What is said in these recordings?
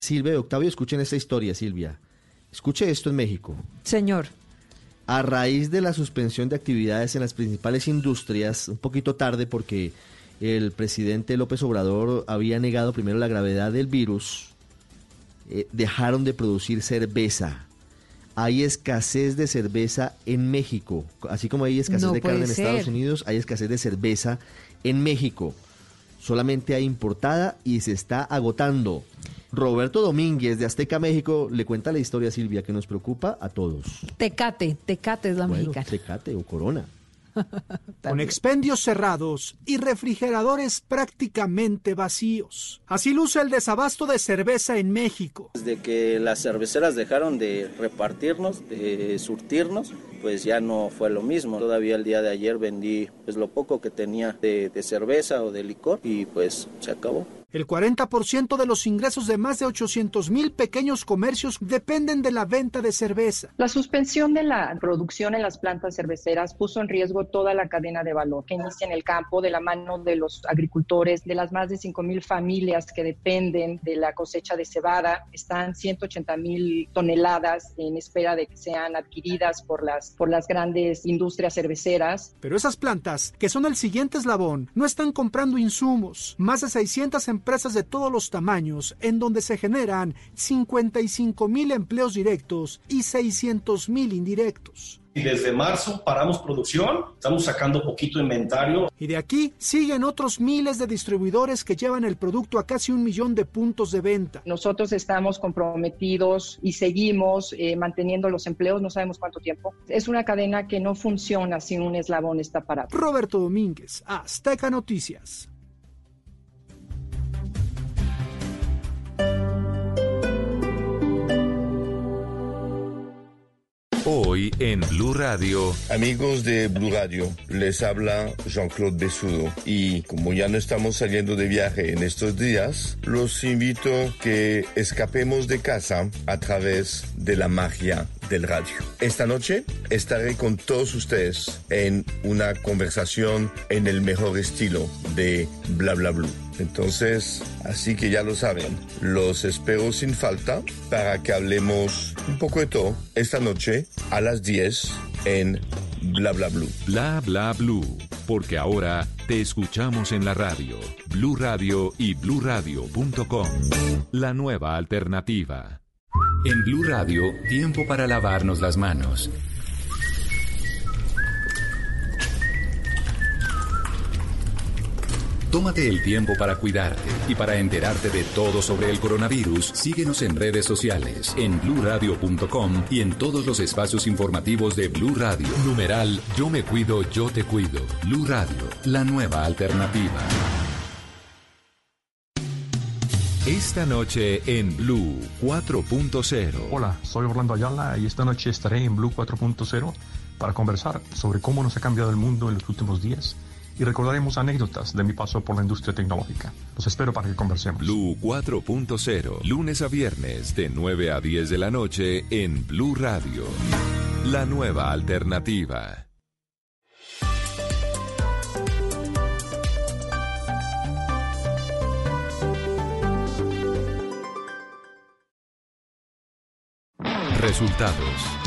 Silvia y Octavio, escuchen esta historia, Silvia. Escuche esto en México. Señor. A raíz de la suspensión de actividades en las principales industrias, un poquito tarde porque el presidente López Obrador había negado primero la gravedad del virus, eh, dejaron de producir cerveza. Hay escasez de cerveza en México, así como hay escasez No de carne en Estados. Unidos, hay escasez de cerveza en México. Solamente hay importada y se está agotando. Roberto Domínguez de Azteca México le cuenta la historia Silvia que nos preocupa a todos. Tecate, Tecate es la Bueno, mexicana. Tecate o Corona. con expendios cerrados y refrigeradores prácticamente vacíos. Así luce el desabasto de cerveza en México. Desde que las cerveceras dejaron de repartirnos, de surtirnos, pues ya no fue lo mismo. Todavía el día de ayer vendí pues lo poco que tenía de, de cerveza o de licor y pues se acabó. El 40% de los ingresos de más de 800 mil pequeños comercios dependen de la venta de cerveza. La suspensión de la producción en las plantas cerveceras puso en riesgo toda la cadena de valor que inicia en el campo de la mano de los agricultores, de las más de 5 mil familias que dependen de la cosecha de cebada. Están 180 mil toneladas en espera de que sean adquiridas por las, por las grandes industrias cerveceras. Pero esas plantas, que son el siguiente eslabón, no están comprando insumos. Más de 600 empresas de todos los tamaños, en donde se generan 55 mil empleos directos y 600 mil indirectos. Y desde marzo paramos producción, estamos sacando poquito inventario. Y de aquí siguen otros miles de distribuidores que llevan el producto a casi un millón de puntos de venta. Nosotros estamos comprometidos y seguimos eh, manteniendo los empleos, no sabemos cuánto tiempo. Es una cadena que no funciona si un eslabón está parado. Roberto Domínguez, Azteca Noticias. Hoy en Blue Radio. Amigos de Blue Radio, les habla Jean-Claude Besudo y como ya no estamos saliendo de viaje en estos días, los invito que escapemos de casa a través de la magia del radio. Esta noche estaré con todos ustedes en una conversación en el mejor estilo de Bla Bla Blue. Entonces, así que ya lo saben, los espero sin falta para que hablemos un poco de todo esta noche a las 10 en Bla Bla Blue. Bla bla blue. Porque ahora te escuchamos en la radio. Blue Radio y bluradio.com. La nueva alternativa. En Blue Radio, tiempo para lavarnos las manos. Tómate el tiempo para cuidarte y para enterarte de todo sobre el coronavirus. Síguenos en redes sociales, en bluradio.com y en todos los espacios informativos de Blue Radio. Numeral Yo me cuido, yo te cuido. Blue Radio, la nueva alternativa. Esta noche en Blue 4.0. Hola, soy Orlando Ayala y esta noche estaré en Blue 4.0 para conversar sobre cómo nos ha cambiado el mundo en los últimos días y recordaremos anécdotas de mi paso por la industria tecnológica. Los espero para que conversemos. Blue 4.0, lunes a viernes de 9 a 10 de la noche en Blue Radio. La nueva alternativa. Resultados,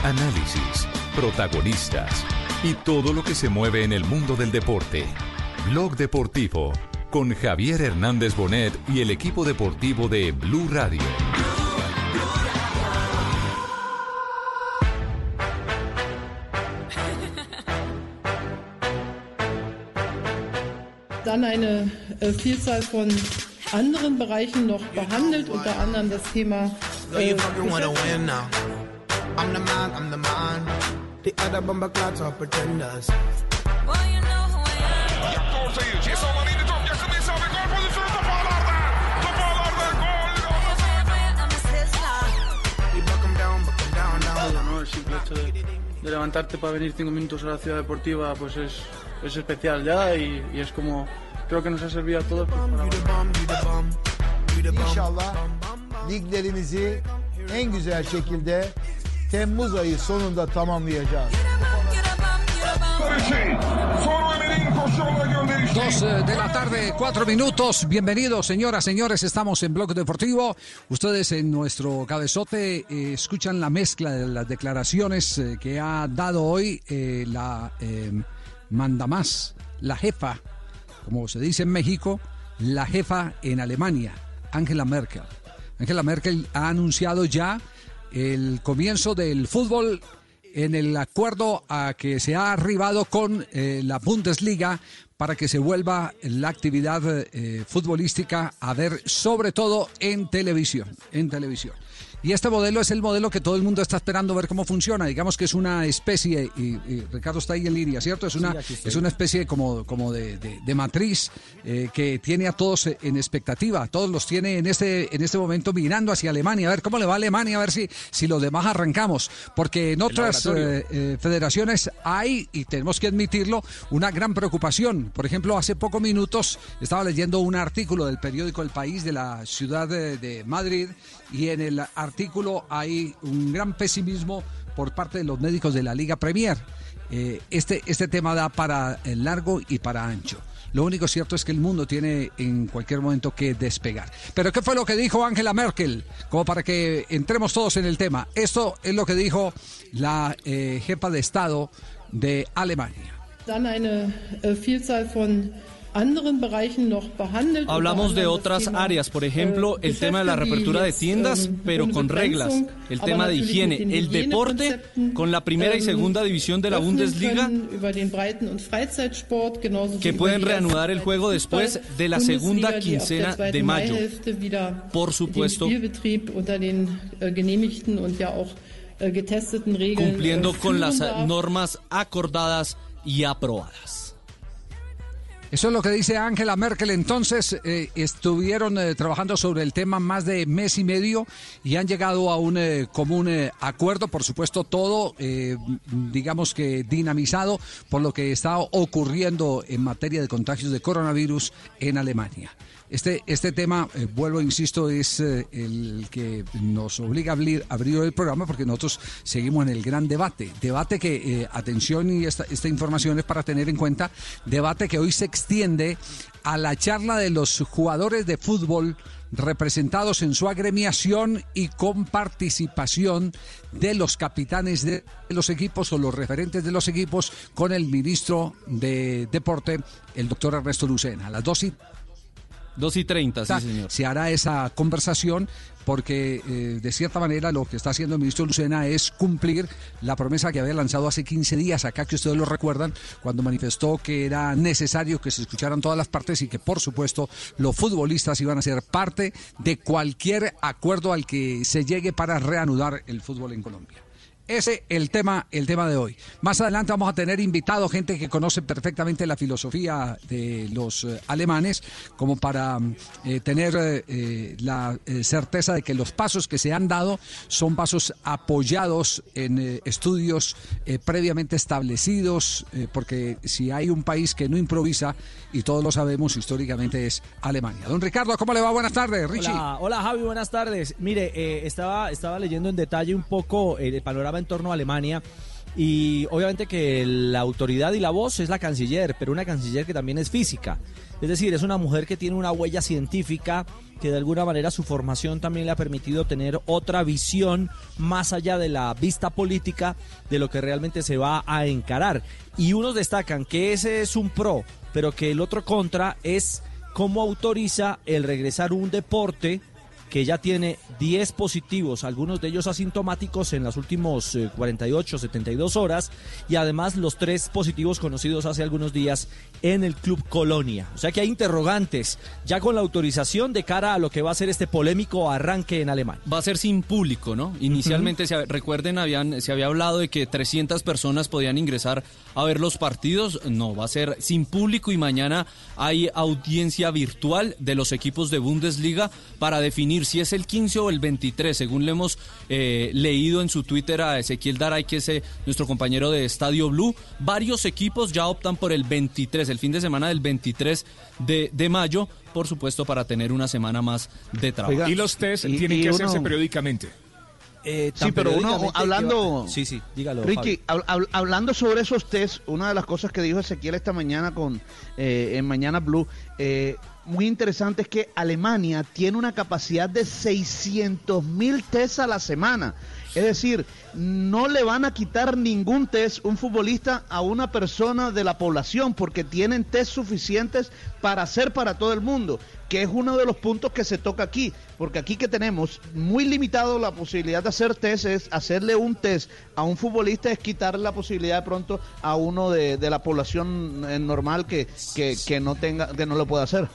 análisis, protagonistas y todo lo que se mueve en el mundo del deporte. Blog Deportivo con Javier Hernández Bonet y el equipo deportivo de Blue Radio. dann eine äh, Vielzahl von anderen Bereichen noch behandelt, unter anderem das Thema äh, The other bomber clots are pretenders. ¿no? El simple hecho de, de levantarte para venir cinco minutos a la ciudad deportiva pues es, es especial ya y, y es como creo que nos ha servido a todos. pues, para- İnşallah liglerimizi en güzel şekilde Temmuz ayı sonunda tamamlayacağız. Dos eh, de la tarde, cuatro minutos. Bienvenidos, señoras, señores. Estamos en Bloque Deportivo. Ustedes en nuestro cabezote eh, escuchan la mezcla de las declaraciones eh, que ha dado hoy eh, la eh, mandamás, la jefa, como se dice en México, la jefa en Alemania, Angela Merkel. Angela Merkel ha anunciado ya el comienzo del fútbol en el acuerdo a que se ha arribado con eh, la Bundesliga para que se vuelva la actividad eh, futbolística a ver sobre todo en televisión, en televisión. Y este modelo es el modelo que todo el mundo está esperando ver cómo funciona. Digamos que es una especie, y, y Ricardo está ahí en línea, ¿cierto? Es una, es una especie como, como de, de- de matriz eh, que tiene a todos en expectativa. Todos los tiene en este, en este momento mirando hacia Alemania, a ver cómo le va a Alemania, a ver si, si los demás arrancamos. Porque en otras eh, eh, federaciones hay, y tenemos que admitirlo, una gran preocupación. Por ejemplo, hace pocos minutos estaba leyendo un artículo del periódico El País de la ciudad de, de Madrid y en el artículo hay un gran pesimismo por parte de los médicos de la Liga Premier. Eh, este, este tema da para eh, largo y para ancho. Lo único cierto es que el mundo tiene en cualquier momento que despegar. Pero ¿qué fue lo que dijo Angela Merkel? Como para que entremos todos en el tema. Esto es lo que dijo la eh, jefa de Estado de Alemania. Dann eine äh, Hablamos de otras áreas, por äh, ejemplo, el tema de la reapertura de tiendas, ähm, pero ohne con reglas. El tema de higiene, el deporte con la primera y ähm, segunda división de la Bundesliga que pueden reanudar el juego después de la segunda quincena de mayo. Por supuesto. äh, äh, cumpliendo äh, con las normas acordadas y aprobadas. Eso es lo que dice Angela Merkel. Entonces, eh, estuvieron eh, trabajando sobre el tema más de mes y medio y han llegado a un eh, común acuerdo. Por supuesto, todo, digamos que dinamizado por lo que está ocurriendo en materia de contagios de coronavirus en Alemania. Este, este tema, eh, vuelvo, insisto, es eh, el que nos obliga a abrir, abrir el programa porque nosotros seguimos en el gran debate. Debate que, eh, atención y esta, esta información es para tener en cuenta, debate que hoy se extiende a la charla de los jugadores de fútbol representados en su agremiación y con participación de los capitanes de los equipos o los referentes de los equipos con el ministro de Deporte, el doctor Ernesto Lucena. A las dos y 2 y 30, sí, señor. se hará esa conversación porque eh, de cierta manera lo que está haciendo el ministro Lucena es cumplir la promesa que había lanzado hace 15 días acá, que ustedes lo recuerdan, cuando manifestó que era necesario que se escucharan todas las partes y que por supuesto los futbolistas iban a ser parte de cualquier acuerdo al que se llegue para reanudar el fútbol en Colombia. Ese el tema, el tema de hoy. Más adelante vamos a tener invitado gente que conoce perfectamente la filosofía de los eh, alemanes, como para mm, eh, tener eh, la certeza de que los pasos que se han dado son pasos apoyados en estudios previamente establecidos, porque si hay un país que no improvisa, y todos lo sabemos históricamente, es Alemania. Don Ricardo, ¿cómo le va? Buenas tardes, Richie. Hola, hola, Javi, buenas tardes. Mire, estaba, estaba leyendo en detalle un poco el panorama en torno a Alemania y obviamente que la autoridad y la voz es la canciller, pero una canciller que también es física. Es decir, es una mujer que tiene una huella científica que de alguna manera su formación también le ha permitido tener otra visión más allá de la vista política de lo que realmente se va a encarar. Y unos destacan que ese es un pro, pero que el otro contra es cómo autoriza el regresar un deporte que ya tiene 10 positivos, algunos de ellos asintomáticos en las últimas 48, 72 horas, y además los tres positivos conocidos hace algunos días en el Club Colonia. O sea que hay interrogantes ya con la autorización de cara a lo que va a ser este polémico arranque en Alemania. Va a ser sin público, ¿no? Inicialmente, se, recuerden, habían, se había hablado de que 300 personas podían ingresar a ver los partidos. No, va a ser sin público y mañana hay audiencia virtual de los equipos de Bundesliga para definir si es el 15 o el 23, según le hemos eh, leído en su Twitter a Ezequiel Daray, que es eh, nuestro compañero de Estadio Blue. Varios equipos ya optan por el 23, el fin de semana del 23 de, de mayo, por supuesto, para tener una semana más de trabajo. y los test tienen que hacerse periódicamente. Eh, Sí, pero uno hablando, Sí, sí, dígalo. Ricky, Fabio. hab- hab- hablando sobre esos test, una de las cosas que dijo Ezequiel esta mañana con eh, en Mañana Blue, eh, muy interesante es que Alemania tiene una capacidad de 600 mil test a la semana. Es decir, no le van a quitar ningún test un futbolista a una persona de la población porque tienen test suficientes para hacer para todo el mundo, que es uno de los puntos que se toca aquí, porque aquí que tenemos muy limitado la posibilidad de hacer test es hacerle un test a un futbolista es quitarle la posibilidad de pronto a uno de, de la población eh, normal que, que, que no tenga que no lo pueda hacer.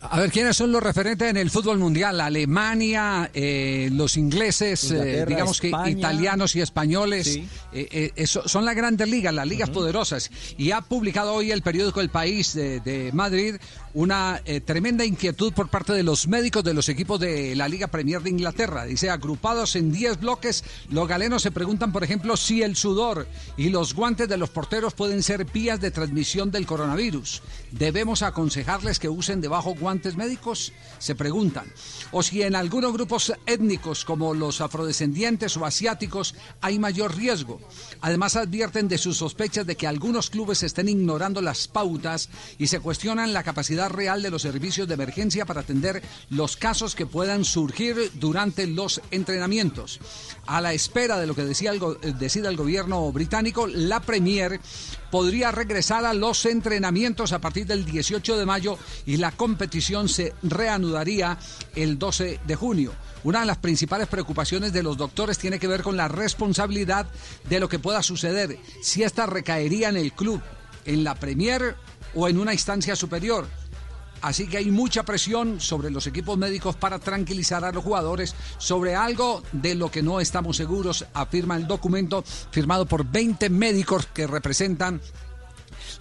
A ver, ¿quiénes son los referentes en el fútbol mundial? Alemania, eh, los ingleses, eh, digamos que italianos y españoles. Sí. eh, eh, eso- son las grandes ligas, las ligas poderosas. Y ha publicado hoy el periódico El País de, de Madrid una eh, tremenda inquietud por parte de los médicos de los equipos de la Liga Premier de Inglaterra. Dice, agrupados en 10 bloques, los galenos se preguntan, por ejemplo, si el sudor y los guantes de los porteros pueden ser vías de transmisión del coronavirus. ¿Debemos aconsejarles que usen debajo guantes médicos? Se preguntan. O si en algunos grupos étnicos como los afrodescendientes o asiáticos hay mayor riesgo. Además advierten de sus sospechas de que algunos clubes estén ignorando las pautas y se cuestionan la capacidad real de los servicios de emergencia para atender los casos que puedan surgir durante los entrenamientos. A la espera de lo que decía eh, decida el gobierno británico, la Premier podría regresar a los entrenamientos a partir del 18 de mayo y la competición se reanudaría el 12 de junio. Una de las principales preocupaciones de los doctores tiene que ver con la responsabilidad de lo que pueda suceder, si esta recaería en el club, en la Premier o en una instancia superior. Así que hay mucha presión sobre los equipos médicos para tranquilizar a los jugadores sobre algo de lo que no estamos seguros, afirma el documento firmado por 20 médicos que representan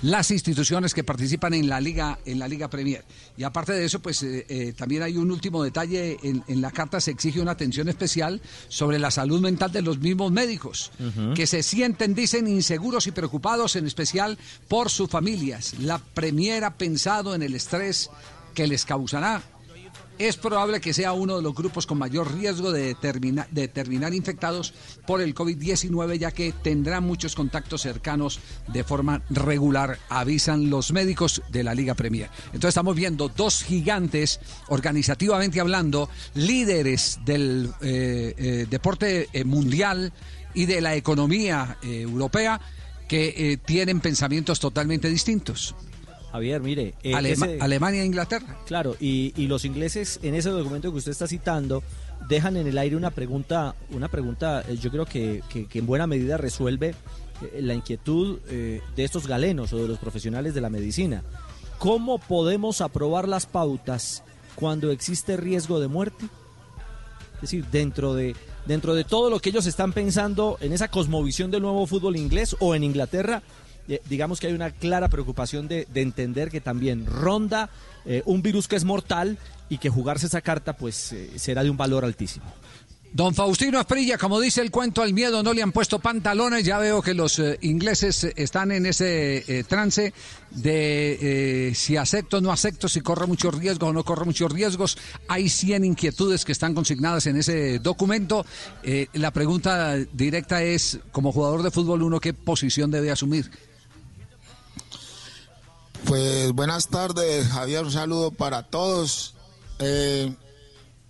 las instituciones que participan en la liga en la liga Premier. Y aparte de eso pues eh, eh, también hay un último detalle en, en la carta se exige una atención especial sobre la salud mental de los mismos médicos que se sienten dicen inseguros y preocupados en especial por sus familias. La Premier ha pensado en el estrés que les causará es probable que sea uno de los grupos con mayor riesgo de, termina- de terminar infectados por el COVID-19, ya que tendrán muchos contactos cercanos de forma regular, avisan los médicos de la Liga Premier. Entonces estamos viendo dos gigantes, organizativamente hablando, líderes del eh, eh, deporte eh, mundial y de la economía europea, que tienen pensamientos totalmente distintos. Javier, mire. eh, Alema- ese- Alemania e Inglaterra. Claro, y, y los ingleses en ese documento que usted está citando dejan en el aire una pregunta, una pregunta eh, yo creo que, que- que en buena medida resuelve eh, la inquietud de estos galenos o de los profesionales de la medicina. ¿Cómo podemos aprobar las pautas cuando existe riesgo de muerte? Es decir, dentro de, dentro de todo lo que ellos están pensando en esa cosmovisión del nuevo fútbol inglés o en Inglaterra, digamos que hay una clara preocupación de, de entender que también ronda eh, un virus que es mortal y que jugarse esa carta pues eh, será de un valor altísimo. Don Faustino Asprilla, como dice el cuento, al miedo no le han puesto pantalones. Ya veo que los eh, ingleses eh, están en ese eh, trance de eh, si acepto o no acepto, si corro muchos riesgos o no corro muchos riesgos. Hay 100 inquietudes que están consignadas en ese documento. Eh, la pregunta directa es, como jugador de fútbol, uno qué posición debe asumir. Pues buenas tardes, Javier, un saludo para todos. Eh,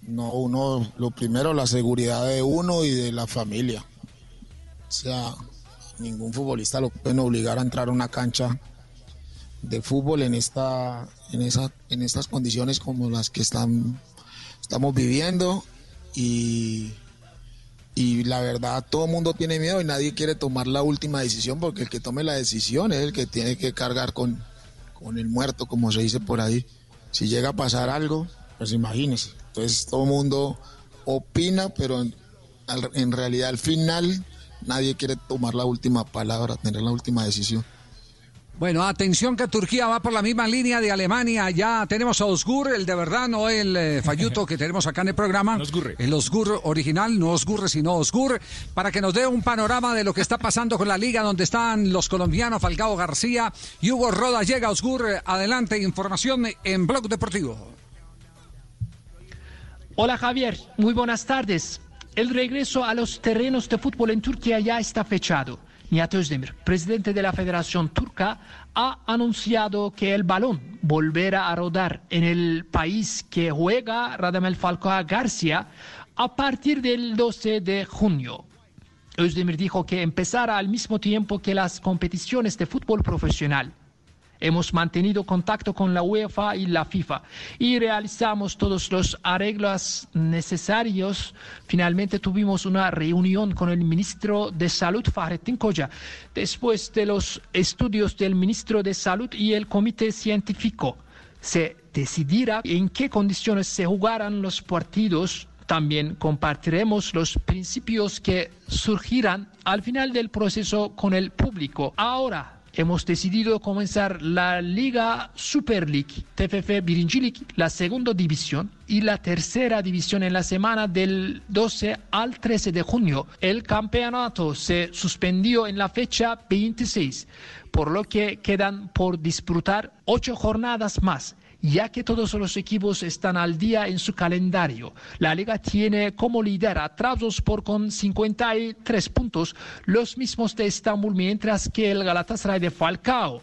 no, uno, lo primero, la seguridad de uno y de la familia. O sea, ningún futbolista lo pueden obligar a entrar a una cancha de fútbol en esta, en esa, en estas condiciones como las que están, estamos viviendo y, y la verdad todo el mundo tiene miedo y nadie quiere tomar la última decisión porque el que tome la decisión es el que tiene que cargar con, con el muerto, como se dice por ahí. Si llega a pasar algo, pues imagínese. Entonces todo el mundo opina, pero en, en realidad al final nadie quiere tomar la última palabra, tener la última decisión. Bueno, atención que Turquía va por la misma línea de Alemania. Ya tenemos a Osgur, el de verdad, no el eh, Fayuto que tenemos acá en el programa. El Osgur original, no Osgur, sino Osgur, para que nos dé un panorama de lo que está pasando con la liga, donde están los colombianos Falcao García y Hugo Roda. Llega Osgur, adelante, información en Blog Deportivo. Hola Javier, muy buenas tardes. el regreso a los terrenos de fútbol en Turquía ya está fechado. Nihat Özdemir, presidente de la Federación Turca, ha anunciado que el balón volverá a rodar en el país que juega Radamel Falcao García a partir del 12 de junio. Özdemir dijo que empezará al mismo tiempo que las competiciones de fútbol profesional. Hemos mantenido contacto con la UEFA y la FIFA y realizamos todos los arreglos necesarios. Finalmente tuvimos una reunión con el ministro de Salud, Fahrettin Koca, después de los estudios del ministro de Salud y el comité científico. Se decidirá en qué condiciones se jugarán los partidos también compartiremos los principios que surgirán al final del proceso con el público. Ahora hemos decidido comenzar la Liga Super League, TFF Birincilik, la segunda división y la tercera división en la semana del 12 al 13 de junio. El campeonato se suspendió en la fecha 26, por lo que quedan por disfrutar ocho jornadas más ya que todos los equipos están al día en su calendario. La liga tiene como líder a Trabzonspor con 53 puntos, los mismos de Estambul, mientras que el Galatasaray de Falcao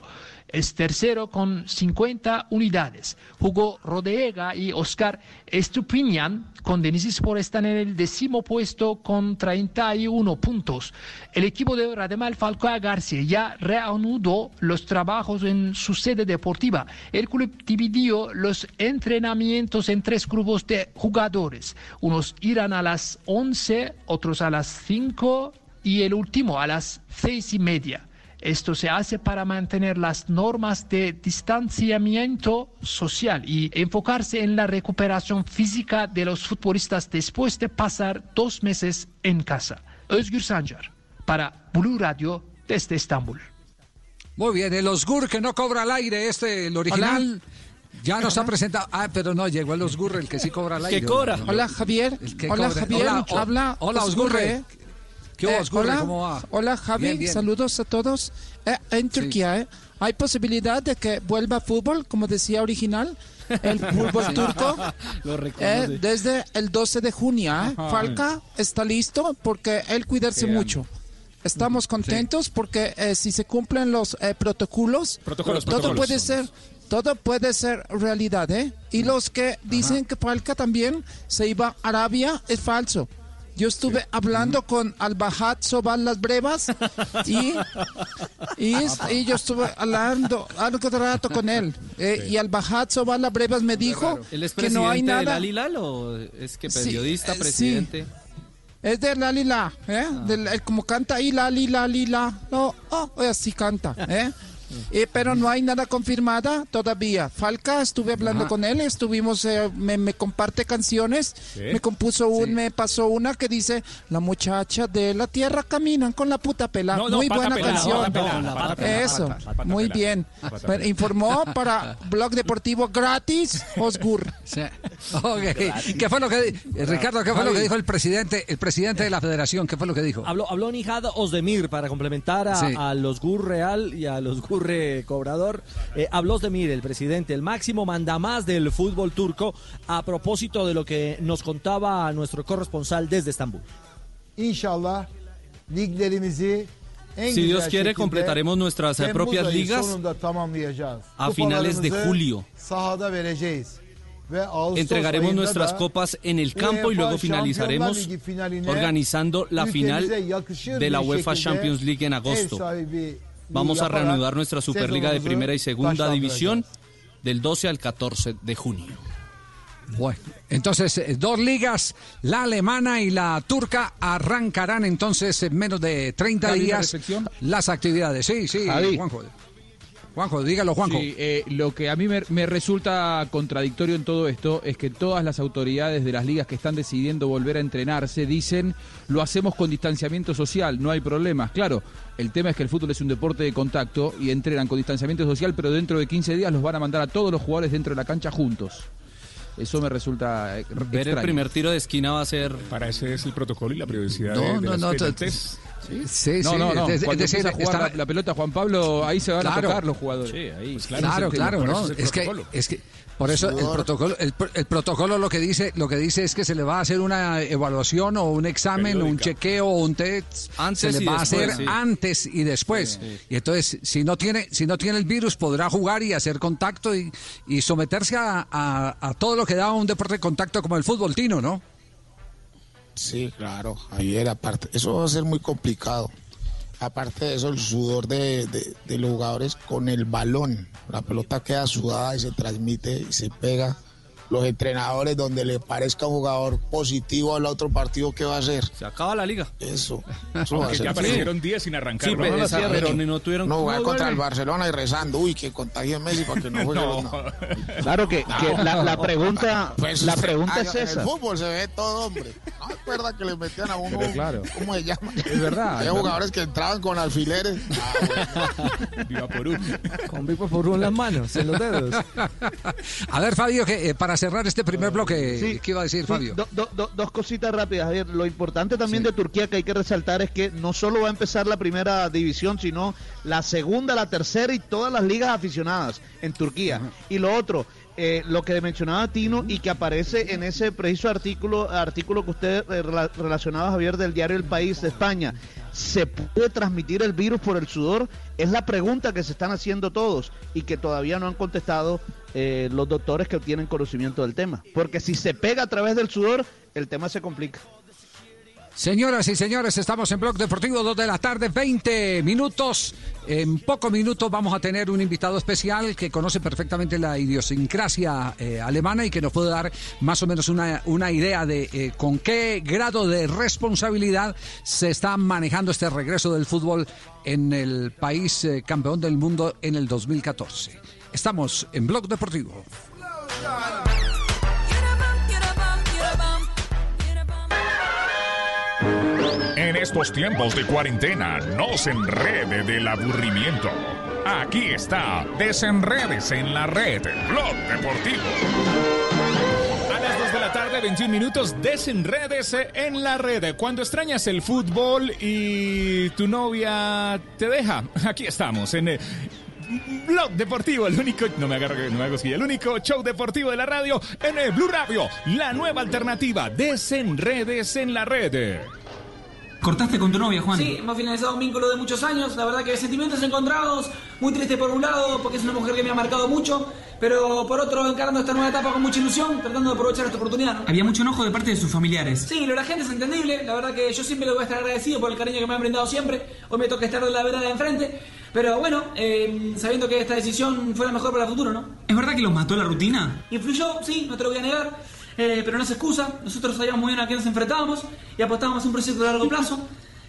es tercero con 50 unidades. Hugo Rodega y Oscar Estupinian con Denizlispor están en el décimo puesto con 31 puntos. El equipo de Radamel Falcao García ya reanudó los trabajos en su sede deportiva. El club dividió los entrenamientos en tres grupos de jugadores. Unos irán a las 11, otros a las 5 y el último a las 6 y media. Esto se hace para mantener las normas de distanciamiento social y enfocarse en la recuperación física de los futbolistas después de pasar dos meses en casa. Özgür Sancar, para Blue Radio desde Estambul. Muy bien, el Osgur que no cobra al aire, este, el original. Ya nos ha presentado. Ah, pero no, llegó el Osgur, el que sí cobra al aire. ¿Qué cobra? Hola, Javier. El que Hola, cobra. Javier. Hola, o- Habla hola, Osgurre. ¿Qué Eh, hola, ¿Cómo va? hola, Javi. Bien, bien. Saludos a todos. Eh, en Turquía, eh, ¿hay posibilidad de que vuelva fútbol, como decía original? El fútbol Sí. turco. Lo Eh, desde el 12 de junio, ¿eh? Ajá. Falca está listo porque él cuidarse mucho. Estamos contentos porque eh, si se cumplen los eh, protocolos, Protocolos, todo protocolos. puede ser todo puede ser realidad, ¿eh? Y los que dicen que Falca también se iba a Arabia es falso. Yo estuve hablando con Al-Bahad Sobal Las Brevas y, y, es- y yo estuve hablando algo de rato con él. eh, Y Al-Bahad Sobal Las Brevas me dijo ¿Él es que no hay del nada. Alilal o es que Sí, periodista, eh, sí. presidente? Es de la lila, ¿eh? Ah. Del- el- como canta ahí la lila lila. No, oh, así canta, ¿eh? Eh, pero no hay nada confirmada todavía. Falca, estuve hablando Ajá. con él, estuvimos, eh, me, me comparte canciones, Sí. me compuso un, me pasó una que dice, la muchacha de la tierra caminan con la puta pela. No, no, muy buena pelada, canción. pelada, pelada, Eso, pata muy pelada. bien. Pero pelada. informó para Blog Deportivo gratis, Osgur. Ok. ¿Qué fue lo que Ricardo, qué fue lo que dijo el presidente, el presidente de la Federación? ¿Qué fue lo que dijo? Habló, habló Nihad Osdemir para complementar a, Sí. a los Gur Real y a los Gurre Cobrador. Eh, habló Osdemir, el presidente, el máximo mandamás del fútbol turco, a propósito de lo que nos contaba nuestro corresponsal desde Estambul. Liglerimizi en Si Dios quiere, completaremos nuestras eh, propias ligas a finales de julio. Entregaremos nuestras copas en el campo y luego finalizaremos organizando la final de la UEFA Champions League en agosto. Vamos a reanudar nuestra Superliga de Primera y Segunda. División del 12 al 14 de junio. Bueno, entonces eh, dos ligas, la alemana y la turca, arrancarán entonces en menos de 30 Javi, una días las actividades. Sí, sí. Juanjo. Juanjo, dígalo, Juanjo. Sí, eh, lo que a mí me, me resulta contradictorio en todo esto es que todas las autoridades de las ligas que están decidiendo volver a entrenarse dicen lo hacemos con distanciamiento social, no hay problemas. Claro, el tema es que el fútbol es un deporte de contacto y entrenan con distanciamiento social, pero dentro de 15 días los van a mandar a todos los jugadores dentro de la cancha juntos. Eso me resulta eh, Ver el extraño. primer tiro de esquina va a ser. Para ese es el protocolo y la periodicidad No, de, de no, las no, te- Entonces, Sí, no, sí, no, no. es- es Cuando decir, empieza a jugar está- la, la pelota Juan Pablo, ahí se van a Claro. tocar los jugadores. Sí, ahí. Pues Claro, claro, por ¿no? eso el Es que, es que por eso el protocolo, el, el protocolo lo que dice, lo que dice es que se le va a hacer una evaluación o un examen, o un chequeo o un test, Antes se le y va a hacer sí. antes y después. Y entonces, si no tiene, si no tiene el virus, podrá jugar y hacer contacto y, y someterse a, a- a todo lo que da un deporte de contacto como el fútbol tino, ¿no? Sí, claro, Javier, aparte, eso va a ser muy complicado. Aparte de eso, el sudor de, de- los jugadores con el balón. La pelota queda sudada y se transmite y se pega. Los entrenadores, donde le parezca un jugador positivo al otro partido, ¿qué va a hacer? Se acaba la liga. Eso. eso va a Aunque ser ya feo. aparecieron días sin arrancar. Sí, ¿no? pero, No, esa- pero ni no tuvieron No jugar contra el. Barcelona y rezando, uy, que contagie a Messi para que no juegue. No. no. Claro que, que la, la pregunta, Pues la pregunta ah, es En esa. el fútbol se ve todo, hombre. No recuerda que le metían a uno. Claro. ¿Cómo se llama? Es verdad, es jugadores que entraban con alfileres. Viva Porú. Con Vipo por en las manos, en los dedos. A ver, Fabio, que eh, para cerrar este primer bloque, Sí, ¿qué iba a decir sí, Fabio? do- do- do- dos cositas rápidas, Javier. Lo importante también de Turquía que hay que resaltar es que no solo va a empezar la primera división, sino la segunda, la tercera y todas las ligas aficionadas en Turquía. Y lo otro, eh, lo que mencionaba Tino y que aparece en ese preciso artículo, artículo que usted eh, rela- relacionaba, Javier, del diario El País de España. ¿Se puede transmitir el virus por el sudor? Es la pregunta que se están haciendo todos y que todavía no han contestado eh, los doctores que tienen conocimiento del tema. Porque si se pega a través del sudor, el tema se complica. Señoras y señores, estamos en Blog Deportivo 2 de la tarde, 20 minutos. En pocos minutos vamos a tener un invitado especial que conoce perfectamente la idiosincrasia eh, alemana y que nos puede dar más o menos una, una idea de eh, con qué grado de responsabilidad se está manejando este regreso del fútbol en el país eh, campeón del mundo en el 2014. Estamos en Blog Deportivo. En estos tiempos de cuarentena, no se enrede del aburrimiento. Aquí está, desenredes en la red, Blog Deportivo. A las 2 de la tarde, 21 minutos, desenredes en la red. Cuando extrañas el fútbol y tu novia te deja, aquí estamos en... eh, Blog Deportivo, el único, no me agarro, no me hago el único show deportivo de la radio en el Blue Radio, la nueva alternativa, desenredes en la red. ¿Cortaste con tu novia, Juan? Sí, hemos finalizado un vínculo de muchos años. La verdad que sentimientos encontrados. Muy triste por un lado, porque es una mujer que me ha marcado mucho. Pero por otro, encarando esta nueva etapa con mucha ilusión, tratando de aprovechar esta oportunidad. ¿no? Había mucho enojo de parte de sus familiares. Sí, lo de la gente es entendible. La verdad que yo siempre le voy a estar agradecido por el cariño que me han brindado siempre. Hoy me toca estar de la vereda de enfrente. Pero bueno, eh, sabiendo que esta decisión fue la mejor para el futuro, ¿no? ¿Es verdad que los mató la rutina? Influyó, sí, no te lo voy a negar. Eh, pero no es excusa. Nosotros sabíamos muy bien a qué nos enfrentábamos y apostábamos a un proyecto de largo plazo.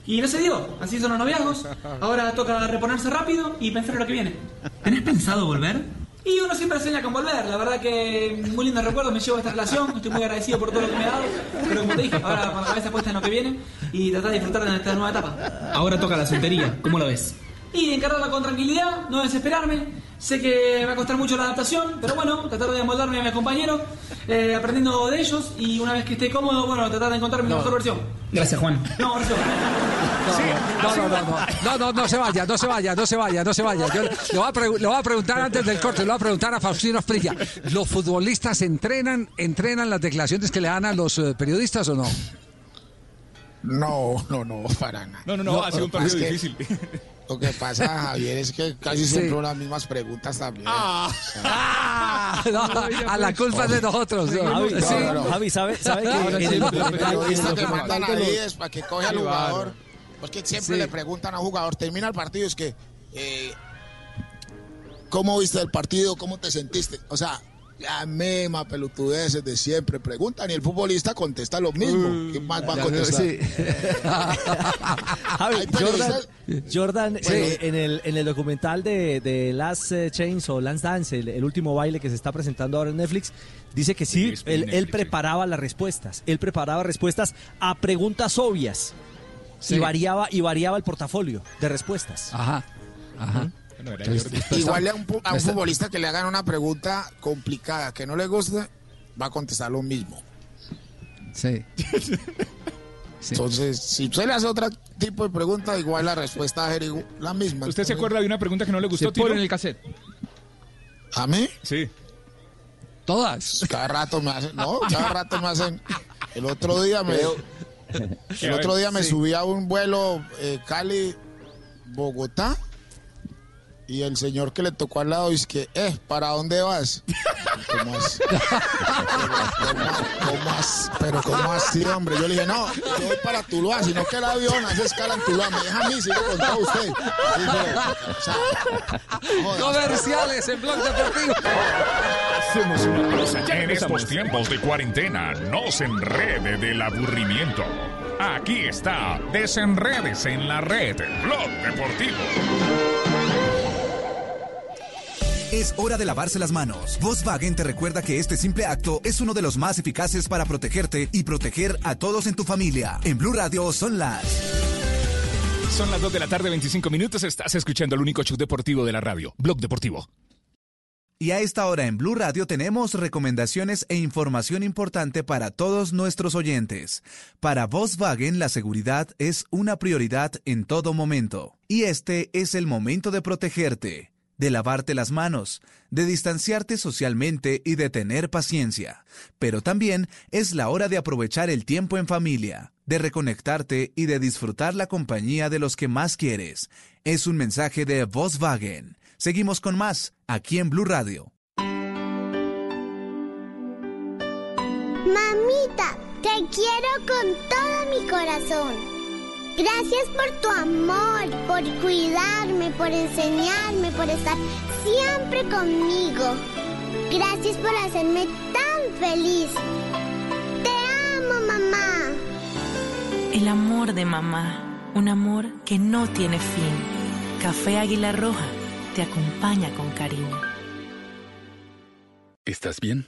Y no se dio. Así son los noviazgos. Ahora toca reponerse rápido y pensar en lo que viene. ¿Tenés pensado volver? Y uno siempre sueña con volver. La verdad que muy lindo recuerdo me llevo esta relación. Estoy muy agradecido por todo lo que me ha dado. Pero como te dije, ahora con la cabeza puesta en lo que viene y tratar de disfrutar de esta nueva etapa. Ahora toca la soltería. ¿Cómo lo ves? Y encararla con tranquilidad, no desesperarme. Sé que me va a costar mucho la adaptación, pero bueno, tratar de amoldarme a mis compañeros, eh, aprendiendo de ellos y una vez que esté cómodo, bueno, tratar de encontrar mi mejor versión. Gracias, Juan. No. No, no, no, no, no, no, no se vaya, no se vaya, no se vaya, no se vaya. Yo le voy a, voy preguntar antes del corte, le voy a preguntar a Faustino Esprilla. ¿Los futbolistas entrenan, entrenan las declaraciones que le dan a los eh, periodistas o no? No, no, no, para nada. No, no, no, ha sido un partido que difícil. Lo que pasa, Javier, es que casi Sí. siempre son las mismas preguntas también. Ah, no, a la culpa es de nosotros. ¿no? Javi, Sí. no, no, Javi, ¿sabe, sabe que en sí, el en que el mandan documental ahí de los- es para que coge al jugador. bárbaro. Pues que siempre Sí. le preguntan a un jugador, termina el partido, es que, eh, ¿cómo viste el partido? ¿Cómo te sentiste? O sea, la misma pelotudeces de siempre preguntan y el futbolista contesta lo mismo. ¿Qué más va a contestar? sí. Javi, Hay Jordan, periodistas- Jordan Sí. eh, en, el, en el documental de, de Last eh, Chains o Last Dance, el, el último baile que se está presentando ahora en Netflix, dice que sí, él, él Netflix, sí. preparaba las respuestas. Él preparaba respuestas a preguntas obvias Sí. y, variaba, y variaba el portafolio de respuestas. Ajá, ajá. Era Jordi. Igual a un, a futbolista que le hagan una pregunta complicada que no le guste, va a contestar lo mismo. Sí. Entonces, si usted le hace otro tipo de pregunta, igual la respuesta va a ser igu- la misma. ¿Usted se acuerda de una pregunta que no le gustó, Se en el cassette. ¿A mí? Sí. Todas. Cada rato me hacen, no, cada rato me hacen. El otro día me, el otro día me Sí. subí a un vuelo eh, Cali Bogotá y el señor que le tocó al lado dice que, eh, ¿para dónde vas? ¿Cómo así? ¿Cómo, cómo así? Pero ¿cómo así, hombre? Yo le dije, no, yo voy para Tuluá, sino que el avión hace escala en Tuluá. Me deja a mí, sigue con todo usted. O sea. Comerciales en Blog Deportivo. Hacemos una pausa. Ya en estos tiempos de cuarentena, no se enrede del aburrimiento. Aquí está, desenredes en la red, Blog Deportivo. Es hora de lavarse las manos. Volkswagen te recuerda que este simple acto es uno de los más eficaces para protegerte y proteger a todos en tu familia. En Blue Radio son las... Son las 2 de la tarde, 25 minutos. Estás escuchando el único show deportivo de la radio, Blog Deportivo. Y a esta hora en Blue Radio tenemos recomendaciones e información importante para todos nuestros oyentes. Para Volkswagen la seguridad es una prioridad en todo momento. Y este es el momento de protegerte, de lavarte las manos, de distanciarte socialmente y de tener paciencia. Pero también es la hora de aprovechar el tiempo en familia, de reconectarte y de disfrutar la compañía de los que más quieres. Es un mensaje de Volkswagen. Seguimos con más aquí en Blue Radio. Mamita, te quiero con todo mi corazón. Gracias por tu amor, por cuidarme, por enseñarme, por estar siempre conmigo. Gracias por hacerme tan feliz. Te amo, mamá. El amor de mamá, un amor que no tiene fin. Café Águila Roja te acompaña con cariño. ¿Estás bien?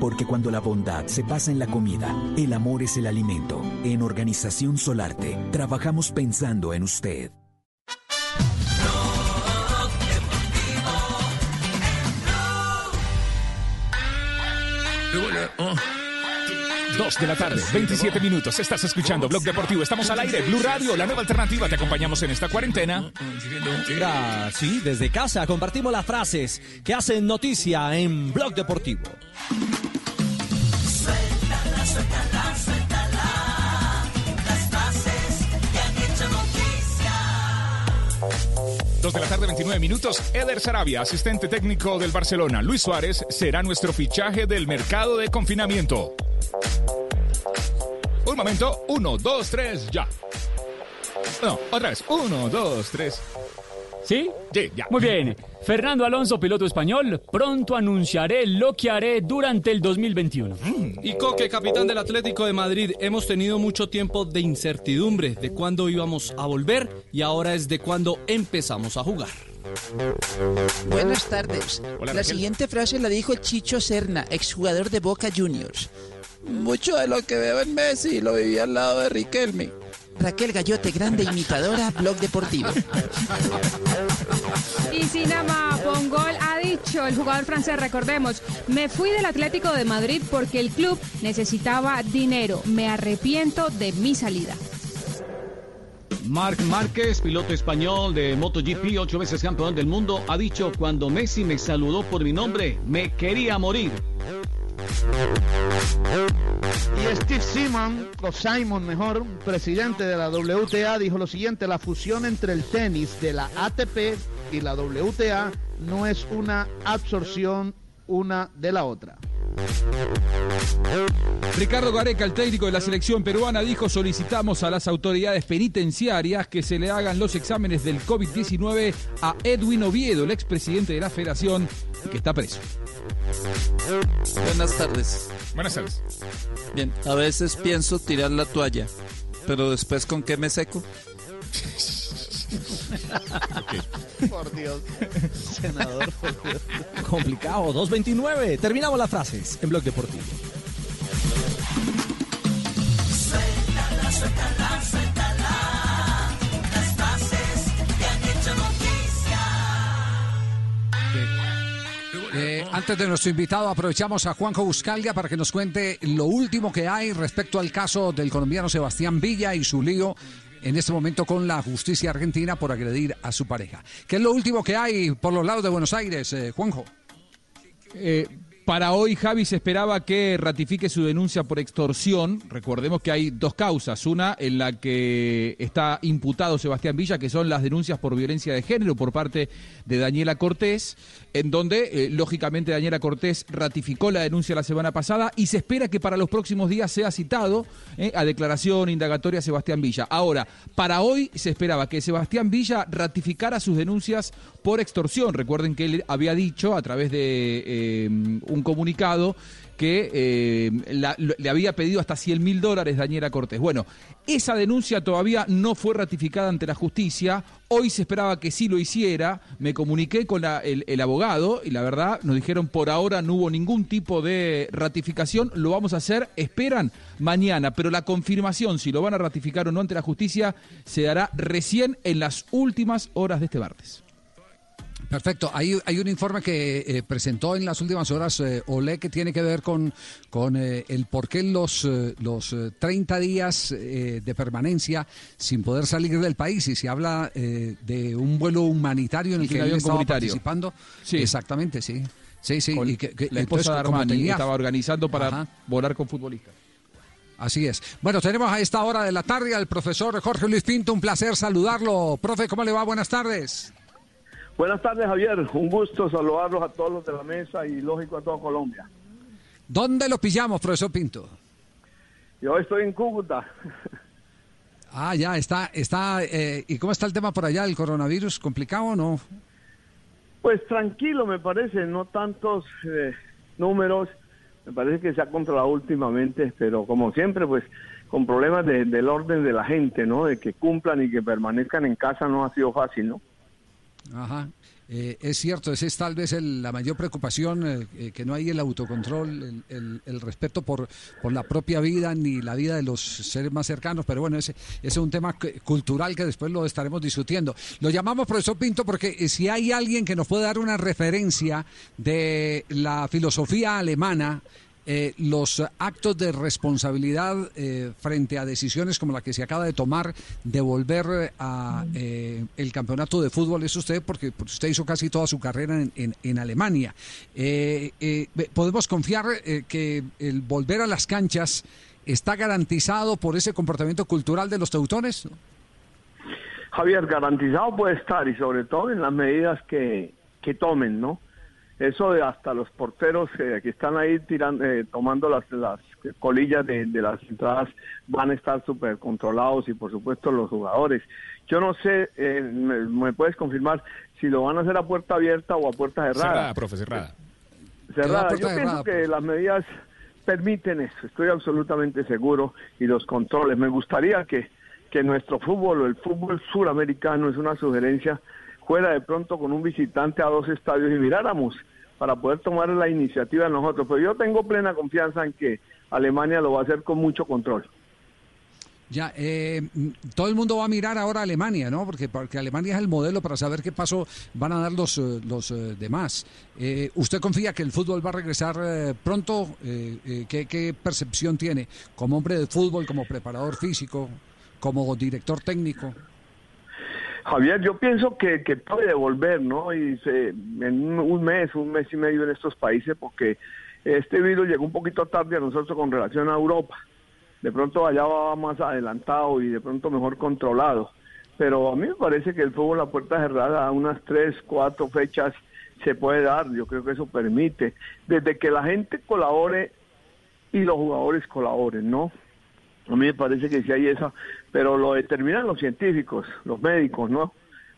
Porque cuando la bondad se pasa en la comida, el amor es el alimento. En Organización Solarte, trabajamos pensando en usted. Dos de la tarde, 27 minutos. Estás escuchando Blog Deportivo. Estamos al aire. Blue Radio, la nueva alternativa. Te acompañamos en esta cuarentena. Mira, sí, desde casa compartimos las frases que hacen noticia en Blog Deportivo. Suéltala, suéltala. Las. Dos de la tarde, 29 minutos. Eder Sarabia, asistente técnico del Barcelona. Luis Suárez será nuestro fichaje del mercado de confinamiento. Un momento. Uno, dos, tres, ya. No, otra vez. Uno, dos, tres. ¿Sí? Sí, ya. Muy bien. Fernando Alonso, piloto español, pronto anunciaré lo que haré durante el 2021. Y Coque, capitán del Atlético de Madrid, hemos tenido mucho tiempo de incertidumbre de cuándo íbamos a volver y ahora es de cuándo empezamos a jugar. Buenas tardes. Hola, la Raquel. siguiente frase la dijo Chicho Serna, exjugador de Boca Juniors. Mucho de lo que veo en Messi lo viví al lado de Riquelme. Raquel Gallote, grande imitadora, blog deportivo. Y Sinama Pongol ha dicho, el jugador francés, recordemos, me fui del Atlético de Madrid porque el club necesitaba dinero. Me arrepiento de mi salida. Marc Márquez, piloto español de MotoGP, ocho veces campeón del mundo, ha dicho, cuando Messi me saludó por mi nombre, me quería morir. Y Steve Simon, o Simon mejor, presidente de la WTA, dijo lo siguiente, la fusión entre el tenis de la ATP y la WTA no es una absorción una de la otra. Ricardo Gareca, el técnico de la selección peruana, dijo solicitamos a las autoridades penitenciarias que se le hagan los exámenes del COVID-19 a Edwin Oviedo, el expresidente de la federación, que está preso. Buenas tardes. Buenas tardes. Bien, a veces pienso tirar la toalla, pero después con qué me seco. Por Dios. Senador, por Dios. Complicado. 229. Terminamos las frases en Blog Deportivo. Suéltala, suéltala, suéltala. Las frases que han hecho noticia. Eh, antes de nuestro invitado, aprovechamos a Juanjo Buscalga para que nos cuente lo último que hay respecto al caso del colombiano Sebastián Villa y su lío en este momento con la justicia argentina por agredir a su pareja. ¿Qué es lo último que hay por los lados de Buenos Aires, eh, Juanjo? Eh, para hoy Javi se esperaba que ratifique su denuncia por extorsión. Recordemos que hay dos causas. Una en la que está imputado Sebastián Villa, que son las denuncias por violencia de género por parte de Daniela Cortés, en donde eh, lógicamente Daniela Cortés ratificó la denuncia la semana pasada y se espera que para los próximos días sea citado eh, a declaración indagatoria Sebastián Villa. Ahora, para hoy se esperaba que Sebastián Villa ratificara sus denuncias por extorsión. Recuerden que él había dicho a través de eh, comunicado que eh, le había pedido hasta 100 mil dólares Daniela Cortés. Bueno, esa denuncia todavía no fue ratificada ante la justicia. Hoy se esperaba que sí lo hiciera. Me comuniqué con el, el abogado y la verdad nos dijeron por ahora no hubo ningún tipo de ratificación. Lo vamos a hacer, esperan mañana, pero la confirmación si lo van a ratificar o no ante la justicia se dará recién en las últimas horas de este martes. Perfecto. Hay, hay un informe que eh, presentó en las últimas horas eh, Olé que tiene que ver con, con eh, el por qué los, eh, los eh, 30 días eh, de permanencia sin poder salir del país y se habla eh, de un vuelo humanitario en el Sí, que él estaba participando. Sí. Exactamente, sí. Sí, sí. Con y que- que- la entonces, esposa de Armani estaba organizando para Ajá. volar con futbolistas. Así es. Bueno, tenemos a esta hora de la tarde al profesor Jorge Luis Pinto. Un placer saludarlo. Profe, ¿cómo le va? Buenas tardes. Buenas tardes, Javier. Un gusto saludarlos a todos los de la mesa y lógico a toda Colombia. ¿Dónde lo pillamos, profesor Pinto? Yo estoy en Cúcuta. Ah, ya, está, está, eh, ¿y cómo está el tema por allá, el coronavirus? ¿Complicado o no? Pues tranquilo, me parece, no tantos eh, números. Me parece que se ha controlado últimamente, pero como siempre, pues con problemas de- del orden de la gente, ¿no? De que cumplan y que permanezcan en casa no ha sido fácil, ¿no? Ajá. Eh, es cierto, esa es tal vez el- la mayor preocupación, eh, eh, que no hay el autocontrol, el, el- el respeto por, la propia vida ni la vida de los seres más cercanos, pero bueno, ese, ese es un tema cu- cultural que después lo estaremos discutiendo. Lo llamamos profesor Pinto porque eh, si hay alguien que nos puede dar una referencia de la filosofía alemana, eh, los actos de responsabilidad eh, frente a decisiones como la que se acaba de tomar de volver eh, a eh, el campeonato de fútbol es usted porque porque usted hizo casi toda su carrera en, en- en Alemania. Eh, eh, ¿Podemos confiar eh, que el volver a las canchas está garantizado por ese comportamiento cultural de los teutones? Javier, garantizado puede estar y sobre todo en las medidas que, que tomen, ¿no? Eso de hasta los porteros eh, que están ahí tirando, eh, tomando las, las colillas de, de las entradas van a estar súper controlados y por supuesto los jugadores. Yo no sé, eh, me, me puedes confirmar si lo van a hacer a puerta abierta o a puerta cerrada. Cerrada, profe, cerrada. Cerrada. Yo cerrada, pienso que las medidas permiten eso, estoy absolutamente seguro, y los controles. Me gustaría que, que nuestro fútbol, o el fútbol suramericano, es una sugerencia, fuera de pronto con un visitante a dos estadios y miráramos para poder tomar la iniciativa nosotros. Pero yo tengo plena confianza en que Alemania lo va a hacer con mucho control. Ya, eh, todo el mundo va a mirar ahora a Alemania, ¿no? Porque, porque Alemania es el modelo para saber qué paso van a dar los, eh, los eh, demás. Eh, ¿Usted confía que el fútbol va a regresar eh, pronto? ¿qué, ¿Qué percepción tiene como hombre de fútbol, como preparador físico, como director técnico? Javier, yo pienso que, que puede volver, ¿no? Y se- en un, mes, un mes y medio en estos países, porque Este virus llegó un poquito tarde a nosotros con relación a Europa. De pronto allá va más adelantado y de pronto mejor controlado. Pero a mí me parece que el fútbol a puerta cerrada a unas tres, cuatro fechas se puede dar. Yo creo que eso permite. Desde que la gente colabore y los jugadores colaboren, ¿no? A mí me parece que sí hay esa, pero lo determinan los científicos, los médicos, ¿no?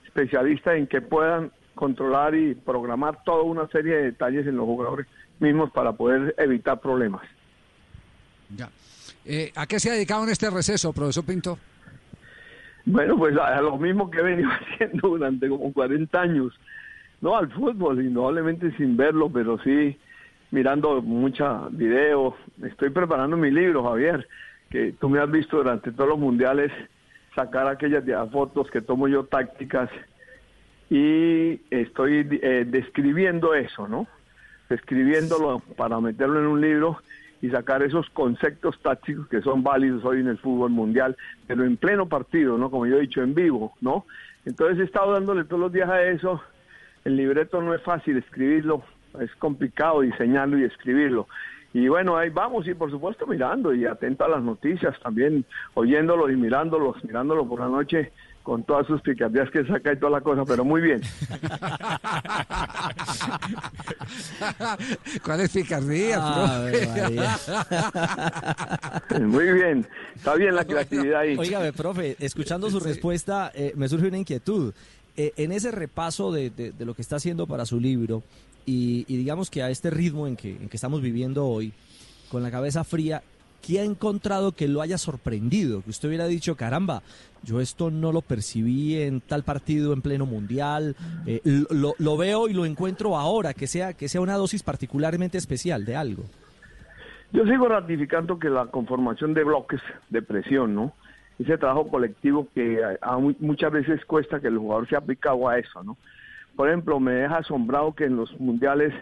Especialistas en que puedan controlar y programar toda una serie de detalles en los jugadores mismos para poder evitar problemas. Ya. Eh, ¿A qué se ha dedicado en este receso, profesor Pinto? Bueno, pues a, a lo mismo que he venido haciendo durante como 40 años, no al fútbol, indudablemente sin verlo, pero sí mirando mucha video. Estoy preparando mi libro, Javier, que tú me has visto durante todos los mundiales sacar aquellas fotos que tomo yo tácticas y estoy eh, describiendo eso, ¿no? Describiéndolo para meterlo en un libro y sacar esos conceptos tácticos que son válidos hoy en el fútbol mundial, pero en pleno partido, ¿no? Como yo he dicho, en vivo, ¿no? Entonces he estado dándole todos los días a eso. El libreto no es fácil escribirlo, es complicado diseñarlo y escribirlo. Y bueno, ahí vamos y por supuesto mirando y atento a las noticias también, oyéndolos y mirándolos, mirándolo por la noche con todas sus picardías que saca y toda la cosa, pero muy bien. ¿Cuál es picardía, Ave profe? Muy bien, está bien la creatividad ahí. Óigame, profe, escuchando su respuesta, eh, me surge una inquietud. Eh, en ese repaso de, de- de lo que está haciendo para su libro, y, digamos que a este ritmo en que, en que estamos viviendo hoy, con la cabeza fría, ¿qué ha encontrado que lo haya sorprendido? Que usted hubiera dicho, caramba, yo esto no lo percibí en tal partido en pleno mundial, eh, lo, veo y lo encuentro ahora, que sea, que sea una dosis particularmente especial de algo. Yo sigo ratificando que la conformación de bloques de presión, ¿no? Ese trabajo colectivo que a- a mu- muchas veces cuesta que el jugador se aplicado a eso, ¿no? Por ejemplo, me deja asombrado que en los mundiales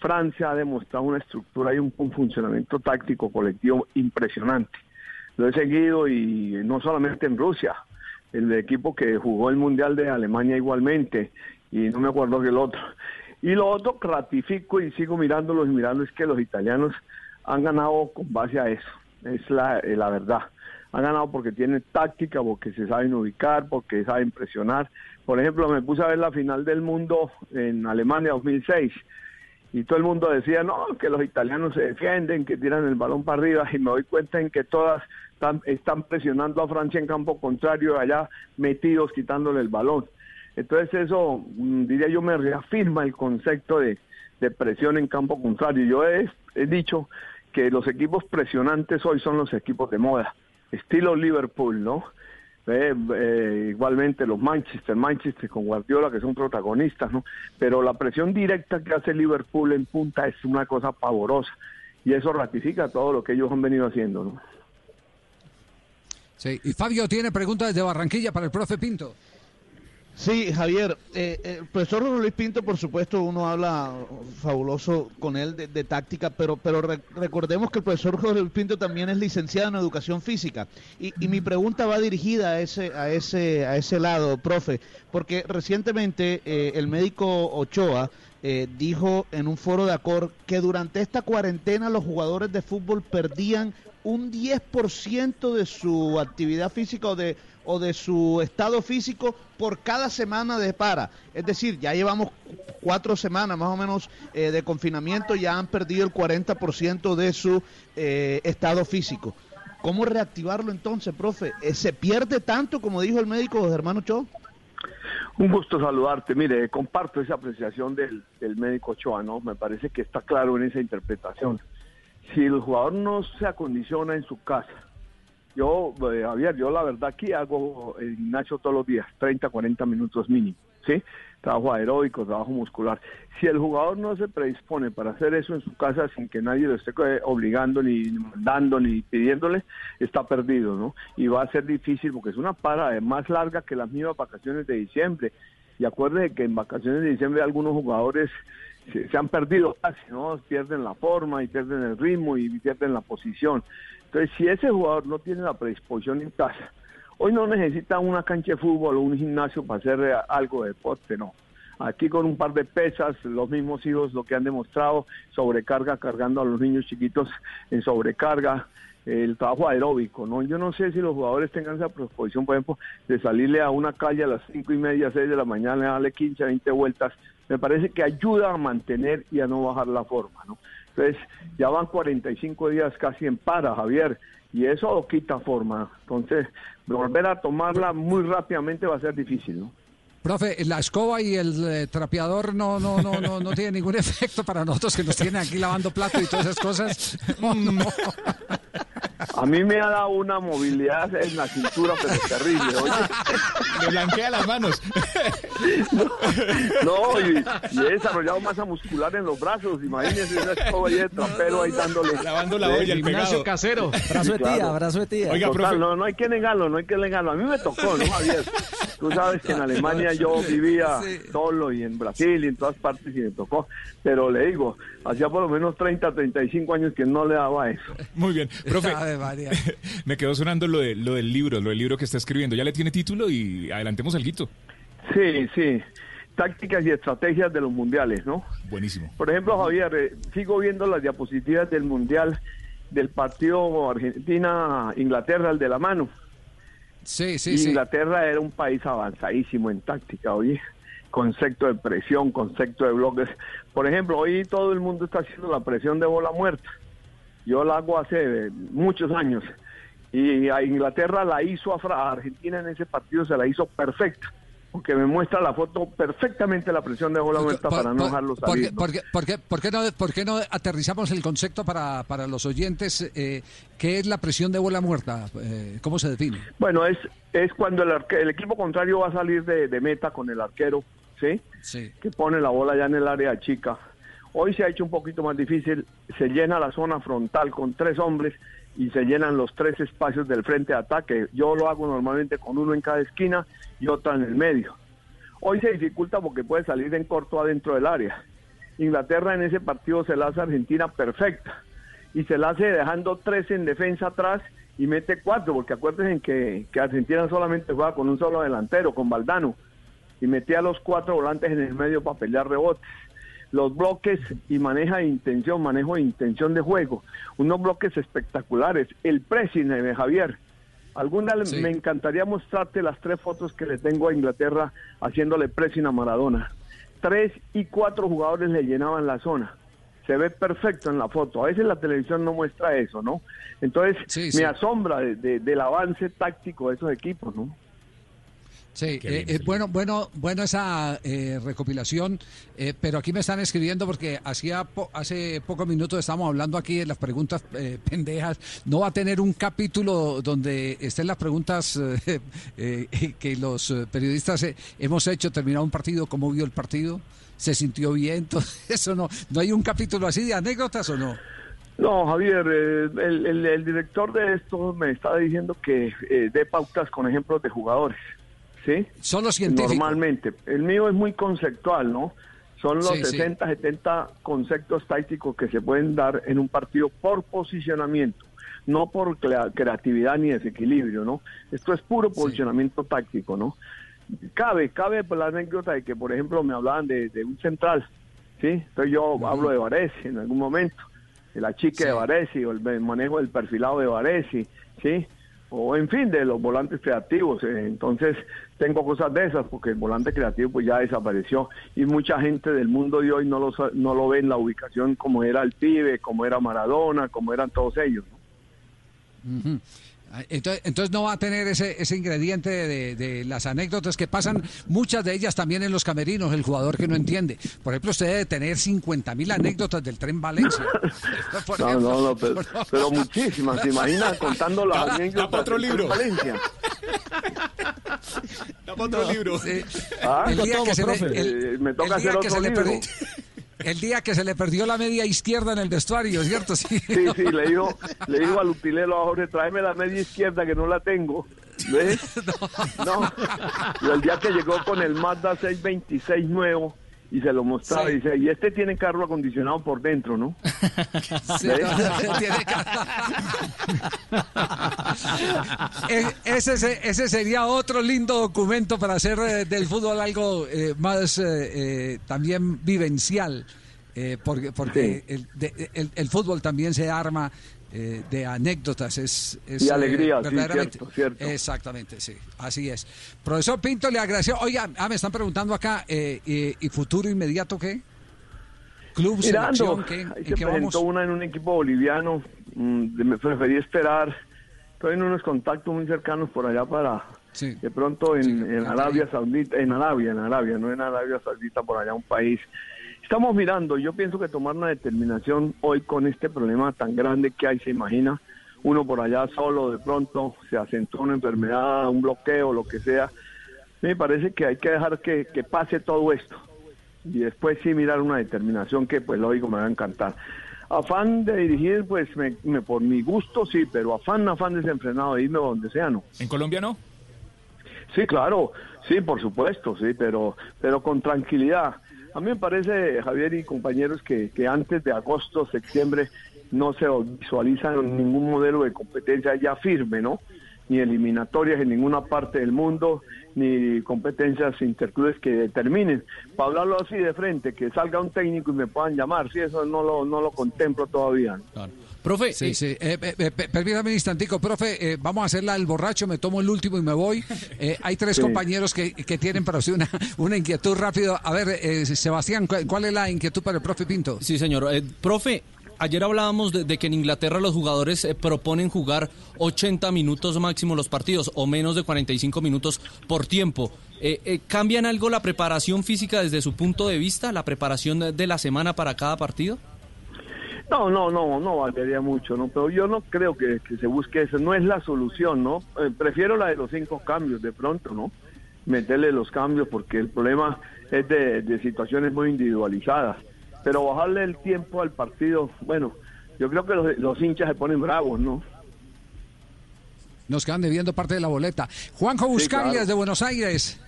Francia ha demostrado una estructura y un, un funcionamiento táctico colectivo impresionante. Lo he seguido y no solamente en Rusia, el equipo que jugó el mundial de Alemania igualmente y no me acuerdo que el otro. Y lo otro ratifico y sigo mirándolos y mirando es que los italianos han ganado con base a eso, es la, eh, la verdad. Han ganado porque tienen táctica, porque se saben ubicar, porque saben presionar. Por ejemplo, me puse a ver la final del mundo en Alemania 2006 y todo el mundo decía, no, que los italianos se defienden, que tiran el balón para arriba y me doy cuenta en que todas están, presionando a Francia en campo contrario, allá metidos quitándole el balón. Entonces eso, mm, diría yo, me reafirma el concepto de, presión en campo contrario. Yo he dicho que los equipos presionantes hoy son los equipos de moda, estilo Liverpool, ¿no? Eh, eh, igualmente los Manchester, Manchester con Guardiola que son protagonistas, ¿no? Pero la presión directa que hace Liverpool en punta es una cosa pavorosa y eso ratifica todo lo que ellos han venido haciendo, ¿no? Sí, y Fabio tiene preguntas desde Barranquilla para el profe Pinto. Sí, Javier, eh, el profesor Luis Pinto, por supuesto, uno habla fabuloso con él de, de táctica, pero, pero re- recordemos que el profesor Jorge Luis Pinto también es licenciado en educación física. Y, y mi pregunta va dirigida a ese, a ese, a ese lado, profe, porque recientemente eh, el médico Ochoa eh, dijo en un foro de Acor que durante esta cuarentena los jugadores de fútbol perdían un 10% de su actividad física o de, o de su estado físico por cada semana de para. Es decir, ya llevamos cu- cuatro semanas más o menos eh, de confinamiento, ya han perdido el 40% de su eh, estado físico. ¿Cómo reactivarlo entonces, profe? Eh, ¿Se pierde tanto como dijo el médico Germán Ochoa? Un gusto saludarte. Mire, comparto esa apreciación del, del médico Ochoa, ¿no? Me parece que está claro en esa interpretación. Si el jugador no se acondiciona en su casa, yo, eh, Javier, yo la verdad aquí hago el gimnasio todos los días, 30, 40 minutos mínimo, ¿sí? Trabajo aeróbico, trabajo muscular. Si el jugador no se predispone para hacer eso en su casa sin que nadie lo esté eh, obligando, ni mandando, ni pidiéndole, está perdido, ¿no? Y va a ser difícil porque es una para más larga que las mismas vacaciones de diciembre. Y acuérdense que en vacaciones de diciembre algunos jugadores se, se han perdido casi, ¿no? Pierden la forma y pierden el ritmo y pierden la posición. Entonces, si ese jugador no tiene la predisposición en casa, hoy no necesita una cancha de fútbol o un gimnasio para hacer eh, algo de deporte, no. aquí con un par de pesas, los mismos hijos lo que han demostrado, sobrecarga, cargando a los niños chiquitos en sobrecarga, el trabajo aeróbico, ¿no? Yo no sé si los jugadores tengan esa predisposición, por ejemplo, de salirle a una calle a las cinco y media, seis de la mañana, darle 15, 20 vueltas, me parece que ayuda a mantener y a no bajar la forma, ¿no? Entonces, ya van 45 días casi en para, Javier, y eso quita forma. Entonces, volver a tomarla muy rápidamente va a ser difícil, ¿no? Profe, la escoba y el eh, trapeador no, no, no, no, no tiene ningún efecto para nosotros que nos tienen aquí lavando plato y todas esas cosas. No, no. A mí me ha dado una movilidad en la cintura, pero terrible. Oye. Le blanquea las manos. No, y, y he desarrollado masa muscular en los brazos. Imagínense esa escoba ahí de trapero ahí dándole. Lavando la olla, el pegado. casero. Brazo de tía, brazo de tía. Oiga, Total, profe. no, no hay que negarlo, no hay que negarlo. A mí me tocó, ¿no, Javier? Tú sabes que en Alemania yo vivía solo y en Brasil y en todas partes y me tocó. Pero le digo, hacía por lo menos 30, 35 años que no le daba eso. Muy bien. Profe, Ave María. me quedó sonando lo, de, lo del libro, lo del libro que está escribiendo. Ya le tiene título y adelantemos el guito. Sí, sí. Tácticas y estrategias de los mundiales, ¿no? Buenísimo. Por ejemplo, Javier, eh, sigo viendo las diapositivas del mundial del partido Argentina-Inglaterra, el de la mano. Sí, sí, Y sí. Inglaterra era un país avanzadísimo en táctica, oye, concepto de presión, concepto de bloques. Por ejemplo, hoy todo el mundo está haciendo la presión de bola muerta. Yo la hago hace muchos años. Y a Inglaterra la hizo a, Argentina en ese partido, se la hizo perfecta. Porque me muestra la foto perfectamente la presión de bola muerta Por- para no dejarlo salir. ¿no? por qué- por qué- por qué no, por qué no aterrizamos el concepto para, para los oyentes? Eh, ¿Qué es la presión de bola muerta? Eh, ¿Cómo se define? Bueno, es, es cuando el, arque- el equipo contrario va a salir de, de meta con el arquero, ¿sí? Sí. Que pone la bola ya en el área chica. Hoy se ha hecho un poquito más difícil, se llena la zona frontal con tres hombres y se llenan los tres espacios del frente de ataque. Yo lo hago normalmente con uno en cada esquina y otro en el medio. Hoy se dificulta porque puede salir en corto adentro del área. Inglaterra en ese partido se la hace Argentina perfecta y se la hace dejando tres en defensa atrás y mete cuatro, porque acuérdense que, que Argentina solamente juega con un solo delantero, con Valdano, y metía a los cuatro volantes en el medio para pelear rebotes. Los bloques y maneja de intención, manejo de intención de juego, unos bloques espectaculares. El pressing de Javier. Algún día Sí. me encantaría mostrarte las tres fotos que le tengo a Inglaterra haciéndole pressing a Maradona. Tres y cuatro jugadores le llenaban la zona se ve perfecto en la foto. A veces la televisión no muestra eso, ¿no? Entonces Sí, sí. me asombra de- de- del avance táctico de esos equipos, ¿no? Sí, eh, bien, eh, bueno, bueno, bueno esa eh, recopilación, eh, pero aquí me están escribiendo porque hacía po- hace pocos minutos estábamos hablando aquí de las preguntas eh, pendejas. No va a tener un capítulo donde estén las preguntas eh, eh, que los periodistas eh, hemos hecho, terminado un partido, cómo vio el partido, se sintió bien, todo eso no, no hay un capítulo así de anécdotas o no. No, Javier, eh, el, el- el director de esto me estaba diciendo que eh, dé pautas con ejemplos de jugadores, ¿sí? Solo científico. Normalmente. El mío es muy conceptual, ¿no? Son los Sí, sí. 60, 70 conceptos tácticos que se pueden dar en un partido por posicionamiento, no por crea- creatividad ni desequilibrio, ¿no? Esto es puro posicionamiento táctico, ¿no? Cabe, cabe por la anécdota de que, por ejemplo, me hablaban de, de un central, ¿sí? Entonces yo hablo de Varese en algún momento, de la chica de Varese o el el manejo del perfilado de Varese, ¿sí? O en fin, de los volantes creativos. eh, Entonces tengo cosas de esas porque el volante creativo pues ya desapareció y mucha gente del mundo de hoy no lo, no lo ve en la ubicación como era el pibe, como era Maradona, como eran todos ellos. ¿no? Entonces, entonces no va a tener ese, ese ingrediente de, de las anécdotas que pasan, muchas de ellas también en los camerinos, el jugador que no entiende. Por ejemplo, usted debe tener 50 mil anécdotas del tren Valencia. Por No, ejemplo. no, no, pero, pero muchísimas. ¿Se imagina contando las Da- anécdotas otro del libro. Valencia? Da otro libro. Ah, el día que se le. El- día que se le perdió la media izquierda en el vestuario, ¿cierto? Sí, Sí, sí, le digo, le digo al utilero ahora, tráeme la media izquierda que no la tengo. ¿Ves? No. Y el día que llegó con el Mazda 626 nuevo y se lo mostraba Sí. y dice, y este tiene carro acondicionado por dentro, ¿no? Sí, ¿Ves? tiene E- ese, se- ese sería otro lindo documento para hacer eh, del fútbol algo eh, más eh, eh, también vivencial, eh, porque, porque el, de- el- el fútbol también se arma eh, de anécdotas. Es, es, Y eh, alegría, sí, verdaderamente- cierto, cierto. Exactamente, sí, así es. Profesor Pinto, le agradeció. Oiga, ah, me están preguntando acá, eh, eh, ¿y futuro inmediato qué? ¿Club, Mirando, selección? ¿qué, ahí ¿En se qué presentó vamos? una en un equipo boliviano, mm, me preferí esperar, estoy en unos contactos muy cercanos por allá para de pronto en, en Arabia Saudita, en Arabia, en Arabia, no en Arabia Saudita, por allá un país. Estamos mirando, yo pienso que tomar una determinación hoy con este problema tan grande que hay, se imagina, uno por allá solo, de pronto se acentúa una enfermedad, un bloqueo, lo que sea, me parece que hay que dejar que, que pase todo esto y después sí mirar una determinación que pues lógico me va a encantar. Afán de dirigir, pues me, me- por mi gusto sí, pero afán, afán desenfrenado de irme donde sea, no. ¿En Colombia no? Sí, claro, sí, por supuesto, sí, pero, pero con tranquilidad. A mí me parece, Javier y compañeros, que, que antes de agosto, septiembre, no se visualiza ningún modelo de competencia ya firme, ¿no? Ni eliminatorias en ninguna parte del mundo, ni competencias interclubes que determinen. Para hablarlo así de frente, que salga un técnico y me puedan llamar, sí, eso no lo, no lo contemplo todavía. Profe, Sí, sí. Eh, eh, eh, per- permítame un instantico, profe. eh, vamos a hacerla el borracho, me tomo el último y me voy. Eh, hay tres Sí. compañeros que, que tienen para usted una, una inquietud rápido. A ver, eh, Sebastián, ¿cu- ¿cuál es la inquietud para el profe Pinto? Sí, señor. Eh, profe, ayer hablábamos de, que en Inglaterra los jugadores eh, proponen jugar 80 minutos máximo los partidos o menos de 45 minutos por tiempo. Eh, eh, ¿Cambian algo la preparación física desde su punto de vista, la preparación de- la semana para cada partido? No, no, no, no valdría mucho, ¿no? Pero yo no creo que, se busque eso, no es la solución, ¿no? Eh, prefiero la de los cinco cambios de pronto, ¿no? Meterle los cambios porque el problema es de situaciones muy individualizadas. Pero bajarle el tiempo al partido, bueno, yo creo que los, los hinchas se ponen bravos, ¿no? Nos quedan debiendo parte de la boleta. Juanjo Buscaglia claro. de Buenos Aires.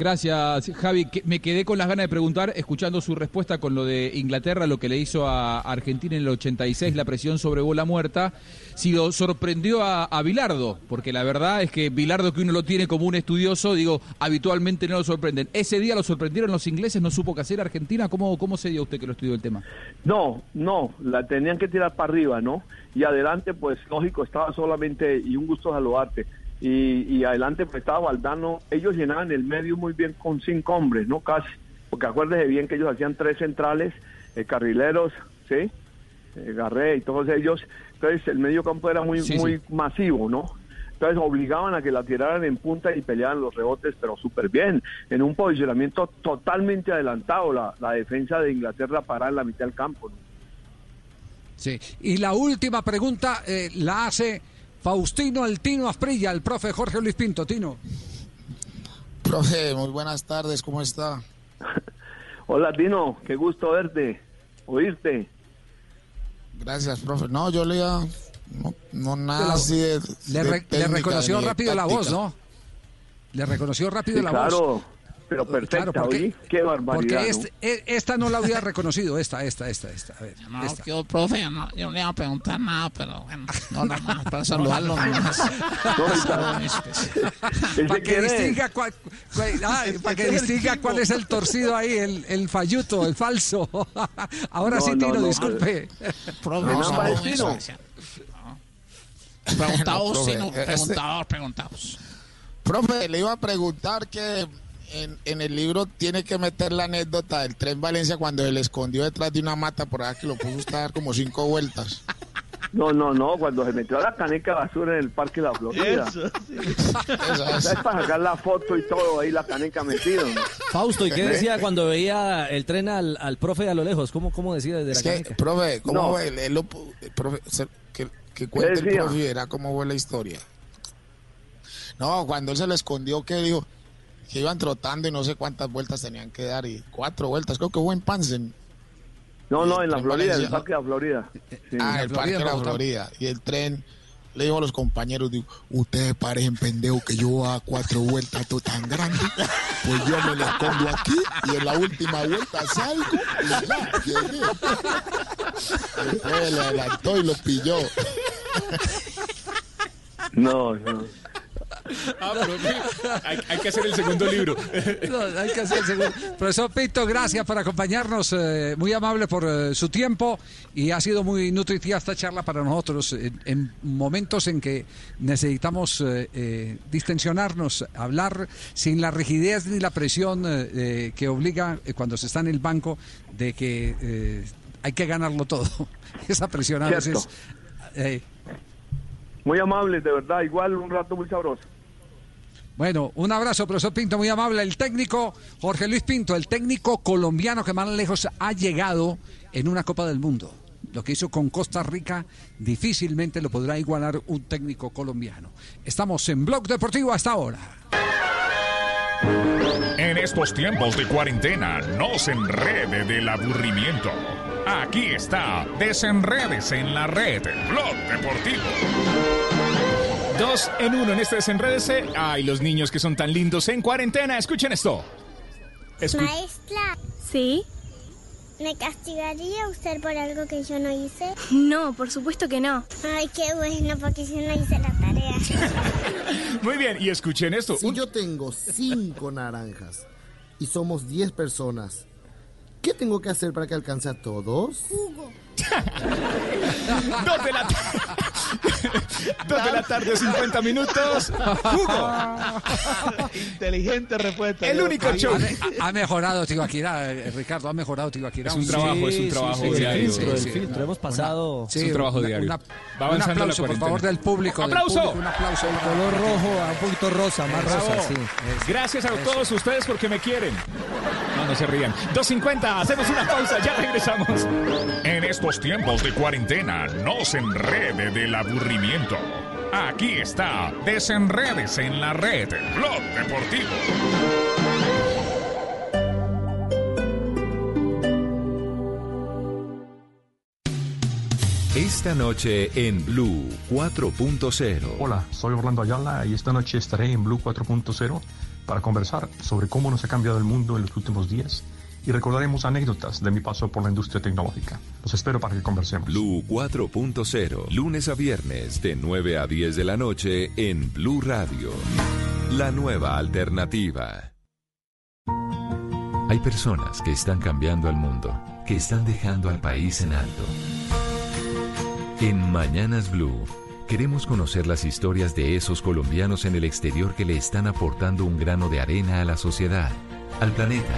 Gracias, Javi. Me quedé con las ganas de preguntar, escuchando su respuesta con lo de Inglaterra, lo que le hizo a Argentina en el 86, la presión sobre bola muerta, si lo sorprendió a, a Bilardo, porque la verdad es que Bilardo, que uno lo tiene como un estudioso, digo, habitualmente no lo sorprenden. Ese día lo sorprendieron los ingleses, no supo qué hacer Argentina. ¿Cómo, cómo se dio usted que lo estudió el tema? No, no, la tenían que tirar para arriba, ¿no? Y adelante, pues lógico, estaba solamente, y un gusto saludarte, y, y adelante pues estaba Valdano, ellos llenaban el medio muy bien con cinco hombres, ¿no? Casi, porque acuérdese bien que ellos hacían tres centrales, eh, carrileros, ¿sí? Eh, Garré y todos ellos, entonces el medio campo era muy, Sí, muy sí. masivo, ¿no? Entonces obligaban a que la tiraran en punta y peleaban los rebotes, pero súper bien, en un posicionamiento totalmente adelantado, la, la defensa de Inglaterra parada en la mitad del campo, ¿no? Sí. Y la última pregunta eh, la hace Faustino El Tino Asprilla, el profe Jorge Luis Pinto. Tino. Profe, muy buenas tardes, ¿cómo está? Hola Tino, qué gusto verte, oírte. Gracias, profe. No, yo le iba- no, no nada Pero así de, Le, de reconoció rápido la voz, ¿no? Le reconoció rápido Sí, la claro, voz. Pero perfecta, porque, ¿oí? Qué barbaridad, Porque este- e- esta no la había reconocido, esta, esta, esta, esta. A ver, No, esta. yo, profe, no, yo no le iba a preguntar nada, pero bueno, no, nada más, para saludarlo nomás. para que distinga, cuál, cuál- ah, para que distinga cuál es el torcido ahí, el, el falluto, el falso. Ahora No, sí, no, Tino, no, disculpe. Profe, No, no, no, no, no, eso, no. decía. Preguntaos, No, profe, sí, no, este- preguntaos, preguntaos. Profe, le iba a preguntar que en, en el libro tiene que meter la anécdota del tren Valencia cuando se le escondió detrás de una mata por allá que lo puso usted a dar como cinco vueltas. No, no, no, cuando se metió a la caneca de basura en el Parque de la Florida. Eso, Es para sacar la foto y todo ahí, la caneca metido. ¿no? Fausto, ¿y qué ¿Eh? decía cuando veía el tren al, al profe a lo lejos? ¿Cómo, cómo decía desde la Es que, caneca? profe, ¿cómo No. lo pu- el profe, se- que, que cuente el decía? profe verá cómo fue la historia. No, cuando él se le escondió, que dijo que iban trotando y no sé cuántas vueltas tenían que dar y cuatro vueltas, creo que fue en Pansen. No, no, en la Florida, en el Parque de la Florida. Sí. ah, en el Florida, parque de la. Florida. Y el tren le digo a los compañeros, digo, ustedes parecen pendejos que yo a cuatro vueltas todo tan grande, pues yo me lo escondo aquí y en la última vuelta salgo y ya, llegué. Después lo adelantó y lo pilló. No, no. Ah, profe, hay, hay que hacer el segundo libro. No, hay que hacer el segundo. Profesor Pinto, gracias por acompañarnos. eh, muy amable por eh, su tiempo y ha sido muy nutritiva esta charla para nosotros en, en momentos en que necesitamos eh, eh, distensionarnos, hablar sin la rigidez ni la presión que obliga eh, cuando se está en el banco de que eh, hay que ganarlo todo. Esa presión a veces. eh, Muy amables, de verdad. Igual un rato muy sabroso. Bueno, un abrazo, profesor Pinto, muy amable. El técnico Jorge Luis Pinto, el técnico colombiano que más lejos ha llegado en una Copa del Mundo. Lo que hizo con Costa Rica difícilmente lo podrá igualar un técnico colombiano. Estamos en Blog Deportivo hasta ahora. En estos tiempos de cuarentena, no se enrede del aburrimiento. Aquí está, desenredes en la red, Blog Deportivo. Dos en uno en este desenredese. Ay, los niños que son tan lindos en cuarentena. Escuchen esto. Escu- Maestra. ¿Sí? ¿Me castigaría usted por algo que yo no hice? No, por supuesto que no. Ay, qué bueno, porque si no hice la tarea. Muy bien, y escuchen esto. Si yo tengo cinco naranjas y somos 10 personas, ¿qué tengo que hacer para que alcance a todos? Jugo. Dos de la Dos de la tarde, 50 minutos. Jugo. Inteligente respuesta. El único show. Ha, me- ha- ha mejorado Tibaquirá, eh, Ricardo, ha mejorado Tibaquirá. Es un trabajo, es un trabajo sí, diario. El filtro, el Sí. filtro. Hemos pasado. Sí, Es un trabajo una- diario. una- Va avanzando un la aplauso, por favor, del público. del ¡Aplauso! público, un aplauso. Color rojo a un poquito rosa, más Bravo. rosa, sí. Gracias a todos ustedes porque me quieren. No, no se rían. 2.50, hacemos una pausa, ya regresamos. En estos tiempos de cuarentena, no se enrede del aburrimiento. Aquí está, desenredes en la red, Blog Deportivo. Esta noche en Blue 4.0. Hola, soy Orlando Ayala y esta noche estaré en Blue 4.0 para conversar sobre cómo nos ha cambiado el mundo en los últimos días y recordaremos anécdotas de mi paso por la industria tecnológica. Los espero para que conversemos. Blue 4.0, lunes a viernes de 9 a 10 de la noche en Blue Radio. La nueva alternativa. Hay personas que están cambiando al mundo, que están dejando al país en alto. En Mañanas Blue queremos conocer las historias de esos colombianos en el exterior que le están aportando un grano de arena a la sociedad, al planeta.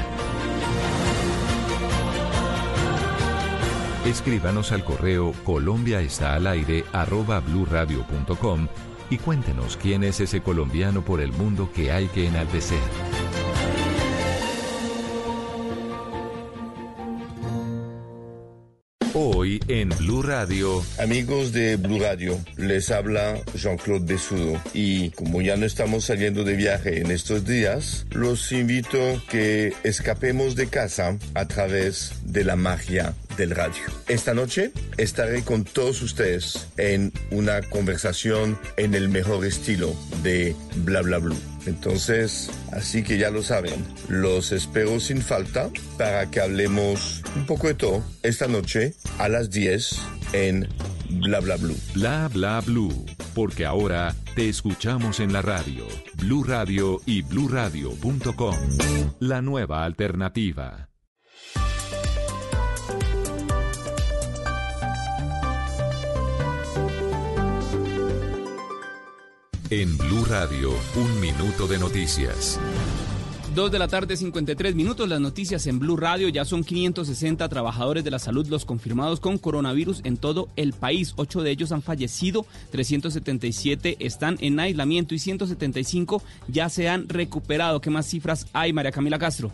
Escríbanos al correo colombiaestalaire arroba bluradio.com y cuéntenos quién es ese colombiano por el mundo que hay que enaltecer. Hoy en Blue Radio. Amigos de Blue Radio, les habla Jean-Claude Besudo y como ya no estamos saliendo de viaje en estos días, los invito que escapemos de casa a través de la magia del radio. Esta noche estaré con todos ustedes en una conversación en el mejor estilo de Bla Bla Blue. Entonces, así que ya lo saben, los espero sin falta para que hablemos un poco de todo esta noche a las 10 en Bla Bla Blue. Bla bla blue, porque ahora te escuchamos en la radio, Blue Radio y bluradio.com. La nueva alternativa. En Blue Radio, un minuto de noticias. 2 de la tarde, 53 minutos. Las noticias en Blue Radio. Ya son 560 trabajadores de la salud los confirmados con coronavirus en todo el país. Ocho de ellos han fallecido, 377 están en aislamiento y 175 ya se han recuperado. ¿Qué más cifras hay, María Camila Castro?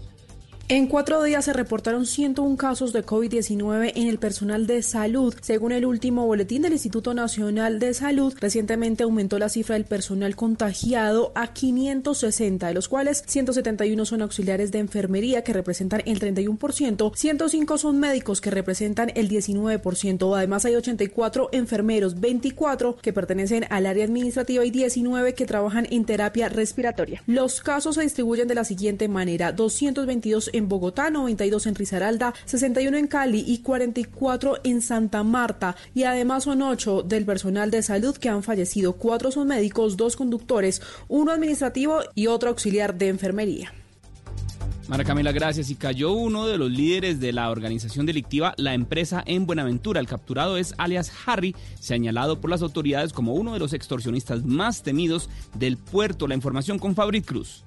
En cuatro días se reportaron 101 casos de COVID-19 en el personal de salud. Según el último boletín del Instituto Nacional de Salud, recientemente aumentó la cifra del personal contagiado a 560, de los cuales 171 son auxiliares de enfermería, que representan el 31%, 105 son médicos, que representan el 19%. Además, hay 84 enfermeros, 24 que pertenecen al área administrativa y 19 que trabajan en terapia respiratoria. Los casos se distribuyen de la siguiente manera: 222 en Bogotá, 92 en Risaralda, 61 en Cali y 44 en Santa Marta. Y además son 8 del personal de salud que han fallecido. 4 son médicos, 2 conductores, uno administrativo y otro auxiliar de enfermería. Mara Camila, gracias. Y cayó uno de los líderes de la organización delictiva La Empresa en Buenaventura. El capturado es alias Harry, señalado por las autoridades como uno de los extorsionistas más temidos del puerto. La información con Fabrit Cruz.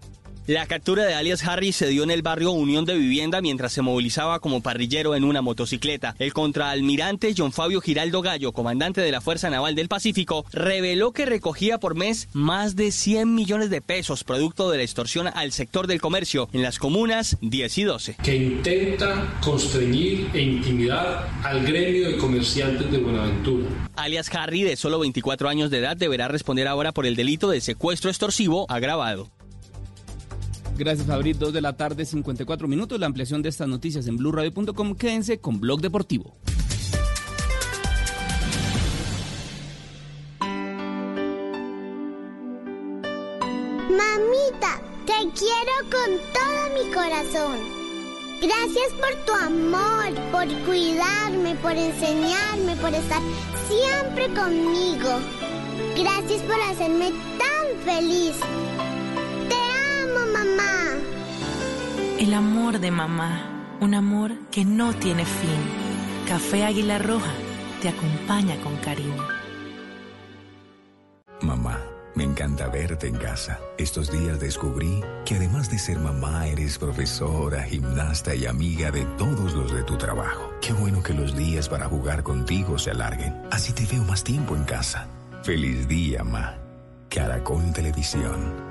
La captura de alias Harry se dio en el barrio Unión de Vivienda mientras se movilizaba como parrillero en una motocicleta. El contraalmirante John Fabio Giraldo Gallo, comandante de la Fuerza Naval del Pacífico, reveló que recogía por mes más de 100 millones de pesos producto de la extorsión al sector del comercio en las comunas 10 y 12. que intenta constreñir e intimidar al gremio de comerciantes de Buenaventura. Alias Harry, de solo 24 años de edad, deberá responder ahora por el delito de secuestro extorsivo agravado. Gracias, Fabrit. 2 de la tarde, 54 minutos. La ampliación de estas noticias en blurradio.com. Quédense con Blog Deportivo. Mamita, te quiero con todo mi corazón. Gracias por tu amor, por cuidarme, por enseñarme, por estar siempre conmigo. Gracias por hacerme tan feliz. Mamá. El amor de mamá, un amor que no tiene fin. Café Águila Roja te acompaña con cariño. Mamá, me encanta verte en casa. Estos días descubrí que además de ser mamá, eres profesora, gimnasta y amiga de todos los de tu trabajo. Qué bueno que los días para jugar contigo se alarguen. Así te veo más tiempo en casa. Feliz día, ma. Caracol Televisión.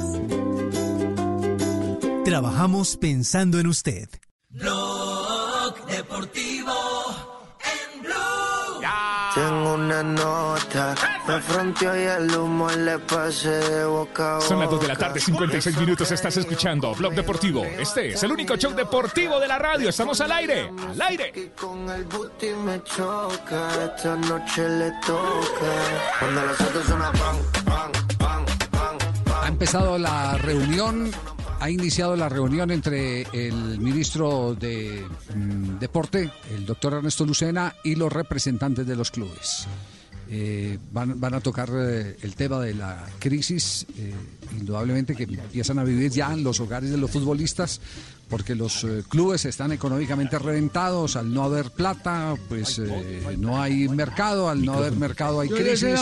Trabajamos pensando en usted. Blog Deportivo en Blue. Tengo una nota, me fronteó y el humo le pasé de boca a Son las 2 de la boca. tarde, 56 minutos. Estás escuchando Blog Deportivo. Este es el único show deportivo de la radio. Estamos al aire. Al aire. Con el booty me choca, esta noche le toca. Cuando las otras suena pan, pan, pan, pan, Ha empezado la reunión, ha iniciado la reunión entre el ministro de mm, Deporte, el doctor Ernesto Lucena, y los representantes de los clubes. Eh, van, van a tocar eh, el tema de la crisis, eh, indudablemente que empiezan a vivir ya en los hogares de los futbolistas, porque los eh, clubes están económicamente reventados, al no haber plata, pues eh, no hay mercado, al no haber mercado hay crisis.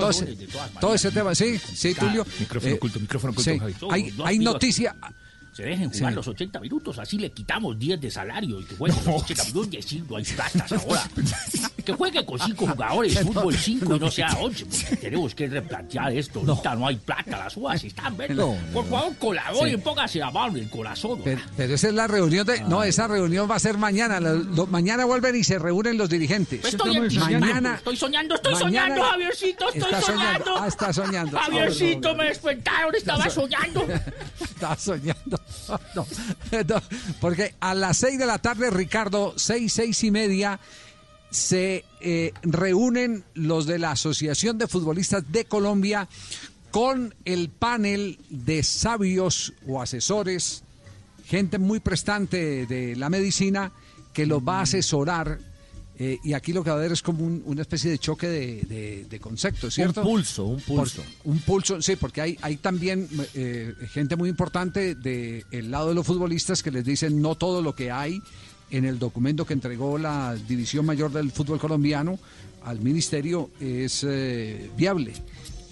Todo ese- tema, sí, sí, Tulio. micrófono Eh, oculto, micrófono oculto, Javi. Hay, hay noticia. Se dejen jugar Sí. los 80 minutos, así le quitamos 10 de salario y que jueguen los 80 minutos y así no hay platas ahora. Que juegue con 5 jugadores, fútbol 5 y no sea 11. porque Tenemos que replantear esto. Ahorita no hay plata, las uvas están verdes. No. Por favor, colabore Sí. y póngase a mano el corazón. Pero, pero esa es la reunión de. No, esa reunión va a ser mañana. Lo- lo- mañana vuelven y se reúnen los dirigentes. Estoy anticipando, mañana. estoy soñando, estoy mañana- soñando, Javiercito, estoy Está soñando. soñando. Ah, está soñando. Javiercito, me despertaron, estaba soñando. Está soñando. No, porque a las seis de la tarde, Ricardo, seis, seis y media, se eh, reúnen los de la Asociación de Futbolistas de Colombia con el panel de sabios o asesores, gente muy prestante de la medicina que los va a asesorar. Eh, y aquí lo que va a haber es como un- una especie de choque de, de- de conceptos, ¿cierto? Un pulso, un pulso. Por- un pulso, sí, porque hay, hay también eh, gente muy importante del lado de los futbolistas que les dicen no todo lo que hay en el documento que entregó la División Mayor del Fútbol Colombiano al Ministerio es eh, viable.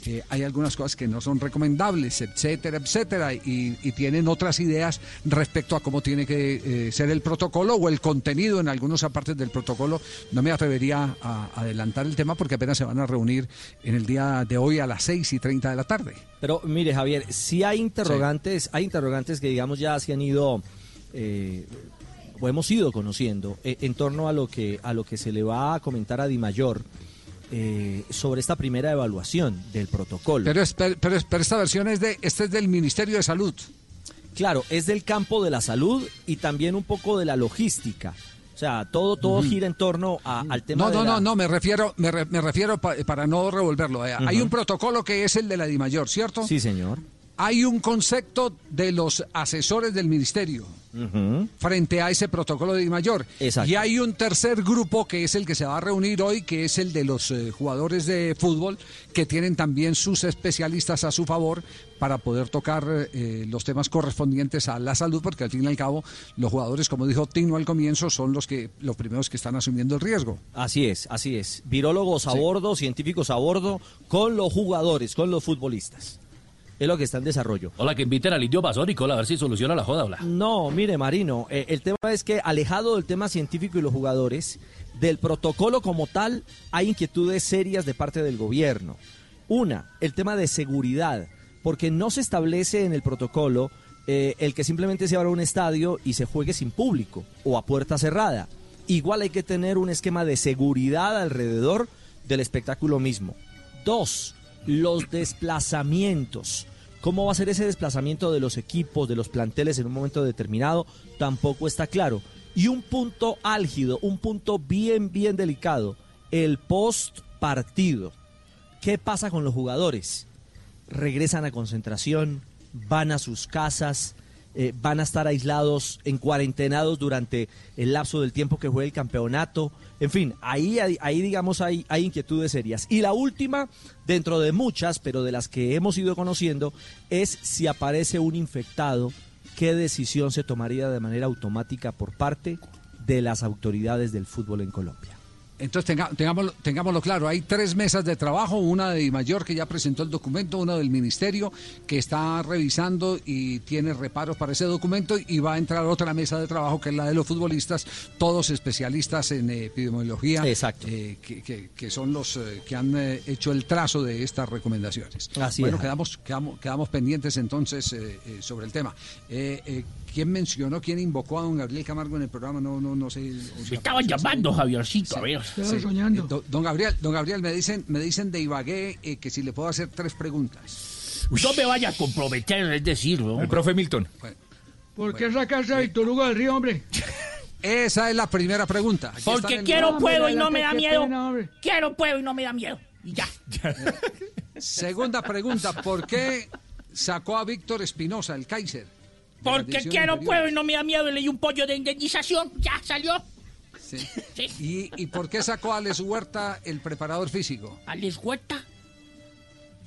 Eh, hay algunas cosas que no son recomendables, etcétera, etcétera, y, y tienen otras ideas respecto a cómo tiene que eh, ser el protocolo o el contenido en algunas partes del protocolo. No me atrevería a adelantar el tema porque apenas se van a reunir en el día de hoy a las 6 y 30 de la tarde. Pero mire, Javier, si hay interrogantes, hay interrogantes que digamos ya se han ido eh, o hemos ido conociendo eh, en torno a lo que a lo que se le va a comentar a Di Mayor eh, sobre esta primera evaluación del protocolo. Pero, es- pero, pero es- pero esta versión es de, este es del Ministerio de Salud. Claro, es del campo de la salud y también un poco de la logística. O sea, todo todo gira en torno a- al tema No, de no, la- no, no, me refiero, me, re- me refiero pa- para no revolverlo. eh. Hay un protocolo que es el de la DIMAYOR, ¿cierto? Sí, señor. Hay un concepto de los asesores del ministerio frente a ese protocolo de. Exacto. Y hay un tercer grupo que es el que se va a reunir hoy, que es el de los eh, jugadores de fútbol, que tienen también sus especialistas a su favor para poder tocar eh, los temas correspondientes a la salud, porque al fin y al cabo los jugadores, como dijo Tino al comienzo, son los que los primeros que están asumiendo el riesgo. Así es, así es. Virólogos a bordo, científicos a bordo, con los jugadores, con los futbolistas. Es lo que está en desarrollo. Hola, que inviten al indio Basónico a ver si soluciona la joda, hola. No, mire, Marino, eh, el tema es que alejado del tema científico y los jugadores, del protocolo como tal, hay inquietudes serias de parte del gobierno. Una, el tema de seguridad, porque no se establece en el protocolo eh, el que simplemente se abra un estadio y se juegue sin público o a puerta cerrada. Igual hay que tener un esquema de seguridad alrededor del espectáculo mismo. Dos, los desplazamientos. ¿Cómo va a ser ese desplazamiento de los equipos, de los planteles en un momento determinado? Tampoco está claro. Y un punto álgido, un punto bien, bien delicado, el post partido. ¿Qué pasa con los jugadores? ¿Regresan a concentración? ¿Van a sus casas? Eh, ¿Van a estar aislados, en cuarentenados durante el lapso del tiempo que juegue el campeonato? En fin, ahí, ahí, ahí, digamos hay, hay inquietudes serias. Y la última, dentro de muchas, pero de las que hemos ido conociendo, es si aparece un infectado, qué decisión se tomaría de manera automática por parte de las autoridades del fútbol en Colombia. Entonces tenga- tengámoslo, tengámoslo claro, hay tres mesas de trabajo, una de Mayor que ya presentó el documento, una del Ministerio que está revisando y tiene reparos para ese documento y va a entrar otra mesa de trabajo que es la de los futbolistas, todos especialistas en epidemiología, eh, que, que- que son los eh, que han eh, hecho el trazo de estas recomendaciones. Así bueno, es. quedamos, quedamos, quedamos pendientes entonces sobre el tema. Eh, eh, ¿Quién mencionó, quién invocó a don Gabriel Camargo en el programa? No, no, no sé. Me estaban llamando, Javiercito, a ver. Sí. Eh, do- Don Gabriel, don Gabriel, me dicen, me dicen de Ibagué eh, que si le puedo hacer tres preguntas. No me vaya a comprometer, es decir, ¿no? El profe Milton. ¿Por qué sacaste a Víctor Hugo del Río, hombre? Esa es la primera pregunta. Aquí está en Porque el- quiero, puedo y no me da miedo. Quiero, puedo y no me da miedo. Y ya. Segunda pregunta, ¿por qué sacó a Víctor Espinosa, el Kaiser? Porque quiero, inferiores? puedo y no me da miedo. Leí un pollo de indemnización. Ya salió. Sí. ¿Y, y por qué sacó a Alex Huerta, el preparador físico? ¿Alex Huerta?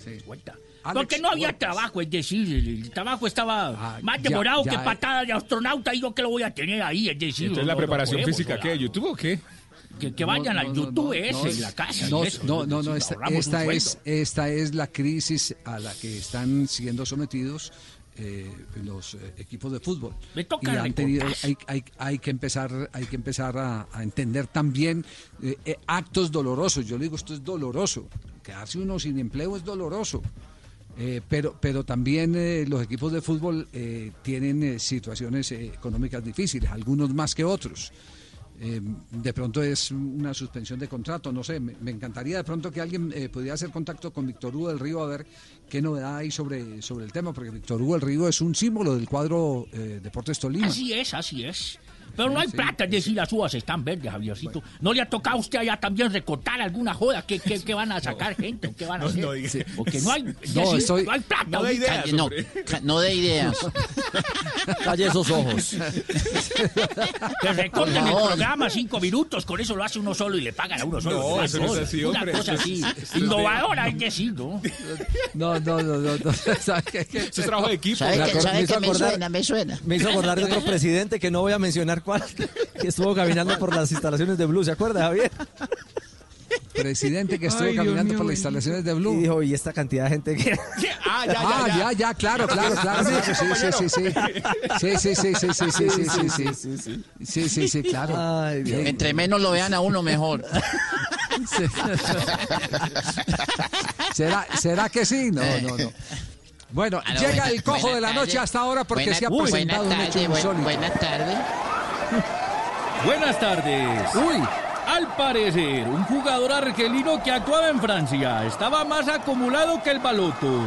Sí. Huerta. Alex Porque no había Huertas. trabajo, es decir, el, el trabajo estaba más ya- demorado ya, que patada de astronauta y yo que lo voy a tener ahí, es decir. Entonces no- la no preparación podemos, física. ¿qué? ¿De YouTube o qué? Que, que vayan al YouTube ese, en la casa. y No, eso, no, no, no, esta, esta es, esta es la crisis a la que están siendo sometidos eh, los eh, equipos de fútbol. Me toca y han tenido, hay, hay, hay que empezar, hay que empezar a, a entender también eh, eh, actos dolorosos. Yo le digo, esto es doloroso. Quedarse uno sin empleo es doloroso. Eh, pero, pero también eh, los equipos de fútbol eh, tienen eh, situaciones eh, económicas difíciles, algunos más que otros. Eh, de pronto es una suspensión de contrato, no sé, me, encantaría de pronto que alguien eh, pudiera hacer contacto con Víctor Hugo del Río a ver qué novedad hay sobre, sobre el tema, porque Víctor Hugo del Río es un símbolo del cuadro eh, Deportes Tolima. Así es, así es. Pero no hay Sí, plata, es decir, las uvas están verdes, Javiercito. ¿No le ha tocado a usted allá también recortar alguna joda? ¿Qué, qué, qué van a sacar gente? ¿O qué van a No, hacer? no. Sí. Porque no hay, No, decir, estoy- no hay plata. no de ideas, No, no de ideas. Calle esos ojos. Que recorten el programa cinco minutos, con eso lo hace uno solo y le pagan a uno solo. No, Una eso no es cosa, así, Una hombre, cosa innovadora, hay que decir, ¿no? No, no, no, no. no. ¿Sabe qué? Eso es trabajo de equipo. ¿Sabe Me qué, me me? Me suena. Me hizo acordar de otro presidente que no voy a mencionar ¿Cuál, cuál? Que estuvo caminando por las instalaciones de Blue, ¿se acuerda, Javier? Presidente que estuvo Ay, caminando mío, por las instalaciones de Blue. Y dijo, ¿y esta cantidad de gente que Ah, ya, Ah, ya, ya, claro, claro, claro. Sí, sí, sí, sí, sí. Sí, sí, sí, sí, sí, sí, sí, sí, sí. Sí, sí, sí, claro. Entre menos lo vean a uno, mejor. Sí. ¿Será, ¿Será que sí? No, no, no. Bueno, Aló, llega buena- el cojo de la tarde. noche hasta ahora porque Buena- se ha Uy, presentado un buena hecho tarde, buen- insólito. buenas tardes. Buenas tardes. Uy. Al parecer, un jugador argelino que actuaba en Francia estaba más acumulado que el baloto.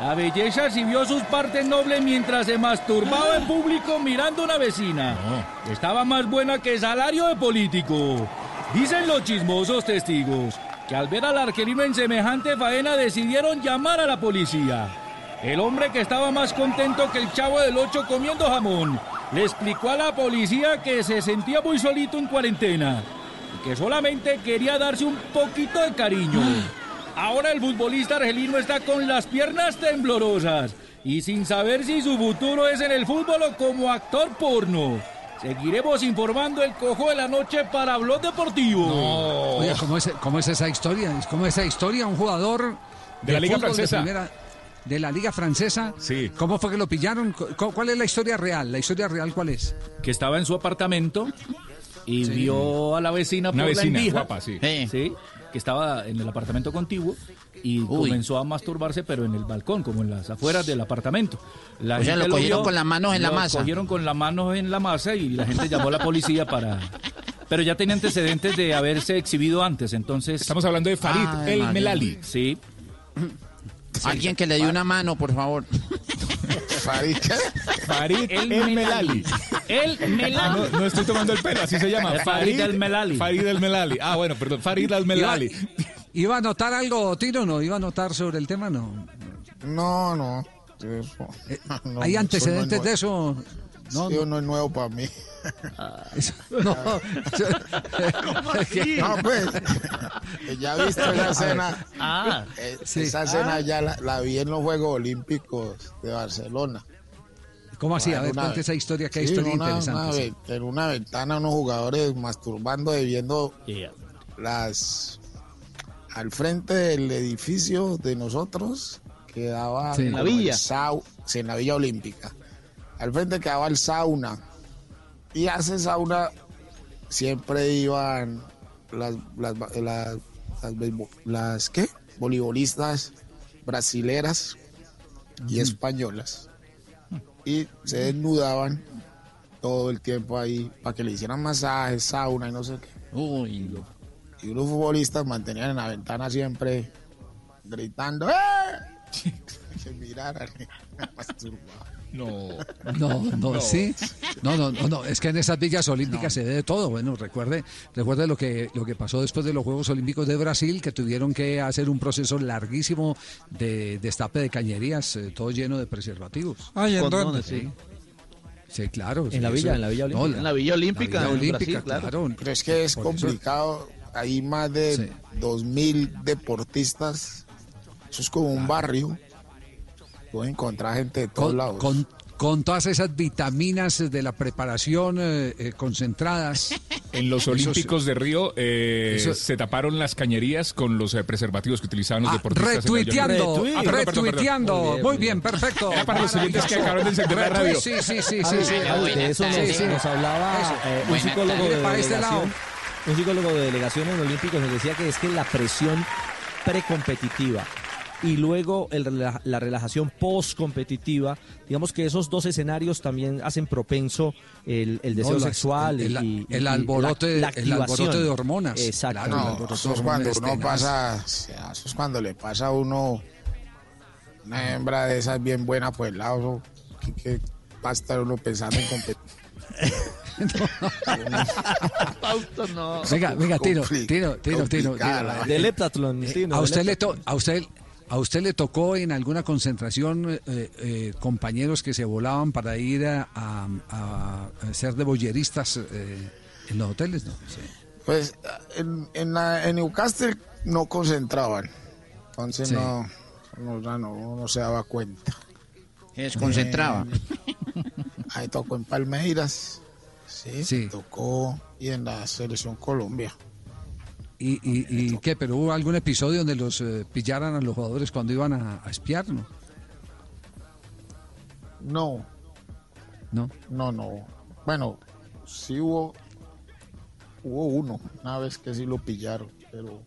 La belleza exhibió sus partes nobles mientras se masturbaba en público mirando a una vecina. Estaba más buena que salario de político. Dicen los chismosos testigos que al ver al argelino en semejante faena decidieron llamar a la policía. El hombre que estaba más contento que el chavo del ocho comiendo jamón le explicó a la policía que se sentía muy solito en cuarentena y que solamente quería darse un poquito de cariño. Ahora el futbolista argelino está con las piernas temblorosas y sin saber si su futuro es en el fútbol o como actor porno. Seguiremos informando el cojo de la noche para Blog Deportivo. Oye, ¿cómo es, cómo es esa historia? ¿Cómo es esa historia? Un jugador De la Liga Francesa. primera- de la Liga Francesa. Sí. ¿Cómo fue que lo pillaron? Cu- ¿Cuál es la historia real? ¿La historia real cuál es? que estaba en su apartamento y Sí. vio a la vecina Una por vecina, la guapa, sí. sí, que estaba en el apartamento contiguo y comenzó a masturbarse, pero en el balcón, como en las afueras del apartamento. La O sea, gente lo cogieron vio, con las manos en la lo masa. cogieron con las manos en la masa y la gente llamó a la policía para... Pero ya tenía antecedentes de haberse exhibido antes, entonces... Estamos hablando de Farid Ay, El. Melali. Sí. Alguien que le dio una mano, por favor. Farid, Farid El El, Melali. El Ah, Melali. no, no estoy tomando el pelo, así se llama. Farid El Melali. Farid El Melali. Ah, bueno, perdón. Farid El Melali. ¿Iba a notar algo, Tino? ¿No? ¿Iba a notar sobre el tema? No. No, no. Eso- no, ¿Hay antecedentes de es eso? No, Sí, no es nuevo para mí. Eso- no. No, pues, ya viste esa escena. Ah. Eh, Sí. Esa escena ya la, la vi en los Juegos Olímpicos de Barcelona. ¿Cómo así? A ver, cuente esa historia, que hay sí, historia en una- interesante. una en una ventana unos jugadores masturbando y viendo Yeah. las al frente del edificio de nosotros quedaba Sí. En la villa. sau- sí, en la villa olímpica al frente quedaba el sauna y a ese sauna siempre iban las las ¿qué? voleibolistas brasileras y españolas y se desnudaban todo el tiempo ahí para que le hicieran masajes, sauna y no sé qué. Uy, Y unos futbolistas mantenían en la ventana siempre gritando ¡Eh! que miraran masturbaban. No. No, no, sí. No, no, no, no, es que en esas villas olímpicas se ve de todo. Bueno, recuerde, recuerde lo que lo que pasó después de los Juegos Olímpicos de Brasil, que tuvieron que hacer un proceso larguísimo de destape de cañerías, eh, todo lleno de preservativos. Ay, ¿en dónde? Sí. Sí, claro. En la villa, en la Villa Olímpica. No, En la Villa Olímpica, la Villa en Olímpica, Brasil, claro. Pero es que es Por eso- complicado. Hay más de Sí. dos mil deportistas. Eso es como un barrio. Puedes encontrar gente de todos con, lados. con, con todas esas vitaminas de la preparación eh, eh, concentradas. En los sí. Olímpicos de Río eh, Eso- se taparon las cañerías con los eh, preservativos que utilizaban los Ah, deportistas. en retuiteando, Retweet. Ah, perdón, perdón, perdón. retuiteando. Muy bien, Muy bien, perfecto. Era para los oyentes que acabaron de encender la radio. Sí, sí, sí, sí. sí. ah, de eso nos, Sí, sí. nos hablaba eh, un psicólogo de para este lado. delegación. Un psicólogo de delegación en Olímpicos nos decía que es que la presión precompetitiva y luego el rela- la relajación postcompetitiva, digamos que esos dos escenarios también hacen propenso el, el deseo No, sexual el- y, el y- y alborote- la, la el alborote de hormonas. Exacto. Claro, el No, alboroto eso es cuando uno tenaz. pasa, eso es cuando le pasa a uno una hembra de esas bien buena pues el lado, que, que va a estar uno pensando en competir. Fausto, no. Venga, venga, Tino, Compli- Tino, Tino, Tino. complicada Tino. la Del heptatlón, Tino, A usted le to- a usted a usted le tocó en alguna concentración eh, eh, compañeros que se volaban para ir a, a- a- a ser de boyeristas eh, en los hoteles, ¿no? Sí. Pues en, en, la- en Newcastle no concentraban, entonces Sí. no, no, ya no, no se daba cuenta. Se desconcentraba. Ahí tocó en Palmeiras Sí, me tocó y en la selección Colombia. ¿Y, y, y qué? ¿Pero hubo algún episodio donde los eh, pillaran a los jugadores cuando iban a, a espiar, no? No. No. No, no. Bueno, sí hubo hubo uno, una vez que sí lo pillaron, pero,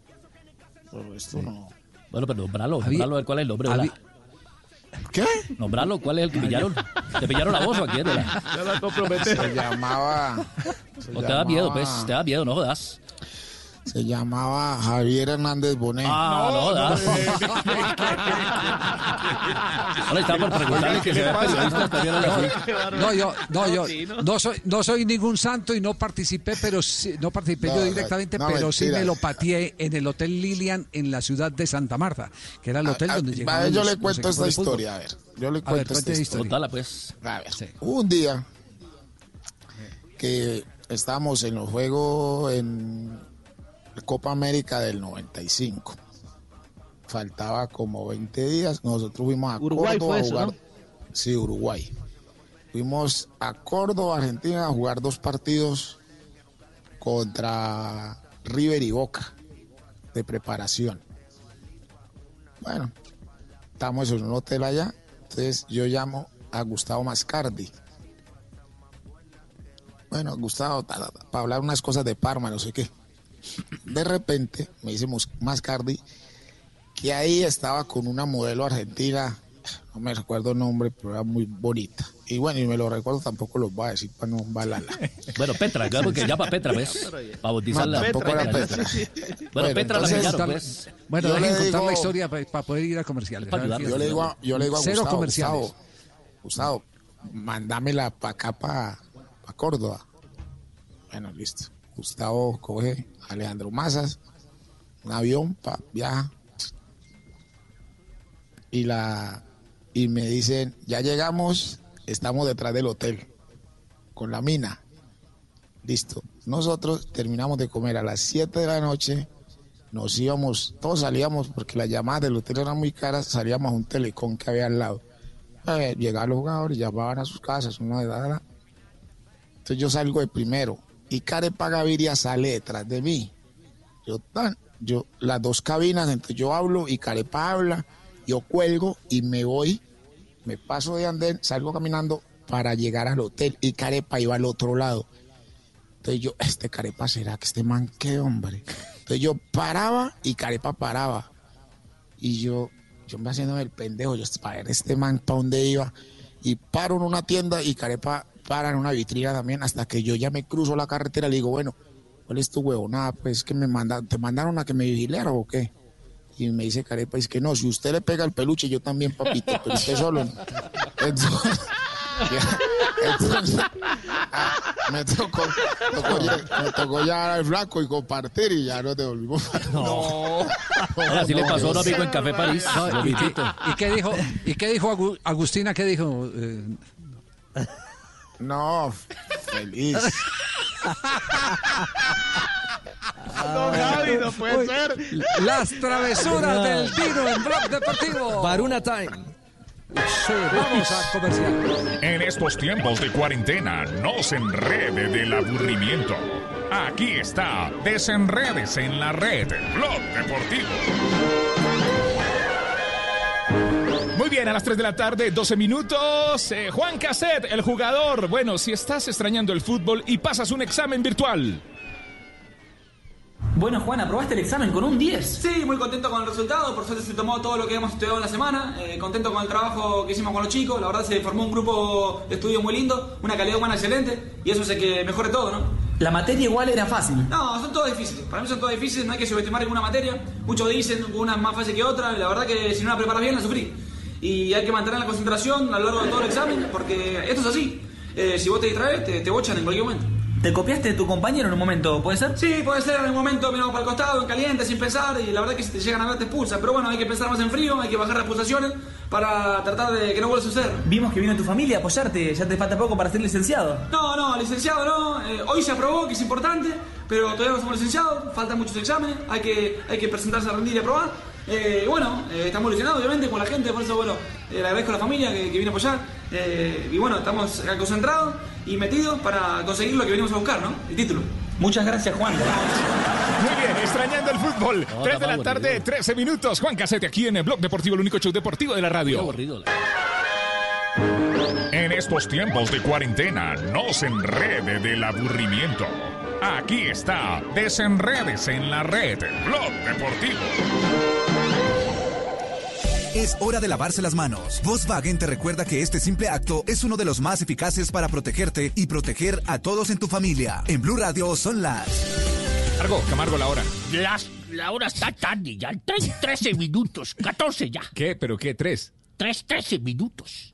pero esto no. Bueno, pero nombralo, Había- nombralo, a ver cuál es el nombre, había- ¿verdad? ¿Qué? Nombralo, ¿cuál es el que pillaron? ¿Te pillaron la voz o a quién? Ya la comprometé. Se llamaba. se No te da miedo, pues, te da miedo, no jodas. Se llamaba Javier Hernández Bonet. Ah, no jodas. Ahora estaba por preguntarle que se ve periodista, está bien así. No, yo, no, yo no soy, no soy ningún santo y no participé, pero sí- no participé No, yo no, directamente, no, pero sí me lo pateé en el Hotel Lilian en la ciudad de Santa Marta, que era el hotel A- a- donde a yo los- le cuento esta historia, a ver. Yo le A ver, cuento esta historia. Contala, pues. A ver, un día que estábamos en los juegos en la Copa América del 95. Faltaba como 20 días. Nosotros fuimos a Uruguay Córdoba a jugar. ¿no? Sí, Uruguay. Fuimos a Córdoba, Argentina, a jugar dos partidos contra River y Boca de preparación. Bueno, estamos en un hotel allá. Entonces yo llamo a Gustavo Mascardi. Bueno, Gustavo, ta, ta, ta, para hablar unas cosas de Parma, no sé qué. De repente me dice Mus- Mascardi que ahí estaba con una modelo argentina, no me recuerdo el nombre, pero era muy bonita. Y bueno, y me lo recuerdo, tampoco lo voy a decir para no embalarla. Bueno, Petra, claro que llama Petra, ¿ves? Para bautizarla. No, tampoco era Petra. Bueno, Petra la entonces- pues. Bueno, Yo dejen le contar digo- la historia para, poder ir a comerciales. Para. Yo le digo a, yo le digo a Cero Gustavo, comerciales. Gustavo, Gustavo, mándamela para acá, para Córdoba. Bueno, listo. Gustavo coge a Alejandro Mazas, un avión, pa, viaja. Y, la, y me dicen, ya llegamos, estamos detrás del hotel, con la mina. Listo. Nosotros terminamos de comer a las 7 de la noche, nos íbamos, todos salíamos porque las llamadas del hotel eran muy caras, salíamos a un telecom que había al lado. Eh, llegaban los jugadores, llamaban a sus casas, uno de edad. Entonces yo salgo de primero y Carepa Gaviria sale detrás de mí. Yo tan, yo, las dos cabinas, entonces yo hablo y Carepa habla, yo cuelgo y me voy, me paso de andén, salgo caminando para llegar al hotel y Carepa iba al otro lado. Entonces yo, este Carepa será que este man qué hombre. Entonces yo paraba y Carepa paraba. Y yo, yo me haciendo el pendejo, yo para ver este man para dónde iba. Y paro en una tienda y Carepa para en una vitrina también hasta que yo ya me cruzo la carretera y le digo, bueno, ¿cuál es tu huevo? Nada, pues que me manda, te mandaron a que me vigilara o qué. Y me dice Carepa, es que no, si usted le pega el peluche, yo también, papito, pero usted solo. no". Entonces, entonces, ah, me tocó, tocó ya- me tocó ya al flaco y compartir y ya nos devolvimos. No. Ahora sí le pasó a un amigo en Café París. No, ¿y, qué, y qué dijo, ¿Y qué dijo Agu- Agustina? ¿Qué dijo? Eh, No, feliz. No, Gaby, no puede Uy, ser. Las travesuras del Dino en Blog Deportivo. Baruna Time. Sí, vamos a comercial. En estos tiempos de cuarentena, no se enrede del aburrimiento. Aquí está, desenredes en la red, Blog Deportivo. Muy bien, a las 3 de la tarde, 12 minutos. Eh, Juan Cassette, el jugador. Bueno, si estás extrañando el fútbol y pasas un examen virtual. Bueno, Juan, ¿aprobaste el examen con un 10? Sí, muy contento con el resultado. Por suerte se tomó todo lo que hemos estudiado en la semana. Eh, contento con el trabajo que hicimos con los chicos. La verdad se formó un grupo de estudio muy lindo, una calidad humana excelente. Y eso hace que mejore todo, ¿no? La materia igual era fácil. No, son todas difíciles. Para mí son todas difíciles. No hay que subestimar ninguna materia. Muchos dicen una es más fácil que otra. Y la verdad que si no la preparas bien, la sufrí. Y hay que mantener la concentración a lo largo de todo el examen. Porque esto es así. Eh, si vos te distraes, te, te bochan en cualquier momento. ¿Te copiaste de tu compañero en un momento, puede ser? Sí, puede ser en un momento miramos para el costado, en caliente, sin pensar, y la verdad que si te llegan a ver te expulsan. Pero bueno, hay que pensar más en frío, hay que bajar las pulsaciones para tratar de que no vuelva a suceder. Vimos que vino tu familia a apoyarte, ya te falta poco para ser licenciado. No, no, licenciado no. Eh, hoy se aprobó, que es importante, pero todavía no somos licenciados, faltan muchos exámenes, hay que, hay que presentarse a rendir y aprobar. Eh, bueno, eh, estamos ilusionados obviamente con la gente, por eso bueno, eh, le agradezco a la familia que, que viene a apoyar. Eh, y bueno, estamos concentrados y metidos para conseguir lo que venimos a buscar, ¿no? El título. Muchas gracias, Juan. Muy bien, extrañando el fútbol. No, 3 de la tarde, aburrido. 13 minutos. Juan Casete aquí en el Blog Deportivo, el único show deportivo de la radio. En estos tiempos de cuarentena, no se enrede del aburrimiento. Aquí está, desenredes en la red, Blog Deportivo. Es hora de lavarse las manos. Volkswagen te recuerda que este simple acto es uno de los más eficaces para protegerte y proteger a todos en tu familia. En Blue Radio son las. Cargo, Camargo, la hora. Las, la hora está tarde ya. Tres, 13 minutos. 14 ya. ¿Qué? ¿Pero qué? ¿Tres? Tres, 13 minutos.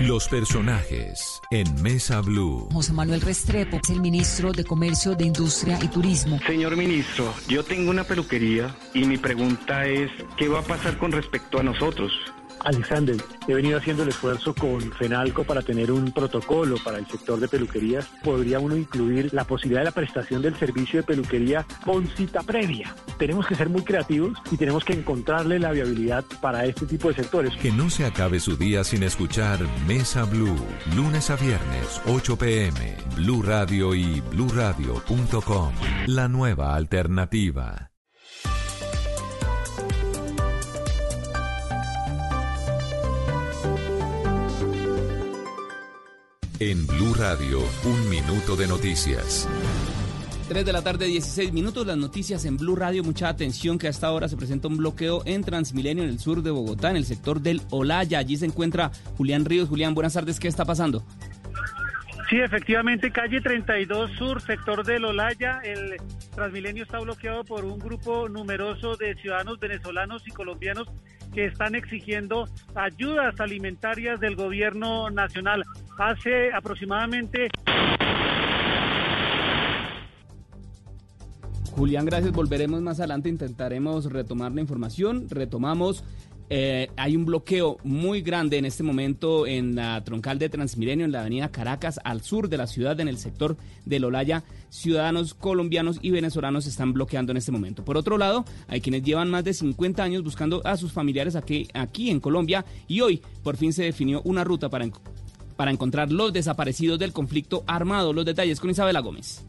Los personajes en Mesa Blue. José Manuel Restrepo es el ministro de Comercio, de Industria y Turismo. Señor ministro, yo tengo una peluquería y mi pregunta es, ¿qué va a pasar con respecto a nosotros? Alexander, he venido haciendo el esfuerzo con FENALCO para tener un protocolo para el sector de peluquerías. Podría uno incluir la posibilidad de la prestación del servicio de peluquería con cita previa. Tenemos que ser muy creativos y tenemos que encontrarle la viabilidad para este tipo de sectores. Que no se acabe su día sin escuchar Mesa Blue, lunes a viernes, 8 pm, Blue Radio y bluradio.com. La nueva alternativa. En Blue Radio, un minuto de noticias. 3 de la tarde, 16 minutos, las noticias en Blue Radio. Mucha atención que a esta hora se presenta un bloqueo en Transmilenio en el sur de Bogotá, en el sector del Olaya. Allí se encuentra Julián Ríos. Julián, buenas tardes. ¿Qué está pasando? Sí, efectivamente, calle 32 Sur, sector del Olaya, el Transmilenio está bloqueado por un grupo numeroso de ciudadanos venezolanos y colombianos que están exigiendo ayudas alimentarias del gobierno nacional. Hace aproximadamente Julián, gracias. Volveremos más adelante. Intentaremos retomar la información. Retomamos. Eh, hay un bloqueo muy grande en este momento en la troncal de Transmilenio, en la avenida Caracas, al sur de la ciudad, en el sector del Olaya. Ciudadanos colombianos y venezolanos están bloqueando en este momento. Por otro lado, hay quienes llevan más de 50 años buscando a sus familiares aquí, aquí en Colombia y hoy por fin se definió una ruta para, para encontrar los desaparecidos del conflicto armado. Los detalles con Isabela Gómez.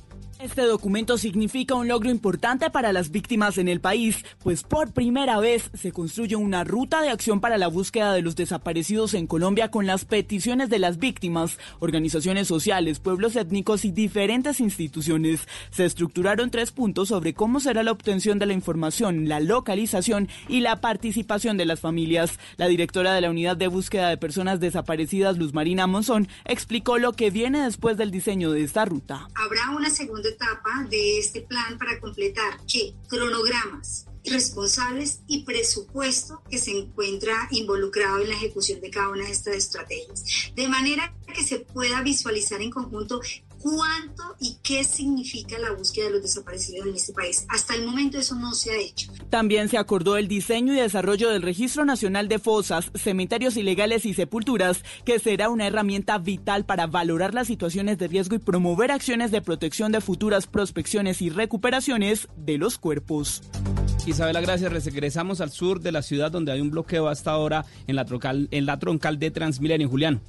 Este documento significa un logro importante para las víctimas en el país, pues por primera vez se construye una ruta de acción para la búsqueda de los desaparecidos en Colombia con las peticiones de las víctimas, organizaciones sociales, pueblos étnicos y diferentes instituciones. Se estructuraron tres puntos sobre cómo será la obtención de la información, la localización y la participación de las familias. La directora de la Unidad de Búsqueda de Personas Desaparecidas, Luz Marina Monzón, explicó lo que viene después del diseño de esta ruta. Habrá una segunda etapa de este plan para completar que cronogramas responsables y presupuesto que se encuentra involucrado en la ejecución de cada una de estas estrategias. De manera que se pueda visualizar en conjunto cuánto y qué significa la búsqueda de los desaparecidos en este país. Hasta el momento eso no se ha hecho. También se acordó el diseño y desarrollo del Registro Nacional de Fosas, Cementerios Ilegales y Sepulturas, que será una herramienta vital para valorar las situaciones de riesgo y promover acciones de protección de futuras prospecciones y recuperaciones de los cuerpos. Isabela, gracias. Regresamos al sur de la ciudad donde hay un bloqueo hasta ahora en la troncal, en la troncal de Transmilenio. Julián.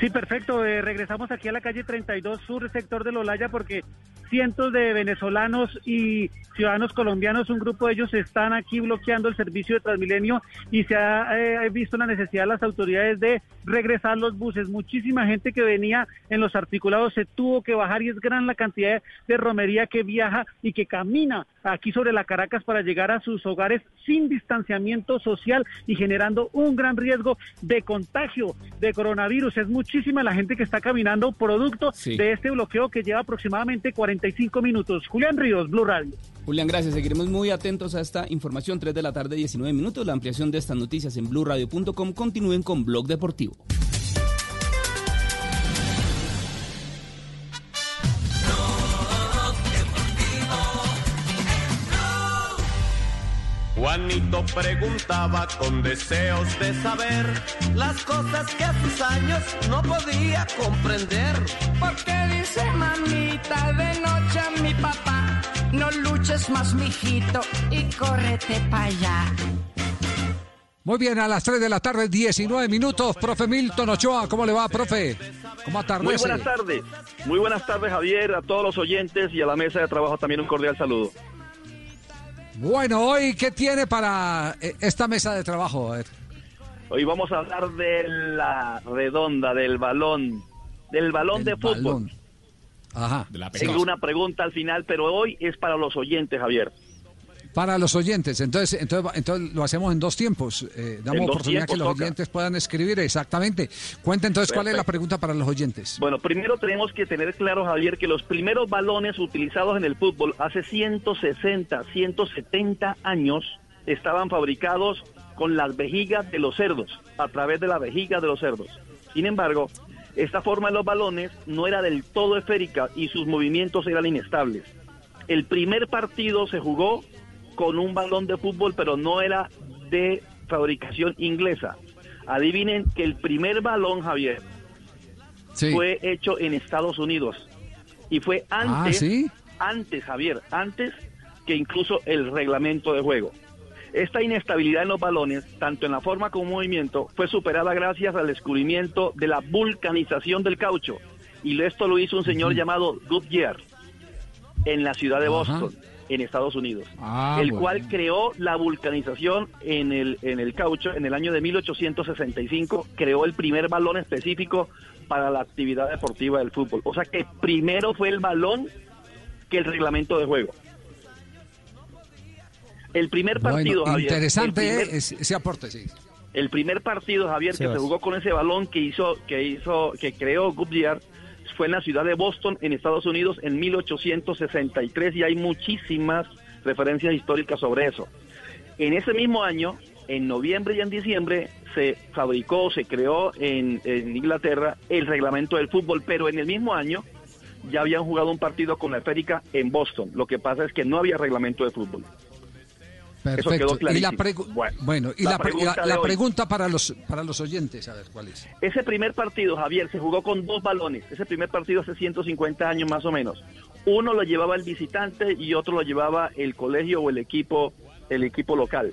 Sí, perfecto. Eh, regresamos aquí a la calle 32 Sur, sector de Lolaya, porque cientos de venezolanos y ciudadanos colombianos, un grupo de ellos están aquí bloqueando el servicio de Transmilenio y se ha eh, visto la necesidad de las autoridades de regresar los buses. Muchísima gente que venía en los articulados se tuvo que bajar y es gran la cantidad de romería que viaja y que camina aquí sobre la Caracas para llegar a sus hogares sin distanciamiento social y generando un gran riesgo de contagio de coronavirus. Es muchísima la gente que está caminando producto Sí. de este bloqueo que lleva aproximadamente 45 minutos. Julián Ríos, Blue Radio. Julián, gracias. Seguiremos muy atentos a esta información. 3 de la tarde, 19 minutos. La ampliación de estas noticias en blurradio.com. Continúen con Blog Deportivo. Juanito preguntaba con deseos de saber las cosas que a sus años no podía comprender. Porque dice mamita de noche a mi papá, no luches más, mijito, y córrete para allá. Muy bien, a las 3 de la tarde, 19 minutos. Profe Milton Ochoa, ¿cómo le va, profe? ¿Cómo atardece? Muy buenas tardes, muy buenas tardes Javier, a todos los oyentes y a la mesa de trabajo también un cordial saludo. Bueno, hoy, ¿qué tiene para eh, esta mesa de trabajo? A ver. Hoy vamos a hablar de la redonda, del balón, del balón de fútbol. balón. Ajá. Tengo una pregunta al final, pero hoy es para los oyentes, Javier. Para los oyentes, entonces, entonces, entonces lo hacemos en dos tiempos. Eh, damos dos oportunidad que tiempos los toca. oyentes puedan escribir exactamente. Cuenta entonces cuál es la pregunta para los oyentes. Bueno, primero tenemos que tener claro, Javier, que los primeros balones utilizados en el fútbol hace 160, 170 años estaban fabricados con las vejigas de los cerdos, a través de la vejiga de los cerdos. Sin embargo, esta forma de los balones no era del todo esférica y sus movimientos eran inestables. El primer partido se jugó con un balón de fútbol, pero no era de fabricación inglesa. Adivinen que el primer balón, Javier, fue hecho en Estados Unidos y fue antes, Ah, ¿sí? antes Javier, antes que incluso el reglamento de juego. Esta inestabilidad en los balones, tanto en la forma como movimiento, fue superada gracias al descubrimiento de la vulcanización del caucho. Y esto lo hizo un señor llamado Goodyear en la ciudad de Ajá. En Estados Unidos, Ah, el bueno. cual creó la vulcanización en el, en el caucho en el año de 1865, creó el primer balón específico para la actividad deportiva del fútbol. O sea que primero fue el balón que el reglamento de juego. El primer partido, Bueno, Javier, interesante primer- ese, aporte, sí. el primer partido, Javier, que se jugó con ese balón que hizo, que hizo, que creó Goodyear, fue en la ciudad de Boston, en Estados Unidos, en 1863, y hay muchísimas referencias históricas sobre eso. En ese mismo año, en noviembre y en diciembre, se fabricó, se creó en, en Inglaterra el reglamento del fútbol, pero en el mismo año ya habían jugado un partido con la esférica en Boston. Lo que pasa es que no había reglamento de fútbol. Eso quedó Perfecto. Y la, bueno, y la la, pre- pregunta la- de la hoy. pregunta para los para los oyentes, a ver cuál es. Ese primer partido, Javier, se jugó con dos balones. Ese primer partido hace 150 años más o menos. Uno lo llevaba el visitante y otro lo llevaba el colegio o el equipo, el equipo local.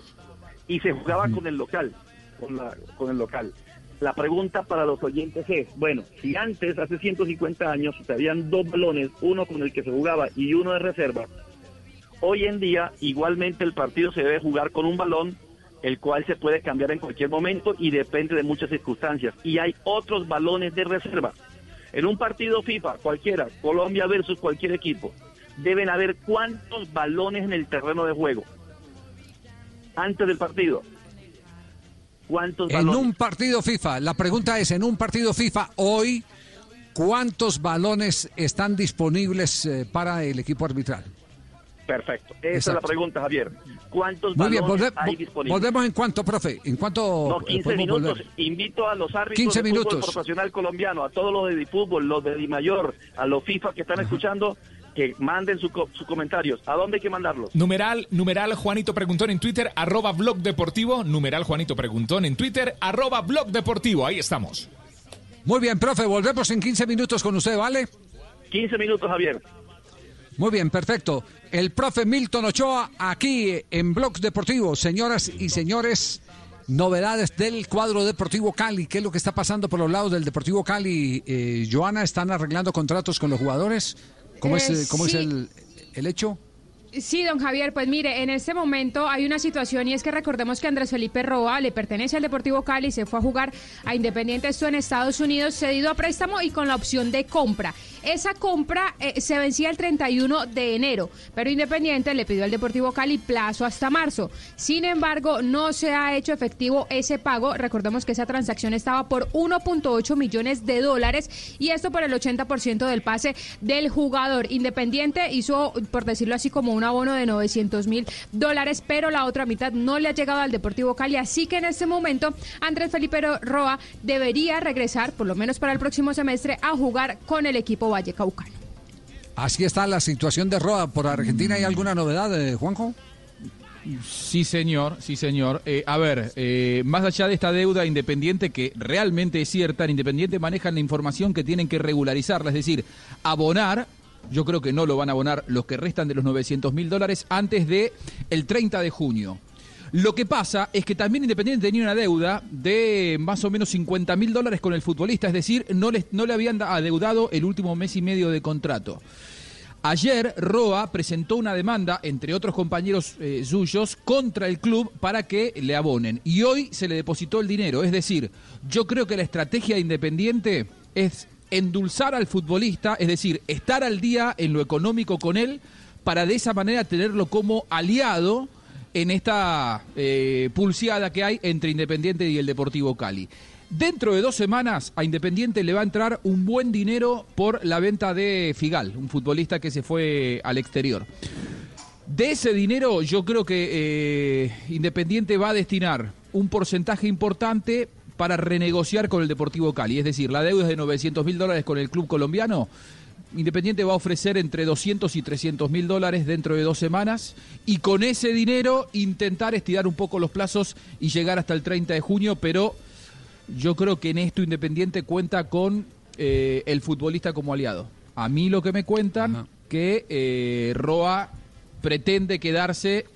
Y se jugaba con el local, con, la- con el local. La pregunta para los oyentes es, bueno, si antes, hace 150 años, se habían dos balones, uno con el que se jugaba y uno de reserva, hoy en día igualmente el partido se debe jugar con un balón el cual se puede cambiar en cualquier momento y depende de muchas circunstancias. Y hay otros balones de reserva. En un partido FIFA, cualquiera, Colombia versus cualquier equipo, deben haber cuántos balones en el terreno de juego antes del partido. ¿Cuántos En balones? un partido FIFA, la pregunta es, en un partido FIFA hoy, ¿cuántos balones están disponibles eh, para el equipo arbitral? Perfecto. Esa es la pregunta, Javier. ¿Cuántos Muy bien, volve- hay disponibles? volvemos en cuánto, profe, en cuánto No, eh, 15 podemos minutos. volver? Invito a los árbitros 15 de fútbol profesional colombiano, a todos los de fútbol, los de Di Mayor, a los FIFA que están escuchando, que manden su co- sus comentarios. ¿A dónde hay que mandarlos? Numeral, numeral Juanito Preguntón en Twitter, arroba blog deportivo, numeral Juanito Preguntón en Twitter, arroba blog deportivo, ahí estamos. Muy bien, profe, volvemos en 15 minutos con usted, ¿vale? 15 minutos, Javier. Muy bien, perfecto. El profe Milton Ochoa aquí en Blog Deportivo. Señoras y señores, novedades del cuadro Deportivo Cali. ¿Qué es lo que está pasando por los lados del Deportivo Cali? Eh, Joana, ¿están arreglando contratos con los jugadores? ¿Cómo es, Eh, cómo es el, el hecho? Sí, don Javier, pues mire, en este momento hay una situación y es que recordemos que Andrés Felipe Roa le pertenece al Deportivo Cali, se fue a jugar a Independiente, esto en Estados Unidos, cedido a préstamo y con la opción de compra. Esa compra eh, se vencía el 31 de enero, pero Independiente le pidió al Deportivo Cali plazo hasta marzo. Sin embargo, no se ha hecho efectivo ese pago. Recordemos que esa transacción estaba por 1.8 millones de dólares y esto por el 80% del pase del jugador. Independiente hizo, por decirlo así, como un abono de 900 mil dólares, pero la otra mitad no le ha llegado al Deportivo Cali. Así que en este momento Andrés Felipe Roa debería regresar, por lo menos para el próximo semestre, a jugar con el equipo Vallecaucano. Así está la situación de Roa por Argentina. ¿Hay alguna novedad, eh, Juanjo? Sí, señor, sí, señor. Eh, a ver, eh, más allá de esta deuda independiente que realmente es cierta, en Independiente manejan la información que tienen que regularizarla, es decir, abonar. Yo creo que no lo van a abonar los que restan de los 900 mil dólares antes de el 30 de junio. Lo que pasa es que también Independiente tenía una deuda de más o menos 50 mil dólares con el futbolista, es decir, no le, no le habían da- adeudado el último mes y medio de contrato. Ayer Roa presentó una demanda, entre otros compañeros eh, suyos, contra el club para que le abonen. Y hoy se le depositó el dinero. Es decir, yo creo que la estrategia de Independiente es endulzar al futbolista, es decir, estar al día en lo económico con él, para de esa manera tenerlo como aliado en esta eh, pulseada que hay entre Independiente y el Deportivo Cali. Dentro de dos semanas a Independiente le va a entrar un buen dinero por la venta de Figal, un futbolista que se fue al exterior. De ese dinero yo creo que eh, Independiente va a destinar un porcentaje importante para renegociar con el Deportivo Cali. Es decir, la deuda es de 900 mil dólares con el club colombiano. Independiente va a ofrecer entre 200 y 300 mil dólares dentro de dos semanas y con ese dinero intentar estirar un poco los plazos y llegar hasta el 30 de junio, pero yo creo que en esto Independiente cuenta con eh, el futbolista como aliado. A mí lo que me cuentan que eh, Roa pretende quedarse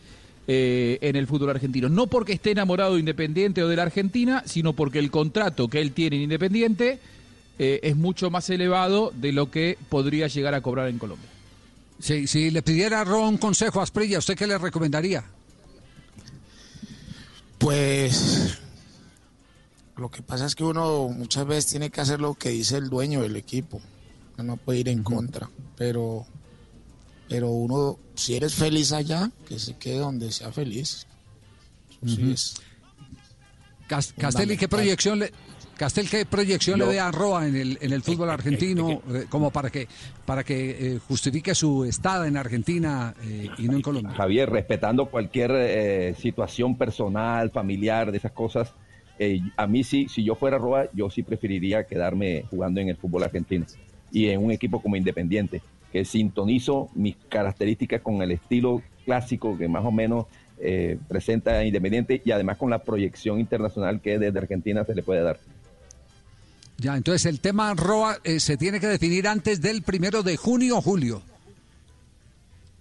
eh, en el fútbol argentino. No porque esté enamorado de Independiente o de la Argentina, sino porque el contrato que él tiene en Independiente eh, es mucho más elevado de lo que podría llegar a cobrar en Colombia. Si, si le pidiera a Roa un consejo a Asprilla, ¿usted qué le recomendaría? Pues lo que pasa es que uno muchas veces tiene que hacer lo que dice el dueño del equipo. No puede ir en contra. Pero, pero uno, si eres feliz allá, que se quede donde sea feliz. Eso sí Ujú. es Cas- Castelli, ¿qué proyección le, Castel, ¿qué proyección Yo- le ve a Roa en el, en el fútbol argentino eh, como para que para que eh, justifique su estada en Argentina eh, y no en Colombia? Javier, respetando cualquier eh, situación personal, familiar, de esas cosas, eh, a mí sí, si yo fuera Roa, yo sí preferiría quedarme jugando en el fútbol argentino y en un equipo como Independiente, que sintonizo mis características con el estilo clásico que más o menos eh, presenta Independiente y además con la proyección internacional que desde Argentina se le puede dar. Ya, entonces el tema Roa eh, se tiene que definir antes del primero de junio o julio.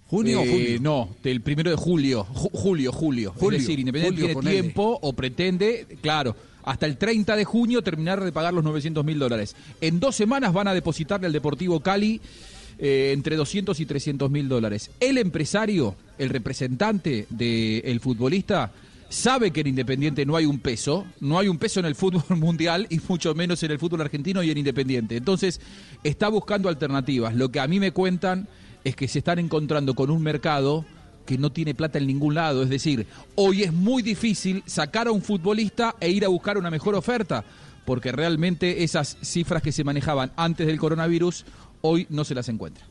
¿Junio o Eh, julio? No, del primero de julio. Ju- julio, julio. Julio, Es decir, Independiente julio, tiene tiempo o pretende, claro, hasta el 30 de junio terminar de pagar los 900 mil dólares. En dos semanas van a depositarle al Deportivo Cali eh, entre 200 y 300 mil dólares. El empresario, el representante del futbolista, sabe que en Independiente no hay un peso, no hay un peso en el fútbol mundial y mucho menos en el fútbol argentino y en Independiente. Entonces, está buscando alternativas. Lo que a mí me cuentan es que se están encontrando con un mercado que no tiene plata en ningún lado. Es decir, hoy es muy difícil sacar a un futbolista e ir a buscar una mejor oferta, porque realmente esas cifras que se manejaban antes del coronavirus, hoy no se las encuentra.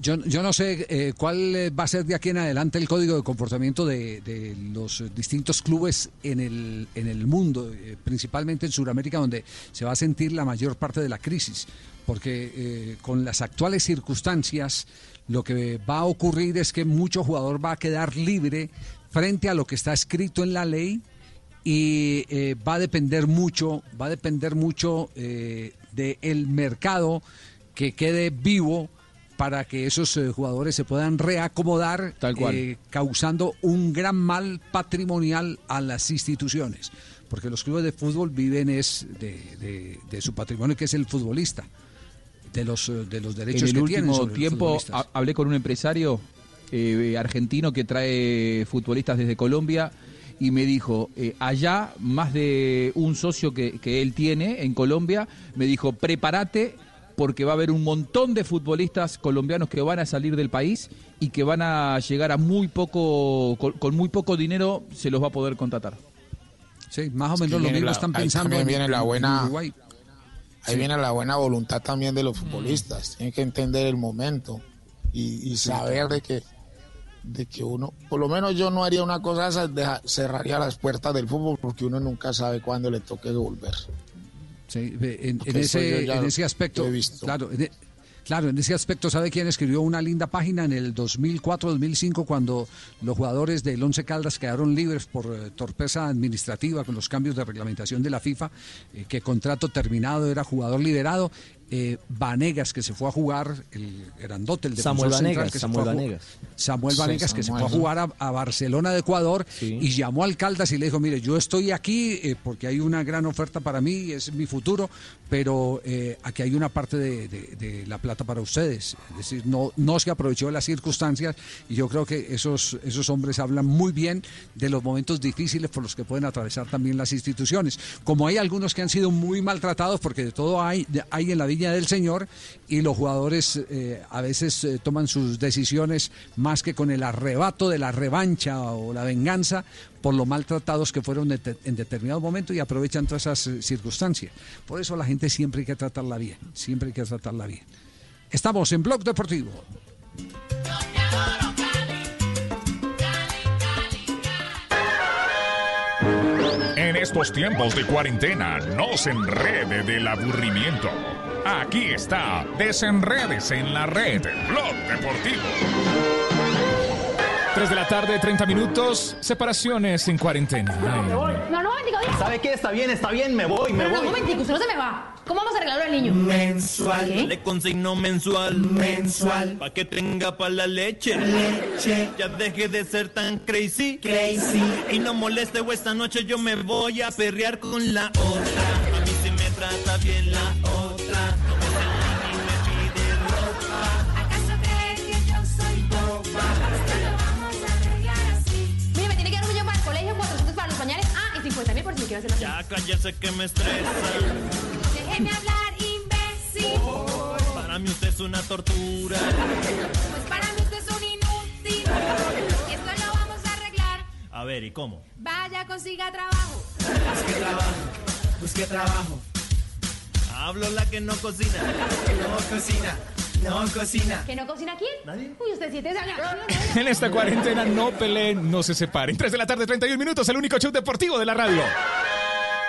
Yo, yo no sé eh, cuál eh, va a ser de aquí en adelante el código de comportamiento de, de los distintos clubes en el, en el mundo, eh, principalmente en Sudamérica, donde se va a sentir la mayor parte de la crisis. Porque con las actuales circunstancias, lo que va a ocurrir es que mucho jugador va a quedar libre frente a lo que está escrito en la ley y va a depender mucho, va a depender mucho del mercado que quede vivo para que esos eh, jugadores se puedan reacomodar, Tal cual. eh, causando un gran mal patrimonial a las instituciones. Porque los clubes de fútbol viven es de, de- de su patrimonio, que es el futbolista, de los, eh, de los derechos en el que último tiempo hablé con un empresario eh, argentino que trae futbolistas desde Colombia y me dijo, eh, allá más de un socio que, que él tiene en Colombia, me dijo, prepárate porque va a haber un montón de futbolistas colombianos que van a salir del país y que van a llegar a muy poco, con, con muy poco dinero se los va a poder contratar. Sí, más o Es que menos lo mismo la- están ahí pensando también en- viene la en buena- Uruguay. Ahí Sí. viene la buena voluntad también de los futbolistas. Tienen que entender el momento y, y saber de que, de que uno, por lo menos yo no haría una cosa esa, deja- cerraría las puertas del fútbol porque uno nunca sabe cuándo le toque volver. Sí, en, en ese, en ese aspecto, claro, en, e- claro, en ese aspecto, ¿sabe quién escribió una linda página en el 2004-2005 cuando los jugadores del Once Caldas quedaron libres por eh, torpeza administrativa con los cambios de reglamentación de la FIFA, eh, que contrato terminado era jugador liberado? Eh, Vanegas, que se fue a jugar, el grandote, el defensor Samuel central, Vanegas, que se Samuel fue a ju- Vanegas. Samuel Sí, Vanegas, que se fue a jugar a, a Barcelona de Ecuador y llamó al Caldas y le dijo, mire, yo estoy aquí eh, porque hay una gran oferta para mí, es mi futuro, pero eh, aquí hay una parte de, de- de la plata para ustedes. Es decir, no, no se aprovechó de las circunstancias y yo creo que esos, esos hombres hablan muy bien de los momentos difíciles por los que pueden atravesar también las instituciones. Como hay algunos que han sido muy maltratados, porque de todo hay, hay en la del Señor, y los jugadores eh, a veces eh, toman sus decisiones más que con el arrebato de la revancha o la venganza por lo maltratados que fueron en determinado momento y aprovechan todas esas eh, circunstancias. Por eso la gente siempre hay que tratarla bien, siempre hay que tratarla bien. Estamos en Blog Deportivo. Estos tiempos de cuarentena, no se enrede del aburrimiento. Aquí está, desenredes en la red, Blog Deportivo. 3 de la tarde, 30 minutos, separaciones en cuarentena. Ay, No, no, diga. ¿Sabe qué? Está bien, está bien, me voy, me No, no, voy. momentico, usted no se me va. ¿Cómo vamos a arreglarlo al niño? Mensual. ¿Qué? Le consigno mensual. Mensual. Pa' que tenga pa' la leche. Leche. Ya deje de ser tan crazy. Crazy. Y no moleste, o esta noche yo me voy a perrear con la otra. A mí si me trata bien la otra. No me celan y me pide ropa. ¿Acaso crees que yo soy boba? Esto lo vamos a arreglar así. Mire, me tiene que dar un millón para el colegio, 400 para los pañales. Ah, y 50 mil por si me quiero hacer la Ya cállese que me estresa. Déjeme hablar, imbécil. Para mí usted es una tortura. Pues para mí usted es un inútil. Esto lo vamos a arreglar. A ver, ¿y cómo? Vaya, consiga trabajo. Busque trabajo. Busque trabajo. Hablo la que no cocina. No cocina. No cocina. ¿Que no cocina quién? Nadie. Uy, usted siete años. En esta cuarentena no peleen, no se separen. 3 de la tarde, 31 minutos, el único show deportivo de la radio.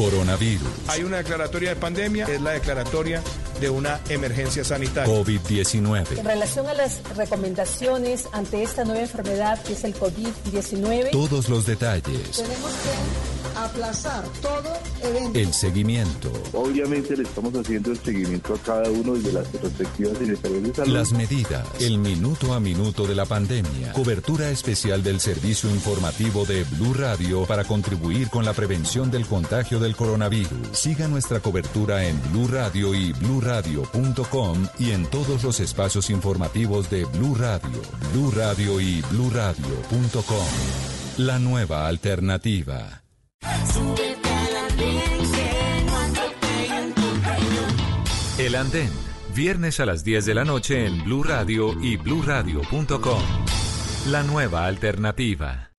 Coronavirus. Hay una declaratoria de pandemia, es la declaratoria de una emergencia sanitaria. COVID-19. En relación a las recomendaciones ante esta nueva enfermedad que es el COVID-19, Todos los detalles. tenemos que aplazar todo evento. El seguimiento. Obviamente le estamos haciendo el seguimiento a cada uno de las respectivas secretarías de salud. Las medidas. El minuto a minuto de la pandemia. Cobertura especial del servicio informativo de Blue Radio para contribuir con la prevención del contagio del coronavirus. Siga nuestra cobertura en Blue Radio y bluradio.com y en todos los espacios informativos de Blue Radio, Blue Radio y bluradio.com. La nueva alternativa. El Andén, Viernes a las 10 de la noche en Blue Radio y bluradio.com. La nueva alternativa.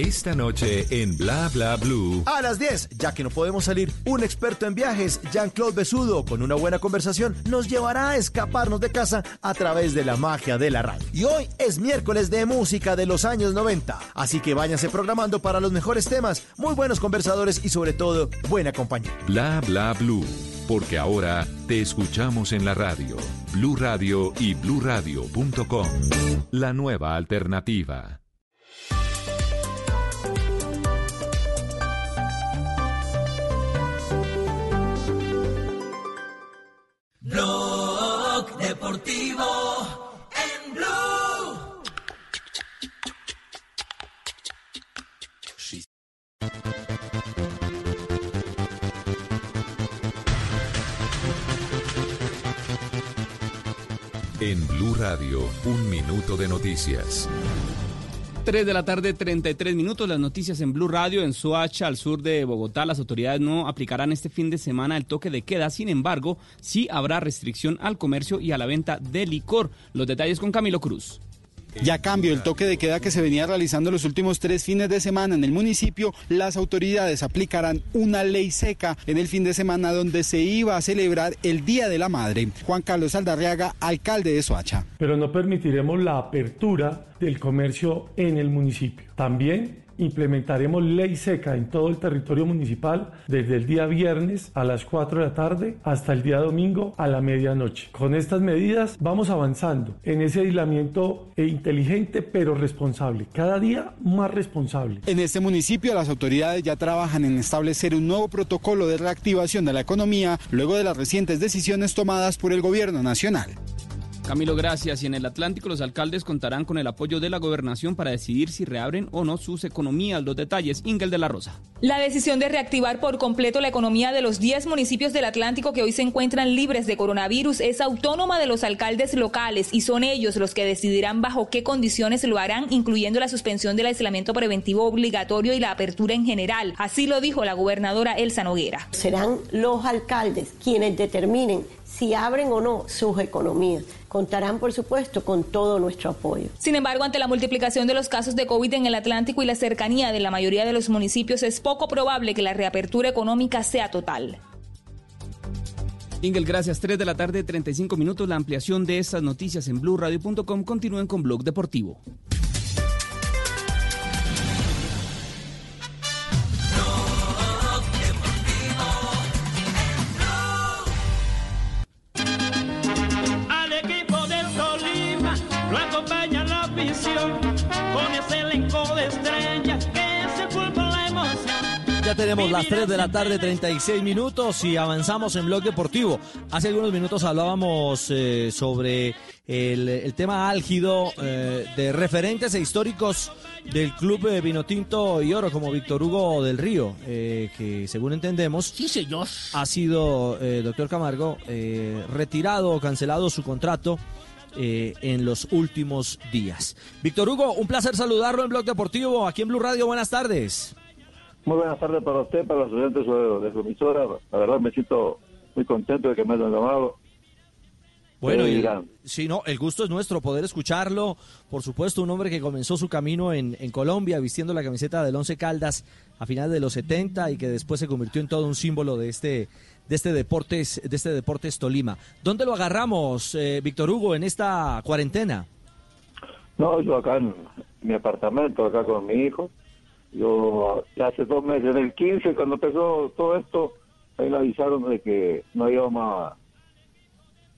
Esta noche en Bla Bla Blue. A las 10, ya que no podemos salir, un experto en viajes, Jean-Claude Besudo, con una buena conversación, nos llevará a escaparnos de casa a través de la magia de la radio. Y hoy es miércoles de música de los años 90, así que váyanse programando para los mejores temas, muy buenos conversadores y sobre todo, buena compañía. Bla Bla Blue. Porque ahora te escuchamos en la radio. Blue Radio y bluradio.com. La nueva alternativa. Deportivo en Blue. En Blue Radio, un minuto de noticias. 3 de la tarde, 33 minutos. Las noticias en Blue Radio. En Soacha, al sur de Bogotá, las autoridades no aplicarán este fin de semana el toque de queda. Sin embargo, sí habrá restricción al comercio y a la venta de licor. Los detalles con Camilo Cruz. Ya a cambio del toque de queda que se venía realizando los últimos tres fines de semana en el municipio, las autoridades aplicarán una ley seca en el fin de semana donde se iba a celebrar el Día de la Madre. Juan Carlos Aldarriaga, alcalde de Soacha. Pero no permitiremos la apertura del comercio en el municipio. También implementaremos ley seca en todo el territorio municipal desde el día viernes a las 4 de la tarde hasta el día domingo a la medianoche. Con estas medidas vamos avanzando en ese aislamiento eh, inteligente pero responsable, cada día más responsable. En este municipio las autoridades ya trabajan en establecer un nuevo protocolo de reactivación de la economía luego de las recientes decisiones tomadas por el gobierno nacional. Camilo, gracias. Y en el Atlántico los alcaldes contarán con el apoyo de la gobernación para decidir si reabren o no sus economías. Los detalles, Ingel de la Rosa. La decisión de reactivar por completo la economía de los 10 municipios del Atlántico que hoy se encuentran libres de coronavirus es autónoma de los alcaldes locales y son ellos los que decidirán bajo qué condiciones lo harán, incluyendo la suspensión del aislamiento preventivo obligatorio y la apertura en general. Así lo dijo la gobernadora Elsa Noguera. Serán los alcaldes quienes determinen si abren o no sus economías. Contarán, por supuesto, con todo nuestro apoyo. Sin embargo, ante la multiplicación de los casos de COVID en el Atlántico y la cercanía de la mayoría de los municipios, es poco probable que la reapertura económica sea total. Ingel, gracias. 3 de la tarde, 35 minutos. La ampliación de estas noticias en blueradio.com. Continúen con Blog Deportivo. Con ese elenco de estrellas que es el fútbol la emoción. Ya tenemos las 3 de la tarde, 36 minutos y avanzamos en Blog Deportivo. Hace algunos minutos hablábamos eh, sobre el, el tema álgido eh, de referentes e históricos del club de Vinotinto y Oro, como Víctor Hugo del Río, eh, que según entendemos, ha sido, eh, doctor Camargo, eh, retirado o cancelado su contrato. Eh, en los últimos días. Víctor Hugo, un placer saludarlo en Blog Deportivo, aquí en Blue Radio. Buenas tardes. Muy buenas tardes para usted, para los estudiantes de, su emisora. La verdad me siento muy contento de que me hayan llamado. Bueno, Eh, y, sí, no, el gusto es nuestro poder escucharlo. Por supuesto, un hombre que comenzó su camino en, en Colombia vistiendo la camiseta del Once Caldas a finales de los 70 y que después se convirtió en todo un símbolo de este de este deportes de este deportes Tolima. ¿Dónde lo agarramos, eh, Víctor Hugo, en esta cuarentena? No, yo acá en mi apartamento, acá con mi hijo. Yo ya hace dos meses, en el 15, cuando empezó todo esto, ahí le avisaron de que no íbamos a,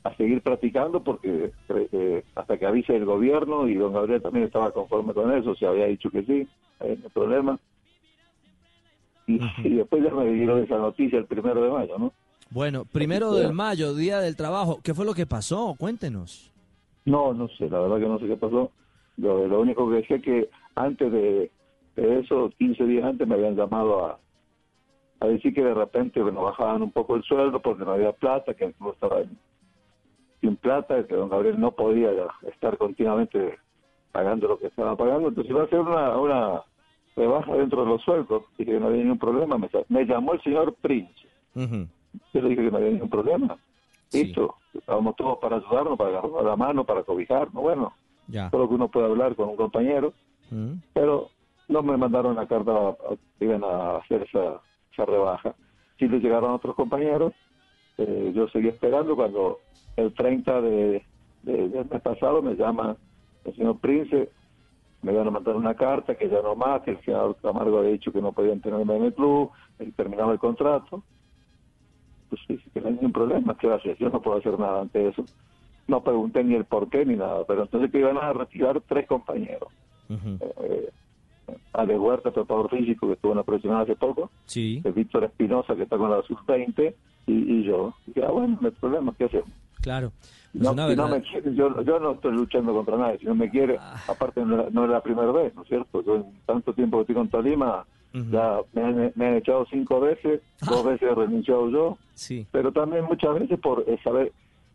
a seguir practicando porque eh, hasta que avise el gobierno y don Gabriel también estaba conforme con eso, se había dicho que sí, ahí no hay problema. Y, y después ya me dieron esa noticia el primero de mayo, ¿no? Bueno, primero del mayo, Día del Trabajo. ¿Qué fue lo que pasó? Cuéntenos. No, no sé, la verdad que no sé qué pasó. Lo, lo único que sé que antes de, de eso, 15 días antes, me habían llamado a, a decir que de repente nos bajaban un poco el sueldo porque no había plata, que el club estaba sin plata, que don Gabriel no podía estar continuamente pagando lo que estaba pagando, entonces iba a hacer una, una rebaja dentro de los sueldos, y que no había ningún problema. Me, me llamó el señor Prince, yo le dije que no había ningún problema. Listo, estábamos todos para ayudarnos, para agarrar la mano, para cobijarnos, bueno, Ya. todo lo que uno puede hablar con un compañero, Mm. pero no me mandaron la carta a- a- a hacer esa, esa rebaja. Sí le llegaron otros compañeros, eh, yo seguí esperando cuando el 30 de, de- del mes pasado me llama el señor Prince, me iban a mandar una carta que ya no más, que el señor Camargo había dicho que no podían tenerme en el club, terminaba el contrato. Pues sí, que no hay ningún problema, ¿qué va a hacer? Yo no puedo hacer nada ante eso. No pregunté ni el por qué ni nada, pero entonces que iban a retirar tres compañeros. Eh, Ale Huerta, preparador físico, que estuvo en la profesional hace poco, Sí. el Víctor Espinosa, que está con la sub-20, y, y yo. Y dije, ah, bueno, no hay problema, ¿qué hacemos? Claro. Pues No, si me quiere, yo, yo no estoy luchando contra nadie. Si no me quiere, aparte no, no es la primera vez, ¿no es cierto? Yo en tanto tiempo que estoy con Tolima, ya me han, me han echado cinco veces, dos veces he renunciado yo, Sí. pero también muchas veces por eh, saber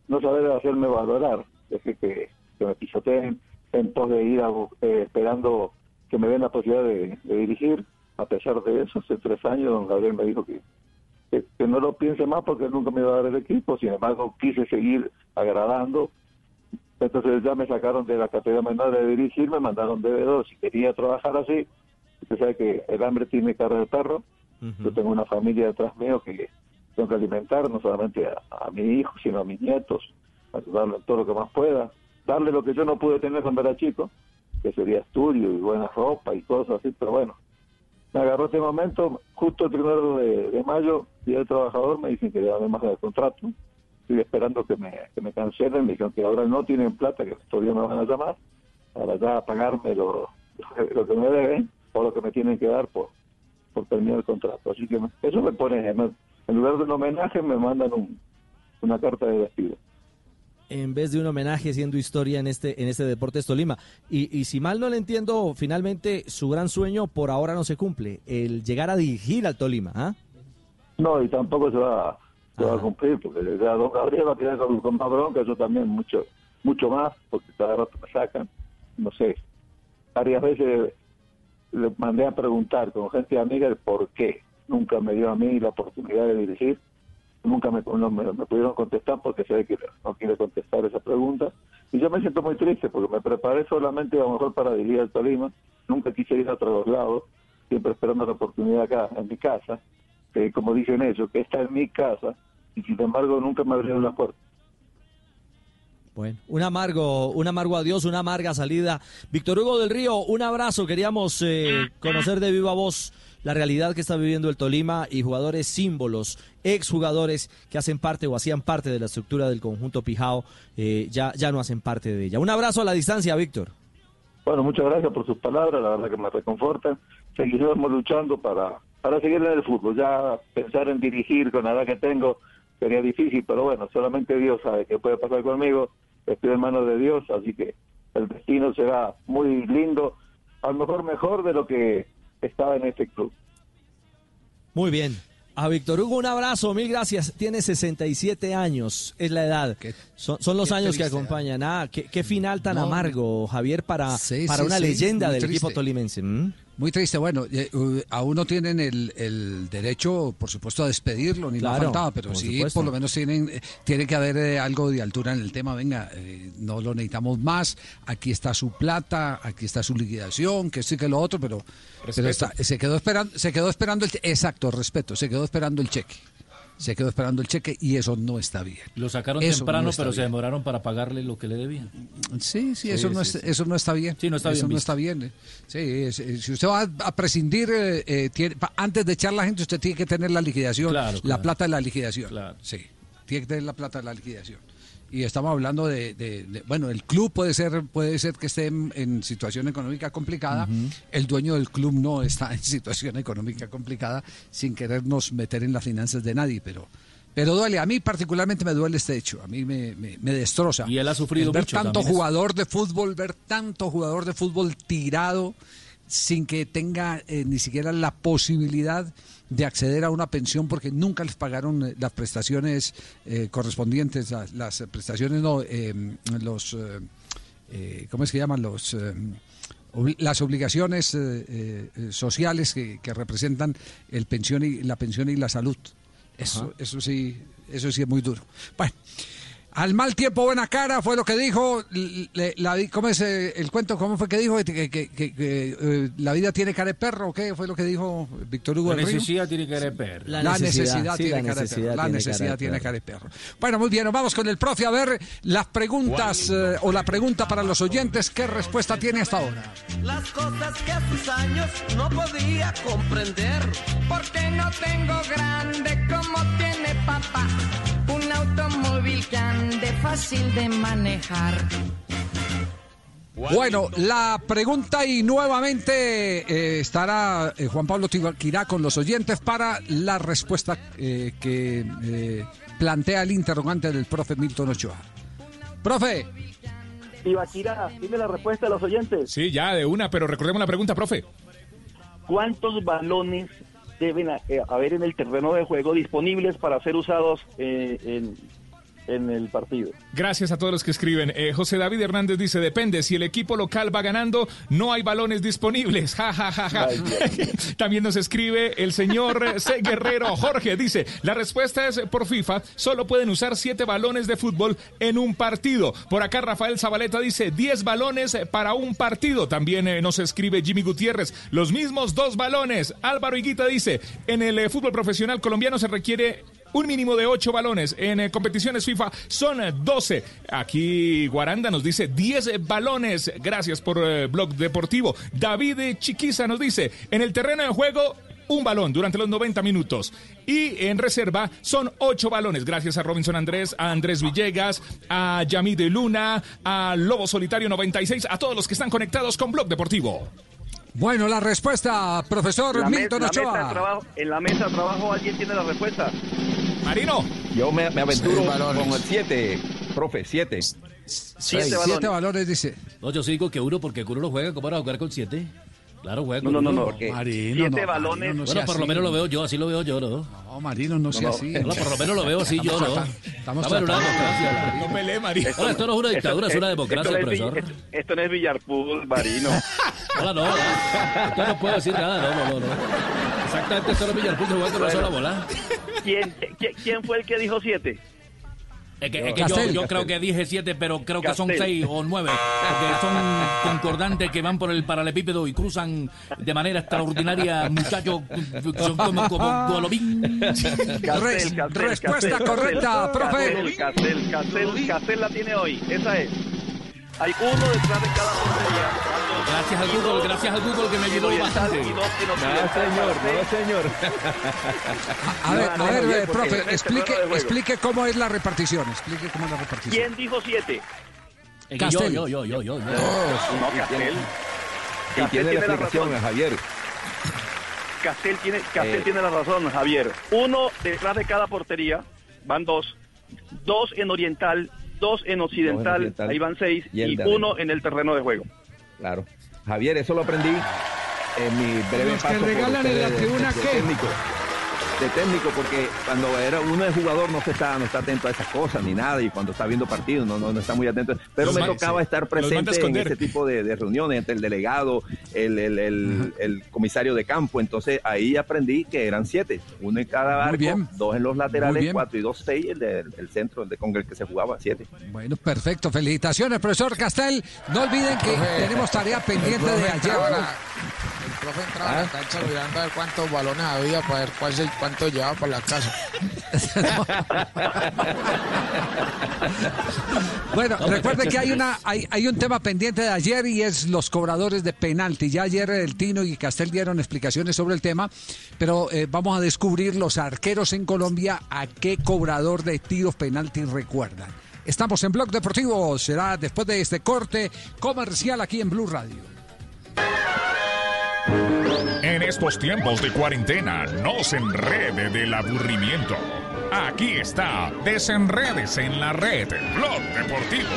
no saber hacerme valorar, es que, que, que me pisoteen en pos de ir a eh, esperando que me den la posibilidad de, de dirigir. A pesar de eso, hace tres años don Gabriel me dijo que, que, que no lo piense más porque nunca me iba a dar el equipo, sin embargo quise seguir agradando. Entonces ya me sacaron de la categoría menor de dirigir, me mandaron DB2 si quería trabajar así. Usted sabe que el hambre tiene cara de perro. Yo tengo una familia detrás mío que tengo que alimentar no solamente a, a mi hijo, sino a mis nietos, ayudarle en todo lo que más pueda, darle lo que yo no pude tener cuando era chico, que sería estudio y buena ropa y cosas así, pero bueno, me agarró este momento, justo el primero de, de mayo, Día del Trabajador, me dicen que ya no hay más del contrato, estoy esperando que me, que me cancelen, me dijeron que ahora no tienen plata, que todavía me van a llamar, para ya pagarme lo, lo que me deben o lo que me tienen que dar por, por terminar el contrato. Así que eso me pone, en en lugar de un homenaje, me mandan un- una carta de despido. en vez de un homenaje siendo historia en este en este Deportes Tolima. Y, y si mal no le entiendo, finalmente su gran sueño por ahora no se cumple, el llegar a dirigir al Tolima, ¿ah? No, y tampoco se va, se va a cumplir, porque ya don Gabriel va a quedar con, con más bronca, yo también mucho mucho más, porque cada rato me sacan, no sé, varias veces le mandé a preguntar con gente amiga el por qué. Nunca me dio a mí la oportunidad de dirigir, nunca me, pudieron contestar porque sé que no quiere contestar esa pregunta, y yo me siento muy triste porque me preparé solamente a lo mejor para dirigir al Tolima, nunca quise ir a otros lados, siempre esperando la oportunidad acá, en mi casa, que como dicen ellos, que esta es mi casa, y sin embargo nunca me abrieron la puerta. Bueno, un amargo, un amargo adiós, una amarga salida. Víctor Hugo del Río, un abrazo. Queríamos eh, conocer de viva voz la realidad que está viviendo el Tolima y jugadores símbolos, exjugadores que hacen parte o hacían parte de la estructura del conjunto Pijao, eh, ya, ya no hacen parte de ella. Un abrazo a la distancia, Víctor. Bueno, muchas gracias por sus palabras, la verdad que me reconfortan. Seguiremos luchando para, para seguir en el fútbol. Ya pensar en dirigir con la edad que tengo sería difícil, pero bueno, solamente Dios sabe qué puede pasar conmigo. Estoy en manos de Dios, así que el destino será muy lindo, a lo mejor mejor de lo que estaba en este club. Muy bien. A Víctor Hugo un abrazo, mil gracias. Tiene 67 años, es la edad. Son, son los años que triste, acompañan. Ah, qué, qué final tan No, amargo, Javier, para, Sí, para sí, una sí, leyenda del triste. equipo tolimense. ¿Mm? Muy triste. Bueno, eh, uh, a uno tienen el, el derecho, por supuesto, a despedirlo, ni Claro, faltaba, pero por sí, supuesto. por lo menos tienen, eh, tiene que haber eh, algo de altura en el tema. Venga, eh, no lo necesitamos más. Aquí está su plata, aquí está su liquidación, que esto y que lo otro, pero, pero está- se quedó esperando, se quedó esperando el, exacto, respeto, se quedó esperando el cheque. Se quedó esperando el cheque y eso no está bien. Lo sacaron Eso temprano, no pero se demoraron para pagarle lo que le debían. Sí, sí, eso, no sí, es- eso no está bien. Sí, no está eso bien no visto. está bien. eh. Sí, eh, si usted va a, prescindir, eh, eh, tiene- antes de echar la gente, usted tiene que tener la liquidación, Claro, la claro. plata de la liquidación. Sí, tiene que tener la plata de la liquidación. Y estamos hablando de, de- de- bueno, el club puede ser, puede ser que esté en, en situación económica complicada. El dueño del club no está en situación económica complicada, sin querernos meter en las finanzas de nadie, pero. Pero duele, a mí particularmente me duele este hecho, a mí me, me- me destroza. Y él ha sufrido El ver mucho tanto jugador de fútbol, ver tanto jugador de fútbol tirado, sin que tenga eh, ni siquiera la posibilidad de acceder a una pensión porque nunca les pagaron eh, las prestaciones eh, correspondientes, las, las prestaciones, no, eh, los, eh, eh, ¿cómo es que llaman? Los, obli- las obligaciones eh, eh, sociales que, que representan el pensión y, la pensión y la salud. Eso, Ajá. eso sí, eso sí es muy duro. Bueno. Al mal tiempo, buena cara, fue lo que dijo. le- la ¿Cómo es eh, el cuento? ¿Cómo fue que dijo? Que, que- que- que, eh, la vida tiene cara de perro. ¿Qué fue lo que dijo Víctor Hugo La del Río? necesidad tiene cara de perro. La, La necesidad, tiene, la cara de perro. La necesidad tiene cara de perro. Bueno, muy bien, nos vamos con el profe a ver las preguntas eh, o la pregunta para los oyentes. ¿Qué respuesta tiene hasta ahora? Las cosas que a sus años no podía comprender. Porque no tengo grande como tiene papá. Automóvil que ande fácil de manejar. Bueno, la pregunta y nuevamente eh, estará eh, Juan Pablo Tibaquirá con los oyentes para la respuesta eh, que eh, plantea el interrogante del profe Milton Ochoa. Profe. Ibaquira, dime la respuesta de los oyentes. Sí, ya de una, pero recordemos la pregunta, profe. ¿Cuántos balones deben eh, haber en el terreno de juego disponibles para ser usados eh, en, en el partido? Gracias a todos los que escriben. Eh, José David Hernández dice, depende, si el equipo local va ganando, no hay balones disponibles. Ja, ja, ja, ja. También nos escribe el señor C. Guerrero Jorge. Dice, la respuesta es por FIFA, solo pueden usar siete balones de fútbol en un partido. Por acá Rafael Zabaleta dice, 10 balones para un partido. También eh, nos escribe Jimmy Gutiérrez, los mismos dos balones. Álvaro Higuita dice, en el eh, fútbol profesional colombiano se requiere un mínimo de 8 balones. En eh, competiciones FIFA son eh, 12. Aquí Guaranda nos dice 10 balones. Gracias por eh, Blog Deportivo. David eh, Chiquiza nos dice, en el terreno de juego... Un balón durante los 90 minutos. Y en reserva son ocho balones. Gracias a Robinson Andrés, a Andrés Villegas, a Yamid Luna, a Lobo Solitario 96, a todos los que están conectados con Blog Deportivo. Bueno, la respuesta, profesor La Milton la mesa de Ochoa. trabajo- en la mesa de trabajo alguien tiene la respuesta. Marino. Yo me, me aventuro con el 7, profe, 7. Siete balones. dice. No, yo sí digo que uno, porque uno no juega, ¿cómo van a jugar con siete? Claro, juega No, no, no, porque Marino, siete no, balones- Marino, no bueno, por lo menos lo veo yo, así lo veo yo, ¿no? No, Marino, no sea así. No, por lo menos lo veo así yo, ¿no? estamos Estamos en una democracia. No peleé, Marino. Hola, esto no es una dictadura, es una democracia, esto no es profesor. Vi- esto- Esto no es Villarpool, Marino. Hola, no. Usted no puede decir nada, no, no, no. no. Exactamente, esto no es Villarpul, se juega con una Bueno. sola bola. ¿Quién, quién, quién fue el que dijo siete? Es que, es que yo, Castel. creo que dije siete, pero creo que son seis o nueve, porque son concordantes que van por el paralelepípedo y cruzan de manera extraordinaria, muchachos, son como, como Golovin. Castel, Castel, respuesta Castel, correcta, Castel, profe. Castel, Castel, Castel la tiene hoy. Esa es. Hay uno detrás de cada portería. Gracias al Google, gracias al Google que me ayudó bastante. No, señor, no, señor. A ver, a ver, eh, profe, este explique, explique cómo es la repartición. Explique cómo es la repartición. ¿Quién dijo siete? Es que yo, yo, yo, yo, yo. yo. No, Castel. Y tiene la explicación, razón. Javier. Castel tiene, Castel Eh. tiene la razón, Javier. Uno detrás de cada portería, van dos. Dos en oriental, dos en occidental, oriental. ahí van seis, Y uno en el terreno de juego. Claro. Javier, eso lo aprendí en mi breve Los que paso por regalan en la tribuna, ¿qué? De técnico, porque cuando era uno es jugador no se está, no está atento a esas cosas ni nada, y cuando está viendo partidos no, no, no está muy atento. Pero Los me tocaba sí. estar presente en ese tipo de, de reuniones entre el delegado, el, el, el- el comisario de campo. Entonces ahí aprendí que eran siete, uno en cada arco, bien. dos en los laterales, cuatro y dos seis, el, de- el centro el de, con el que se jugaba, siete. Bueno, perfecto. Felicitaciones, profesor Castel. No olviden que tenemos tarea pendiente de ayer. Profe entraba a la cancha mirando a ver cuántos balones había para ver cuál cuánto llevaba para la casa. Bueno, recuerde que hay una hay, hay un tema pendiente de ayer y es los cobradores de penalti. Ya ayer el Tino y Castel dieron explicaciones sobre el tema, pero eh, vamos a descubrir los arqueros en Colombia a qué cobrador de tiros penalti recuerdan. Estamos en Blog Deportivo, será después de este corte comercial aquí en Blue Radio. En estos tiempos de cuarentena, no se enrede del aburrimiento. Aquí está, desenredes en la red, Blog Deportivo.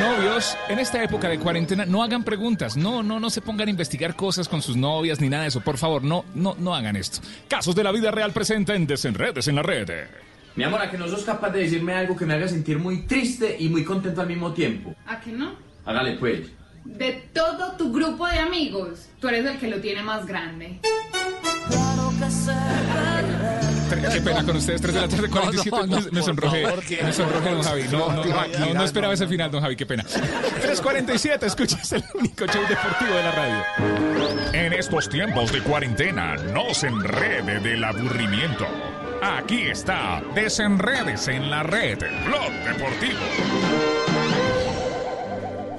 Novios, en esta época de cuarentena, no hagan preguntas. No, no, no se pongan a investigar cosas con sus novias ni nada de eso. Por favor, no, no, no hagan esto. Casos de la vida real presenta en Desenredes en la red. Mi amor, a que no sos capaz de decirme algo que me haga sentir muy triste y muy contento al mismo tiempo. ¿A que no? Hágale pues. De todo tu grupo de amigos, tú eres el que lo tiene más grande. Qué pena con ustedes, 3 de la tarde, 47. No, no, no, me, sonrojé, me sonrojé, don Javi. No, no, No, no, no, no esperaba ese final, don Javi, qué pena. 3.47, escuchas el único show deportivo de la radio. En estos tiempos de cuarentena, no se enrede del aburrimiento. Aquí está Desenredes en la red, Blog Deportivo.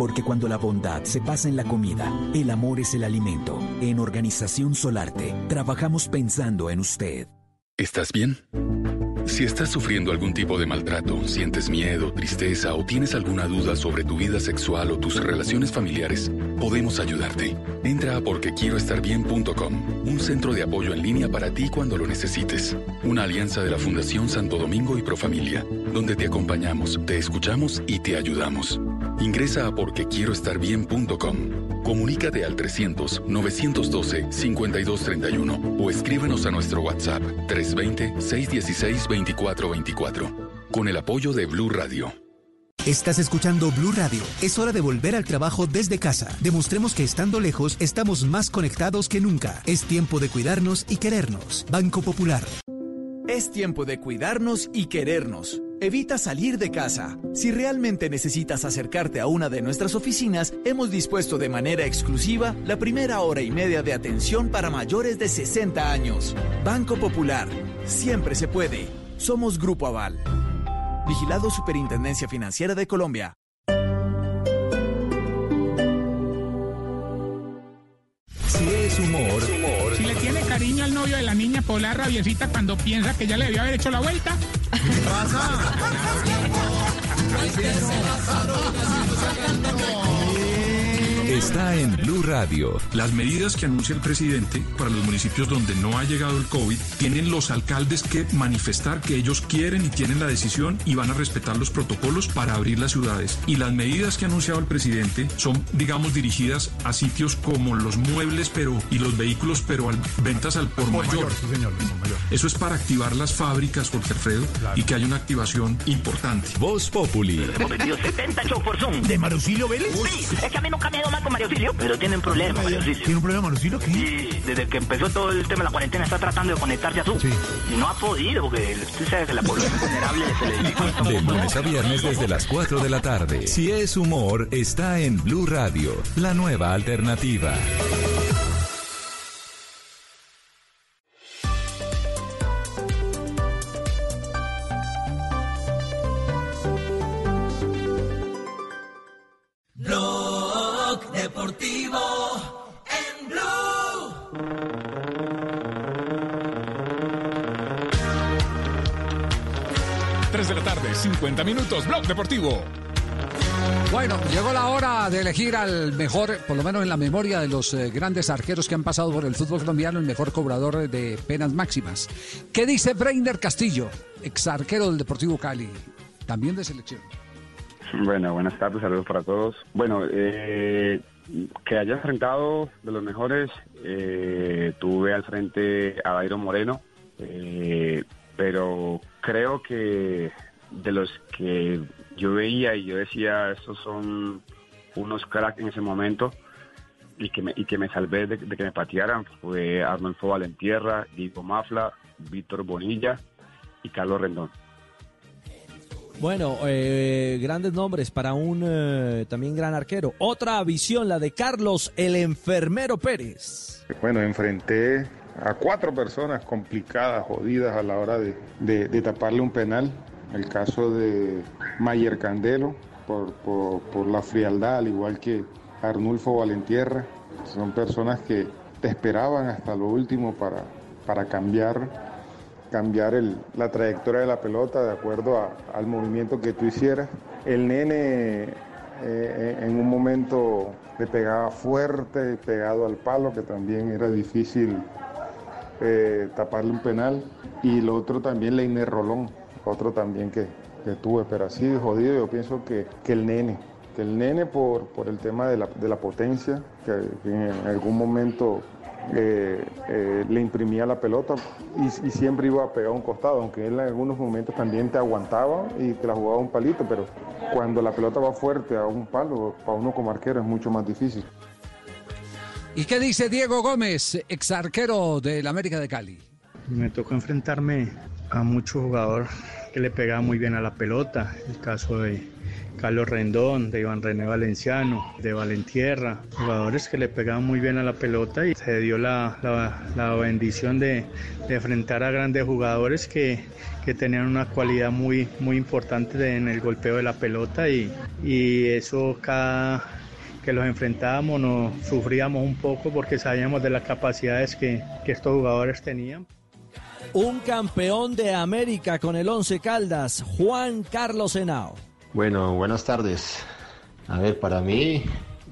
Porque cuando la bondad se pasa en la comida, el amor es el alimento. En Organización Solarte, trabajamos pensando en usted. ¿Estás bien? Si estás sufriendo algún tipo de maltrato, sientes miedo, tristeza o tienes alguna duda sobre tu vida sexual o tus relaciones familiares, podemos ayudarte. Entra a porquequieroestarbien.com, un centro de apoyo en línea para ti cuando lo necesites. Una alianza de la Fundación Santo Domingo y Profamilia, donde te acompañamos, te escuchamos y te ayudamos. Ingresa a porquequieroestarbien.com. Comunícate al 300-912-5231 o escríbenos a nuestro WhatsApp 320-616-2424. Con el apoyo de Blue Radio. Estás escuchando Blue Radio. Es hora de volver al trabajo desde casa. Demostremos que estando lejos estamos más conectados que nunca. Es tiempo de cuidarnos y querernos. Banco Popular. Es tiempo de cuidarnos y querernos. Evita salir de casa. Si realmente necesitas acercarte a una de nuestras oficinas, hemos dispuesto de manera exclusiva la primera hora y media de atención para mayores de 60 años. Banco Popular. Siempre se puede. Somos Grupo Aval. Vigilado Superintendencia Financiera de Colombia. Si es humor, Si le tiene cariño al novio de la niña Polar rabiecita cuando piensa que ya le debió haber hecho la vuelta. está en Blue Radio. Las medidas que anuncia el presidente para los municipios donde no ha llegado el COVID tienen los alcaldes que manifestar que ellos quieren y tienen la decisión y van a respetar los protocolos para abrir las ciudades. Y las medidas que ha anunciado el presidente son, digamos, dirigidas a sitios como los muebles pero y los vehículos, pero al, ventas al por, mayor. Eso es para activar las fábricas, Jorge Alfredo, y que haya una activación importante. Voz Populi. Hemos vendido 70 shows por Zoom. ¿De Marusilio Vélez? Sí, es que a mí nunca me ha ido mal con Mario Silio, pero tiene un problema, Mario. ¿Tiene un problema, Mario qué? Sí, desde que empezó todo el tema de la cuarentena está tratando de conectarse a Zoom. Y no ha podido, porque usted sabe que la población vulnerable se le dificulta De lunes a viernes desde las 4 de la tarde. Si es humor, está en Blue Radio, la nueva alternativa. Deportivo. Bueno, llegó la hora de elegir al mejor, por lo menos en la memoria de los eh, grandes arqueros que han pasado por el fútbol colombiano, el mejor cobrador de penas máximas. ¿Qué dice Breiner Castillo, ex arquero del Deportivo Cali, también de selección? Bueno, buenas tardes, saludos para todos. Bueno, eh, que haya enfrentado de los mejores, eh, tuve al frente a Dairo Moreno, eh, pero creo que de los que yo veía y yo decía, estos son unos cracks en ese momento y que me, y que me salvé de, de que me patearan, fue Arnolfo Valentierra, Diego Mafla, Víctor Bonilla y Carlos Rendón. Bueno, eh, grandes nombres para un eh, también gran arquero. Otra visión, la de Carlos el Enfermero Pérez. Bueno, enfrenté a cuatro personas complicadas, jodidas a la hora de, de- de taparle un penal. El caso de Mayer Candelo, por, por- la frialdad, al igual que Arnulfo Valentierra. Son personas que, te esperaban hasta lo último para, para cambiar, cambiar el- la trayectoria de la pelota de acuerdo al movimiento que tú hicieras. El nene eh, en un momento le pegaba fuerte, pegado al palo, que también era difícil eh, taparle un penal. Y lo otro también, Leiner Rolón, otro también que, que tuve, pero así de jodido yo pienso que, que el nene, que el nene por, por el tema de la, de la potencia, que, que en algún momento eh, eh, le imprimía la pelota y, y siempre iba a pegar un costado, aunque él en algunos momentos también te aguantaba y te la jugaba un palito, pero cuando la pelota va fuerte a un palo, para uno como arquero es mucho más difícil. ¿Y qué dice Diego Gómez, ex arquero del América de Cali? Me tocó enfrentarme a muchos jugadores que le pegaban muy bien a la pelota. El caso de Carlos Rendón, de Iván René Valenciano, de Valentierra. Jugadores que le pegaban muy bien a la pelota y se dio la, la- bendición de, enfrentar a grandes jugadores que, que tenían una cualidad muy, muy importante en el golpeo de la pelota y, y eso cada que los enfrentábamos nos sufríamos un poco porque sabíamos de las capacidades que, que estos jugadores tenían. Un campeón de América con el Once Caldas, Juan Carlos Henao. Bueno, buenas tardes. A ver, para mí,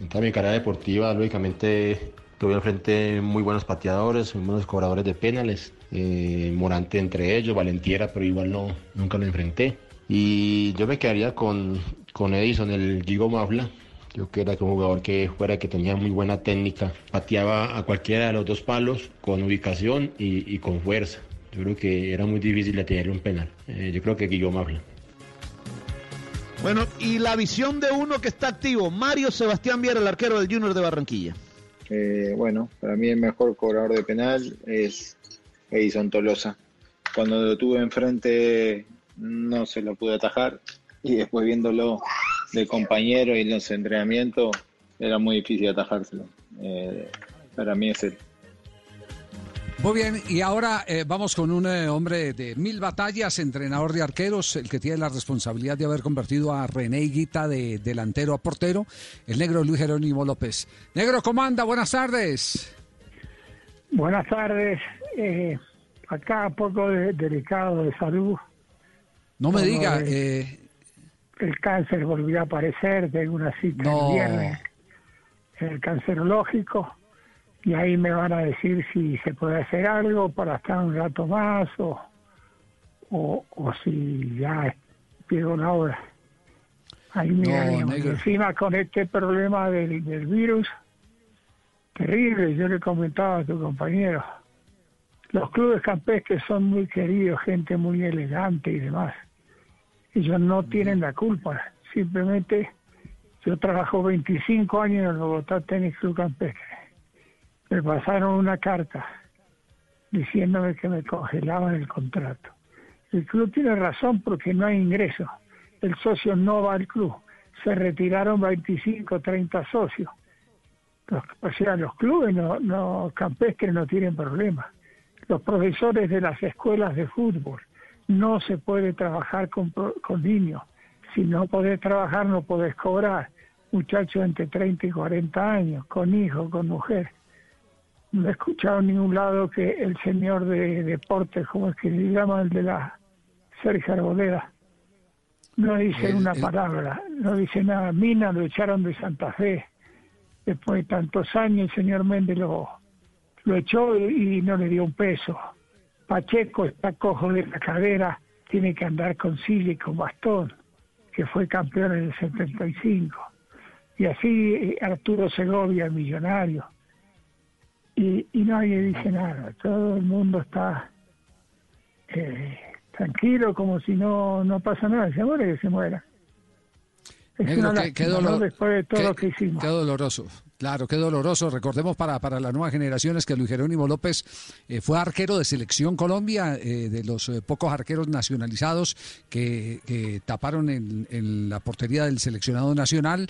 en toda mi carrera deportiva, lógicamente tuve al frente muy buenos pateadores, muy buenos cobradores de penales, eh, Morante entre ellos, Valentiera, pero igual no, nunca lo enfrenté. Y yo me quedaría con, con Edison, el Gigo Mafla. Yo que era un jugador que fuera que tenía muy buena técnica, pateaba a cualquiera de los dos palos con ubicación y, y con fuerza. Yo creo que era muy difícil de tener un penal. Eh, yo creo que Guillermo Mafla. Bueno, y la visión de uno que está activo, Mario Sebastián Viera, el arquero del Junior de Barranquilla. Eh, bueno, para mí el mejor cobrador de penal es Edison Tolosa. Cuando lo tuve enfrente no se lo pude atajar y después viéndolo de compañero y en los entrenamientos era muy difícil atajárselo. Eh, para mí es él. Muy bien, y ahora eh, vamos con un eh, hombre de mil batallas, entrenador de arqueros, el que tiene la responsabilidad de haber convertido a René Higuita de delantero a portero, el negro Luis Jerónimo López. Negro, ¿cómo anda? Buenas tardes. Buenas tardes. Eh, acá poco de- delicado de salud. No me Como diga, el- eh, El cáncer volvió a aparecer, tengo una cita No. el viernes el cancerológico y ahí me van a decir si se puede hacer algo para estar un rato más o, o, o si ya llegó la hora. Ahí me No. Encima con este problema del, del virus, terrible, yo le comentaba a tu compañero, los clubes campestres son muy queridos, gente muy elegante y demás. Ellos no tienen la culpa, simplemente yo trabajo 25 años en el Bogotá Tenis Club Campestre. Me pasaron una carta diciéndome que me congelaban el contrato. El club tiene razón porque no hay ingreso. El socio no va al club. Se retiraron 25, 30 socios. Los, o sea, los clubes no, no, campestres no tienen problema. Los profesores de las escuelas de fútbol no se puede trabajar con, con niños. Si no podés trabajar, no podés cobrar. Muchachos entre 30 y 40 años, con hijos, con mujer. No he escuchado en ningún lado que el señor de deportes, como es que se llama el de la Sergio Arboleda, no dice El- una el- palabra, no dice nada. Mina lo echaron de Santa Fe. Después de tantos años, el señor Méndez lo, lo echó y, y no le dio un peso. Pacheco está cojo de la cadera, tiene que andar con silla y con bastón, que fue campeón en el 75. Y así eh, Arturo Segovia, millonario. Y, y nadie dice nada, todo el mundo está eh, tranquilo, como si no, no pasa nada, se muere que se muera. Es Negro, una qué, qué lástima, ¿no? dolor- después de todo qué- lo que hicimos. Qué doloroso. Claro, qué doloroso. Recordemos para, para las nuevas generaciones que Luis Jerónimo López eh, fue arquero de Selección Colombia, eh, de los eh, pocos arqueros nacionalizados que, que taparon en, en la portería del seleccionado nacional.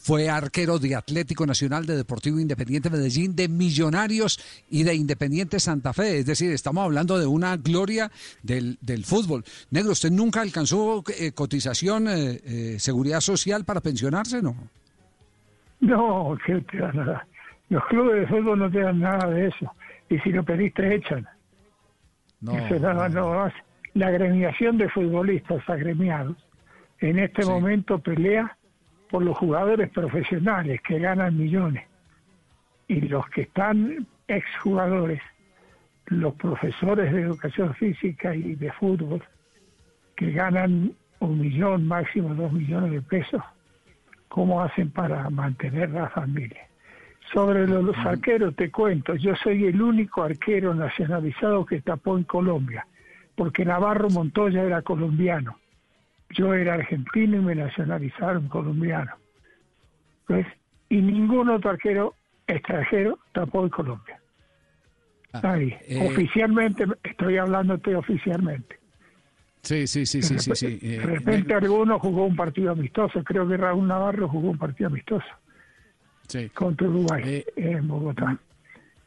Fue arquero de Atlético Nacional, de Deportivo Independiente Medellín, de Millonarios y de Independiente Santa Fe. Es decir, estamos hablando de una gloria del, del fútbol. Negro, ¿usted nunca alcanzó cotización, seguridad social para pensionarse, no? No, que te van a dar. Los clubes de fútbol no te dan nada de eso. Y si lo pediste, echan. No, Eso no- no. La agremiación de futbolistas agremiados en este momento pelea por los jugadores profesionales que ganan millones. Y los que están exjugadores, los profesores de educación física y de fútbol, que ganan un millón, máximo dos millones de pesos, ¿cómo hacen para mantener la familia? Sobre lo- los arqueros te cuento, yo soy el único arquero nacionalizado que tapó en Colombia, porque Navarro Montoya era colombiano. Yo era argentino y me nacionalizaron colombiano. ¿Ves? Y ningún otro arquero extranjero tapó en Colombia. Nadie. eh, oficialmente, estoy hablándote oficialmente. Sí, sí, sí, sí, sí. sí. De Eh, repente alguno jugó un partido amistoso, creo que Raúl Navarro jugó un partido amistoso sí. contra Uruguay en Bogotá.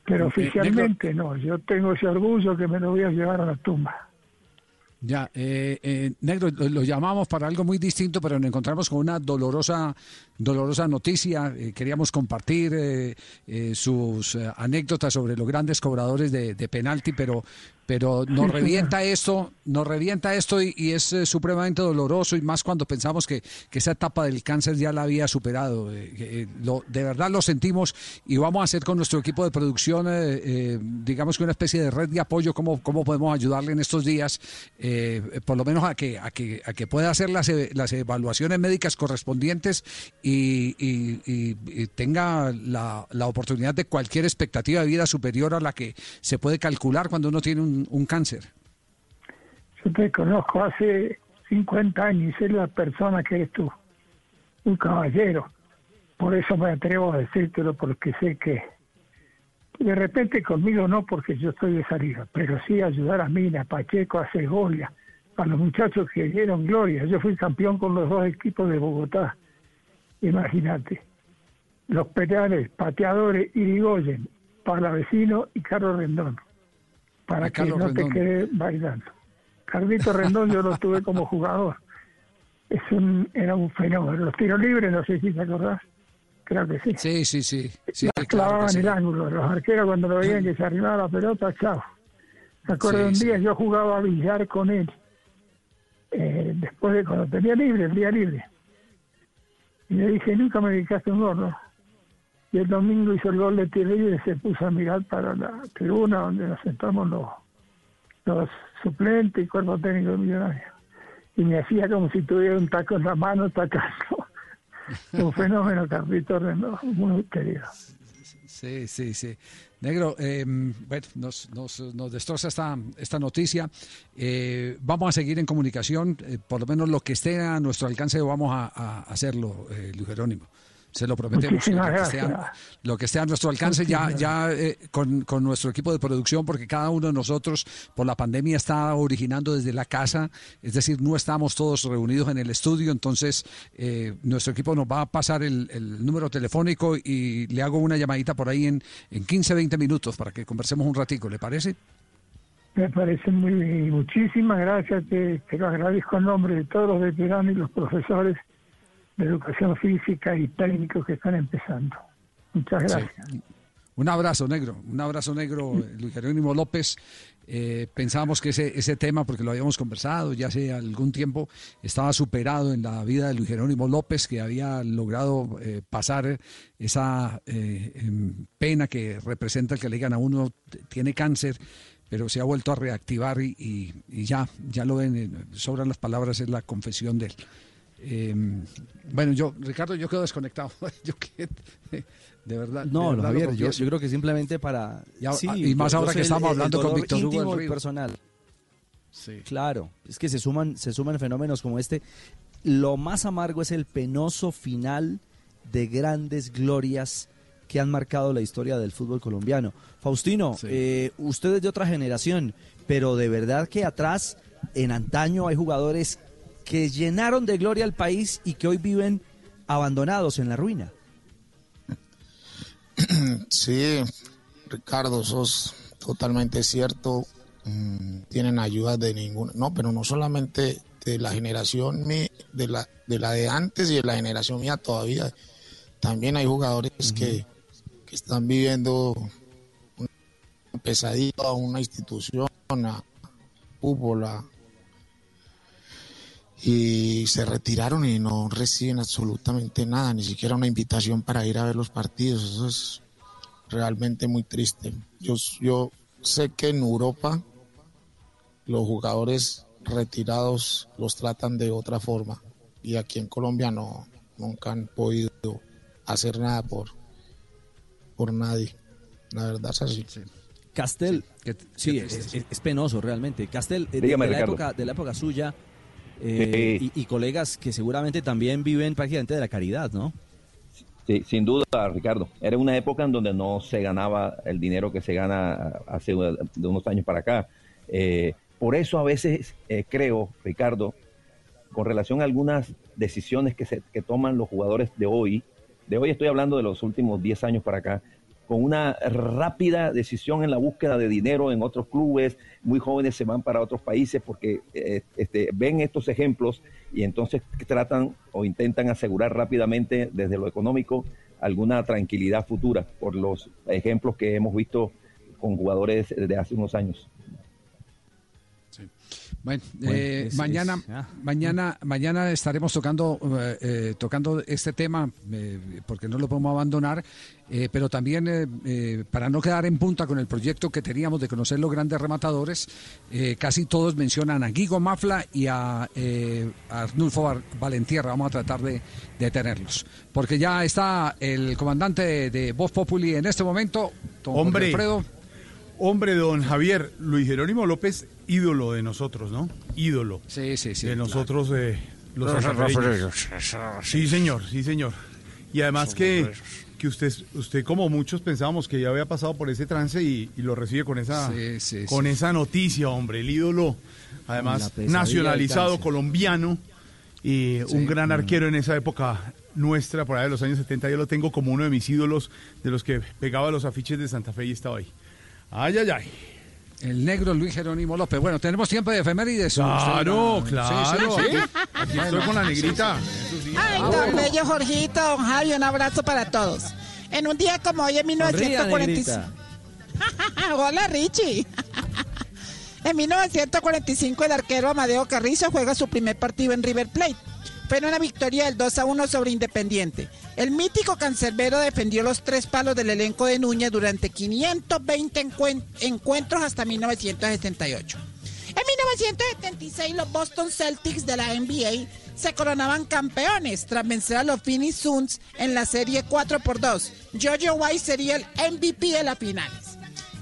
Pero eh, oficialmente no, yo tengo ese orgullo que me lo voy a llevar a la tumba. Ya, eh, eh, Negro, lo, lo llamamos para algo muy distinto, pero nos encontramos con una dolorosa, dolorosa noticia. Eh, queríamos compartir eh, eh, sus eh, anécdotas sobre los grandes cobradores de, de penalti, pero, pero nos revienta esto, nos revienta esto y, y es eh, supremamente doloroso y más cuando pensamos que, que esa etapa del cáncer ya la había superado. Eh, eh, lo, de verdad lo sentimos y vamos a hacer con nuestro equipo de producción, digamos que una especie de red de apoyo, cómo, cómo podemos ayudarle en estos días, eh, por lo menos a que, a que, a que pueda hacer las, las evaluaciones médicas correspondientes y- y tenga la, la oportunidad de cualquier expectativa de vida superior a la que se puede calcular cuando uno tiene un, un cáncer. Yo te conozco hace 50 años y sé la persona que eres tú, un caballero. Por eso me atrevo a decírtelo, porque sé que de repente conmigo no, porque yo estoy de salida, pero sí ayudar a Mina, a Pacheco, a Segovia, a los muchachos que dieron gloria. Yo fui campeón con los dos equipos de Bogotá. Imagínate. Los penales, pateadores, Irigoyen, Palavecino y Carlos Rendón. Para que no Rendón. te quede bailando. Carlito Rendón yo lo tuve como jugador. Es un, era un fenómeno. Los tiros libres, no sé si te acordás. Creo que sí. Sí, sí, sí. sí Las clavaban sí. el ángulo. Los arqueros cuando lo veían que se arrimaba la pelota, chao. Me acuerdo Sí, un día yo jugaba a billar con él. eh, después de cuando tenía libre, el día libre. Y le dije, nunca me dedicaste un gol, ¿no? Y el domingo hizo el gol de libre y se puso a mirar para la tribuna donde nos sentamos los, los suplentes y cuerpo técnico de Millonarios. Y me hacía como si tuviera un taco en la mano tacando. un fenómeno, Carlito Rendón, muy querido. Sí, sí, sí. Negro, eh, bueno, nos, nos, nos destroza esta, esta noticia. Eh, vamos a seguir en comunicación, eh, por lo menos lo que esté a nuestro alcance vamos a, a hacerlo, eh, Luis Jerónimo. Se lo prometemos. Lo, que esté a, gracias. lo que esté a nuestro alcance ya, ya eh, con, con nuestro equipo de producción, porque cada uno de nosotros por la pandemia está originando desde la casa, es decir, no estamos todos reunidos en el estudio, entonces eh, nuestro equipo nos va a pasar el, el número telefónico y le hago una llamadita por ahí en, en 15, 20 minutos para que conversemos un ratico, ¿le parece? Me parece muy bien. Muchísimas gracias. Te, te lo agradezco en nombre de todos los veteranos y los profesores de educación física y técnicos que están empezando. Muchas gracias. Sí. Un abrazo negro, un abrazo negro, eh, Luis Jerónimo López. Eh, pensábamos que ese, ese tema, porque lo habíamos conversado ya hace algún tiempo, estaba superado en la vida de Luis Jerónimo López, que había logrado eh, pasar esa eh, em, pena que representa el que le digan a uno, tiene cáncer, pero se ha vuelto a reactivar y, y- y ya, ya lo ven, eh, sobran las palabras, es la confesión de él. Eh, bueno, yo, Ricardo, yo quedo desconectado. yo de verdad. No, de verdad lo Javier, yo, creo que simplemente para... Sí, y más ahora que estamos el hablando con Víctor Hugo personal. Claro, es que se suman, se suman fenómenos como este. Lo más amargo es el penoso final de grandes glorias que han marcado la historia del fútbol colombiano. Faustino, eh, usted es de otra generación, pero de verdad que atrás, en antaño, hay jugadores que llenaron de gloria al país y que hoy viven abandonados en la ruina. Sí, Ricardo, sos totalmente cierto. Mm, tienen ayuda de ninguna. No, pero no solamente de la generación de la de la de antes y de la generación mía todavía. También hay jugadores que, están viviendo una pesadilla, una institución, a fútbol, a- y se retiraron y no reciben absolutamente nada, ni siquiera una invitación para ir a ver los partidos. Eso es realmente muy triste. Yo, yo sé que en Europa los jugadores retirados los tratan de otra forma y aquí en Colombia no, nunca han podido hacer nada por, por nadie. La verdad es así. Castel, sí, es, es- es penoso realmente. Castel, eh, de, Dígame, de la época, de la época suya eh, Sí. y, y colegas que seguramente también viven prácticamente de la caridad, ¿no? Sí, sin duda, Ricardo. Era una época en donde no se ganaba el dinero que se gana hace de unos años para acá. Eh, por eso a veces eh, creo, Ricardo, con relación a algunas decisiones que, se, que toman los jugadores de hoy, de hoy estoy hablando de los últimos 10 años para acá, con una rápida decisión en la búsqueda de dinero en otros clubes, muy jóvenes se van para otros países porque eh, este, ven estos ejemplos y entonces tratan o intentan asegurar rápidamente desde lo económico alguna tranquilidad futura por los ejemplos que hemos visto con jugadores de hace unos años. Bueno, Bueno, eh, es- mañana, es- ah. mañana, mañana estaremos tocando, eh, eh, tocando este tema eh, porque no lo podemos abandonar, eh, pero también eh, eh, para no quedar en punta con el proyecto que teníamos de conocer los grandes rematadores, eh, casi todos mencionan a Guigo Mafla y a, eh, a Arnulfo Val- Valentierra. Vamos a tratar de, de tenerlos, porque ya está el comandante de, de Voz Populi en este momento, don Hombre, Alfredo. Hombre, don Javier, Luis Jerónimo López, ídolo de nosotros, ¿no? Ídolo. Sí, sí, sí. De nosotros, eh, los santafereños. Sí, señor, sí, señor. Y además que, que usted, usted, como muchos, pensábamos que ya había pasado por ese trance y, y lo recibe con esa, Sí, sí, con sí. esa noticia, hombre. El ídolo, además, nacionalizado colombiano y Sí. un gran Mm. arquero en esa época nuestra, por ahí de los años 70. Yo lo tengo como uno de mis ídolos, de los que pegaba los afiches de Santa Fe y estaba ahí. Ay, ay, ay. El negro Luis Jerónimo López. Bueno, tenemos tiempo de efemérides. Claro, Usted- claro. Sí, sí, sí. Aquí estoy con la negrita. Ay, don Bello Jorgito, don Javi, un abrazo para todos. En un día como hoy, en 1945. Hola, Richie. en 1945, el arquero Amadeo Carrizo juega su primer partido en River Plate. Fue una victoria del 2 a 1 sobre Independiente. El mítico cancerbero defendió los tres palos del elenco de Núñez durante 520 encuen- encuentros hasta 1978. En 1976 los Boston Celtics de la NBA se coronaban campeones tras vencer a los Phoenix Suns en la serie 4 por 2. Jojo White sería el MVP de las finales.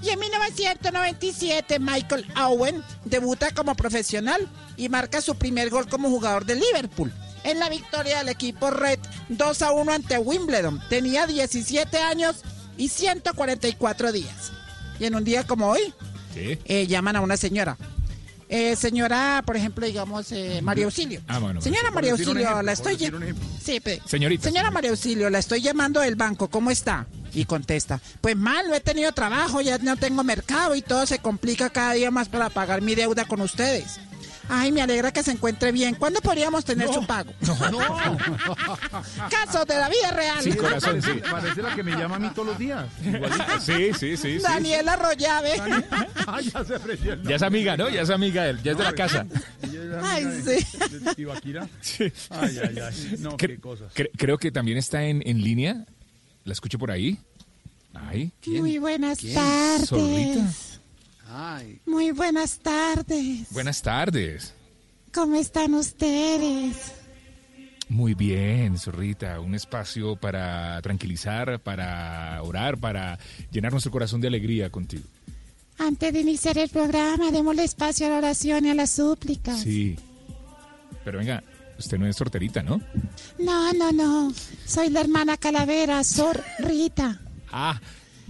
Y en 1997 Michael Owen debuta como profesional y marca su primer gol como jugador de Liverpool. En la victoria del equipo Red 2 a 1 ante Wimbledon. Tenía 17 años y 144 días. Y en un día como hoy, eh, llaman a una señora. Eh, señora, por ejemplo, digamos, eh, María Auxilio. Ah, bueno, señora María Auxilio, ejemplo, la estoy llamando. Sí, pe- Señorita, Señora María Auxilio, la estoy llamando del banco. ¿Cómo está? Y contesta, pues mal, no he tenido trabajo, ya no tengo mercado y todo se complica cada día más para pagar mi deuda con ustedes. Ay, me alegra que se encuentre bien. ¿Cuándo podríamos tener su pago? Casos de la vida real. Sí, corazón, sí. Parece la que me llama a mí todos los días. Igualita. Sí, sí, sí. sí. Daniela Rollave. Ay, ya se apreció el Ya es amiga, ¿no? Ya es amiga de él, ya es de la casa. Ay, sí. ¿De Tibaquira? Sí. Ay, ay, ay. No, Cre- qué cosas. cre- creo que también está en, en línea. La escucho por ahí. Ay. Muy buenas ¿Quién? tardes. Zorrita. Ay. Muy buenas tardes. Buenas tardes. ¿Cómo están ustedes? Muy bien, Zorrita. Un espacio para tranquilizar, para orar, para llenar nuestro corazón de alegría contigo. Antes de iniciar el programa, démosle espacio a la oración y a las súplicas. Sí. Pero venga, usted no es sorterita, ¿no? No, no, no. Soy la hermana Calavera, Sor Rita. Ah,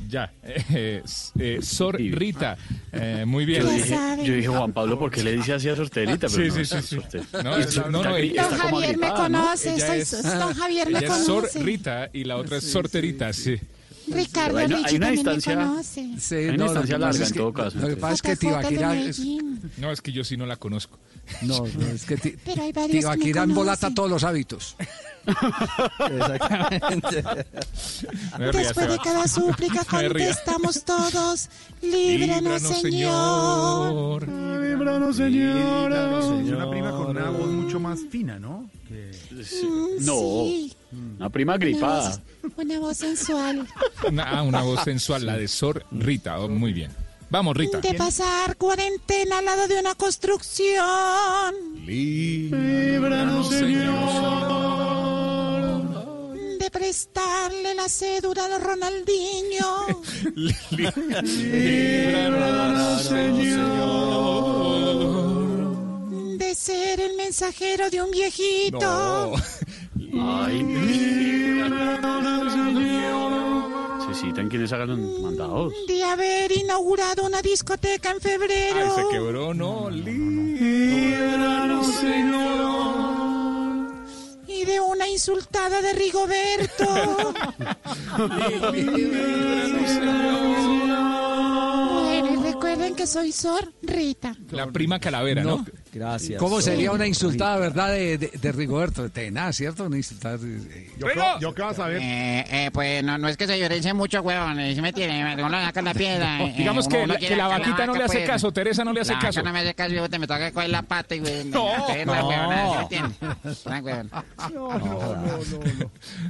ya. Eh, s- eh, Sor Rita. Eh, muy bien. Yo dije, yo dije, Juan Pablo, ¿por qué le dice así a Sorterita? Sí, Pero sí, no, sí, sí. No, es- no, no, ella- Don Javier me conoce, Ella soy- es- don Javier me es Sor conoce. Rita y la otra es Sorterita, sí. Ricardo Hay una- hay Richie una también distancia- me conoce. Sí, Hay una no, distancia larga en todo caso, Lo que pasa es que Tibaquira es. No, es que yo sí no la conozco. no, no, es que Tibaquira embolata todos los hábitos. Exactamente. Después de cada súplica contestamos todos, líbranos, Señor. Líbranos, Señor. Es Señor. una prima con una voz mucho más fina, ¿no? Que- No, sí, una prima una gripada. voz, una voz sensual. Una, ah, una voz sensual, la de Sor Rita. Oh, muy bien. Vamos, Rita. De pasar cuarentena al lado de una construcción. Líbranos, De prestarle la cédula a Ronaldinho. Líbranos, De ser el mensajero de un viejito. Ay, necesitan quienes hagan los mandados. De haber inaugurado una discoteca en febrero. Ay, se quebró, no. Líbranos, Señor. Y de una insultada de Rigoberto. Recuerden que soy Sor Rita. La prima calavera, ¿no? Gracias. ¿Cómo sería una insultada, verdad, de, de, de Rigoberto? De nada, ¿cierto? Una insultada. de- de- Yo, qué- yo qué vas a ver. Eh, eh, pues no, no es que se llorense mucho, huevón. eh, Si me tiene, uno saca la piedra. eh, Digamos uno- que, uno la, que la vaquita no le hace pues. caso, Teresa no le hace La caso. no me hace caso, yo te me toca coger la pata y güey, No, no. No, no, no, no.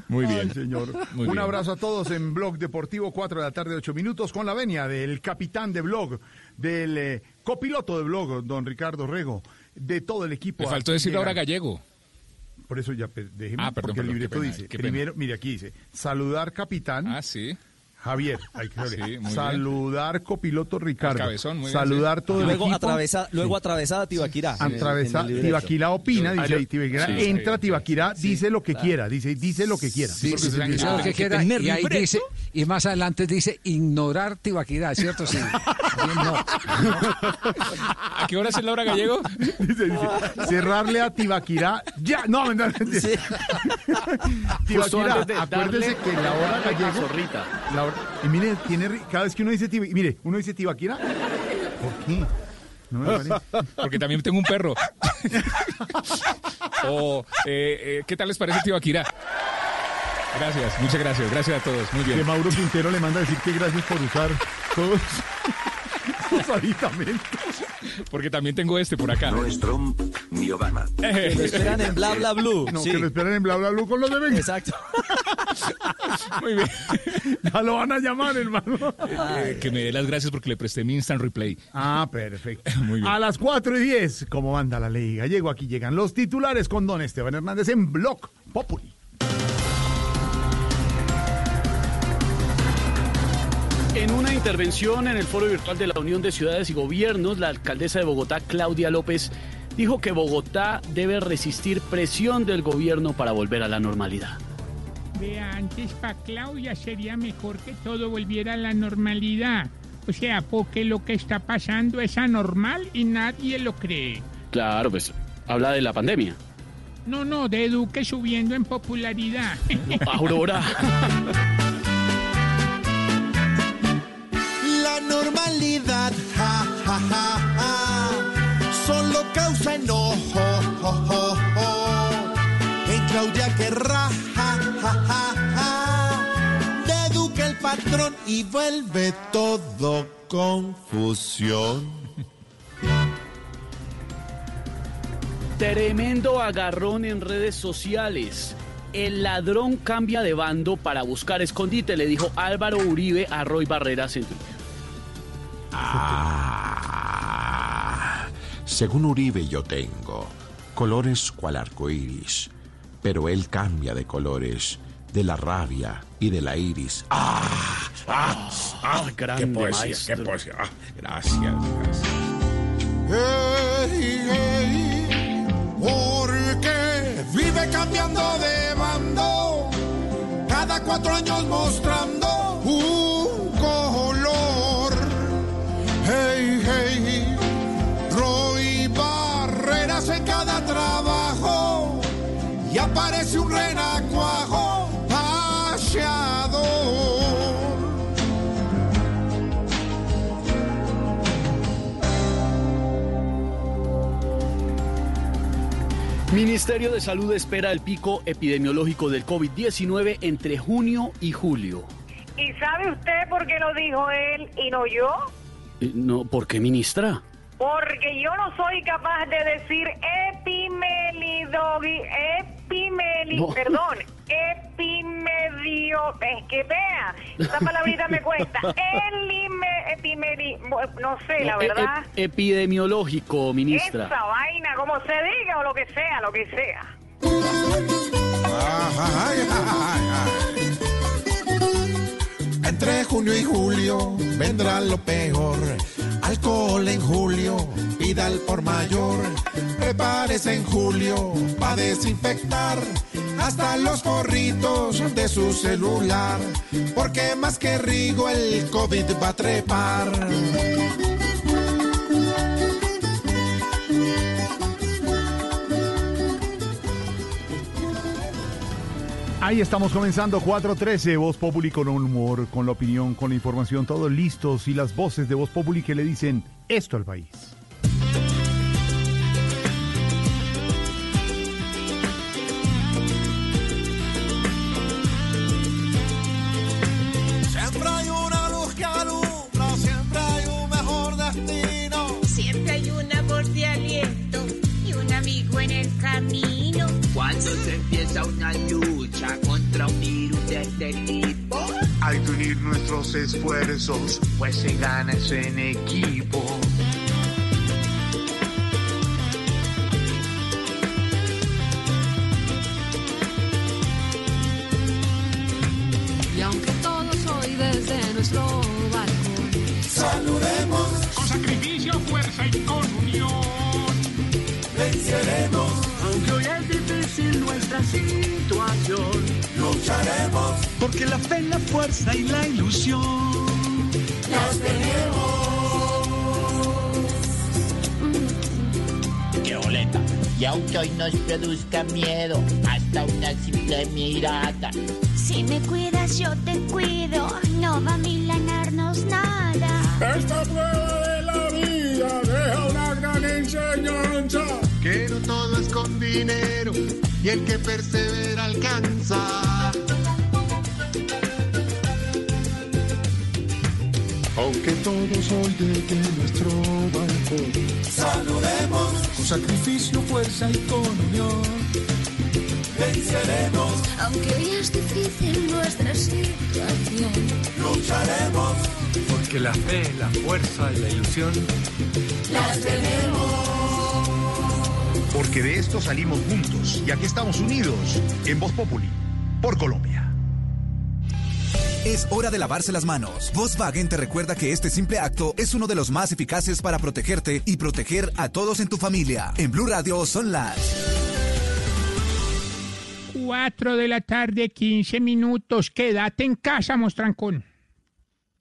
Muy Ay, bien. señor. Muy Un bien. abrazo a todos en Blog Deportivo, 4 de la tarde, 8 minutos, con la venia del capitán de Blog, del eh, copiloto de Blog, don Ricardo Rego, de todo el equipo. Me faltó decir ahora gallego. Por eso ya déjeme, Ah, perdón, porque el libreto pena, dice, primero, mire aquí dice, saludar capitán. Ah, sí. Javier, hay que Sí, bien. saludar copiloto Ricardo, cabezón, muy bien, saludar todo el Luego, equipo. atravesa, luego atravesada Tibaquirá. el- Atravesa. Tibaquirá opina, dice, Tibaquirá sí, entra, sí, Tibaquirá sí, dice lo que claro. quiera, dice, dice lo que quiera. Sí, sí, dice lo que quiera, y ahí libreto. dice, y más adelante dice ignorar Tibaquirá, ¿cierto? Sí. Bien, no. ¿A qué hora es la hora gallego? Dice, dice, cerrarle a Tibaquirá. Ya, no, mentira, mentira. Sí. Tibaquirá, acuérdese que la hora la gallego. zorrita. la hora- y mire, tiene, cada vez que uno dice Tibaquirá, mire, uno dice Tibaquirá. ¿Por qué? No me parece. Porque también tengo un perro. o, eh, eh, ¿qué tal les parece tío Akira? Gracias, muchas gracias. Gracias a todos. Muy Que bien. Mauro Quintero le manda a decir que gracias por usar todos sus aditamentos. Porque también tengo este por acá. No es Trump ni Obama. Que lo esperan en bla bla blue. No, sí. que lo esperen en bla bla bla con los de Venga. Exacto. Muy bien. Ya lo van a llamar, hermano. Eh, que me dé las gracias porque le presté mi instant replay. Ah, perfecto. Muy bien. A las 4 y 10, como manda la ley gallego, aquí llegan los titulares con don Esteban Hernández en Block Populi. En una intervención en el foro virtual de la Unión de Ciudades y Gobiernos, la alcaldesa de Bogotá, Claudia López, dijo que Bogotá debe resistir presión del gobierno para volver a la normalidad. Vea, antes para Claudia sería mejor que todo volviera a la normalidad. O sea, porque lo que está pasando es anormal y nadie lo cree. Claro, pues habla de la pandemia. No, no, de Duque subiendo en popularidad. Aurora. La normalidad, ja, ja, ja, ja, solo causa enojo. jo, jo, jo. En Claudia querrá, ja, ja, ja, ja, Duque el patrón y vuelve todo confusión. Tremendo agarrón en redes sociales. El ladrón cambia de bando para buscar escondite, le dijo Álvaro Uribe a Roy Barreras en Twitter. Ah, según Uribe yo tengo colores cual arco iris, pero él cambia de colores de la rabia y de la iris. ¡Ah! ¡Ah! ¡Ah! grande ¡Qué poesía! maestro. ¡Qué poesía! Ah, gracias, gracias. Hey, hey, porque vive cambiando de bando, cada cuatro años mostrando Ministerio de Salud espera el pico epidemiológico del COVID-19 entre junio y julio. ¿Y sabe usted por qué lo dijo él y no yo? Eh, No, ¿por qué, ministra? Porque yo no soy capaz de decir epimelidogi, epimeli, No. perdón, epimedio, es que vea, esta palabrita me cuesta, elime, epimeli, no sé, la No, e- verdad. e- epidemiológico, ministra. Esa vaina, como se diga o lo que sea, lo que sea. Entre junio y julio vendrá lo peor. Alcohol en julio, pida al por mayor. Prepárese en julio para desinfectar hasta los forritos de su celular. Porque más que Rigo el COVID va a trepar. Ahí estamos comenzando 413, Voz Populi con humor, con la opinión, con la información, todos listos y las voces de Voz Populi que le dicen esto al país. Siempre hay una luz que alumbra, siempre hay un mejor destino. Siempre hay una voz de aliento y un amigo en el camino. Cuando se empieza una lucha contra un virus de este tipo, Hay que unir nuestros esfuerzos, pues se gana eso en equipo. Y aunque todos hoy desde nuestro situación, lucharemos, porque la fe, la fuerza y la ilusión las tenemos. ¡Qué boleta! Y aunque hoy nos produzca miedo, hasta una simple mirada. Si me cuidas, yo te cuido. No va a milanarnos nada. Esta prueba de la vida deja una gran enseñanza. Que no todo es con dinero y el que persevera alcanza. Aunque todos hoy desde nuestro balcón saludemos con sacrificio, fuerza y con unión. Venceremos, Aunque hoy es difícil nuestra situación. lucharemos, Porque la fe, la fuerza y la ilusión las tenemos. Porque de esto salimos juntos y aquí estamos unidos en Voz Populi por Colombia. Es hora de lavarse las manos. Volkswagen te recuerda que este simple acto es uno de los más eficaces para protegerte y proteger a todos en tu familia. En Blue Radio son las 4 de la tarde, 15 minutos. Quédate en casa, mostrancón.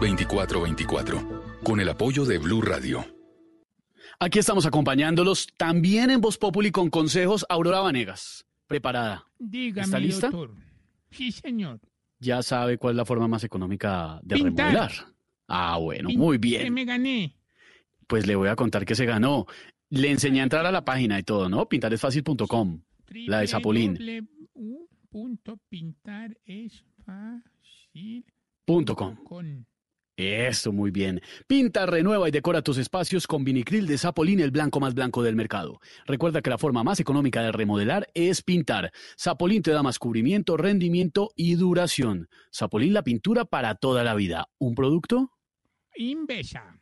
320-616-2424 con el apoyo de Blue Radio. Aquí estamos acompañándolos también en Voz Populi con consejos. Aurora Vanegas, preparada. Dígame, ¿Está lista? doctor. Sí, señor. Ya sabe cuál es la forma más económica de Pintar. remodelar. Ah, bueno, muy Que bien. me gané. Pues le voy a contar que se ganó. Le enseñé a entrar a la página y todo, ¿no? Pintaresfacil.com. La de Zapolín. punto pintar es fácil Punto com. con Eso, muy bien. Pinta, renueva y decora tus espacios con vinicril de Zapolín, el blanco más blanco del mercado. Recuerda que la forma más económica de remodelar es pintar. Zapolín te da más cubrimiento, rendimiento y duración. Zapolín, la pintura para toda la vida. ¿Un producto? Invesa.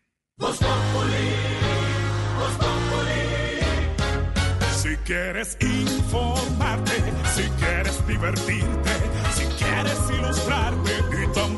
Si quieres informarte, si quieres divertirte, si quieres ilustrarte y también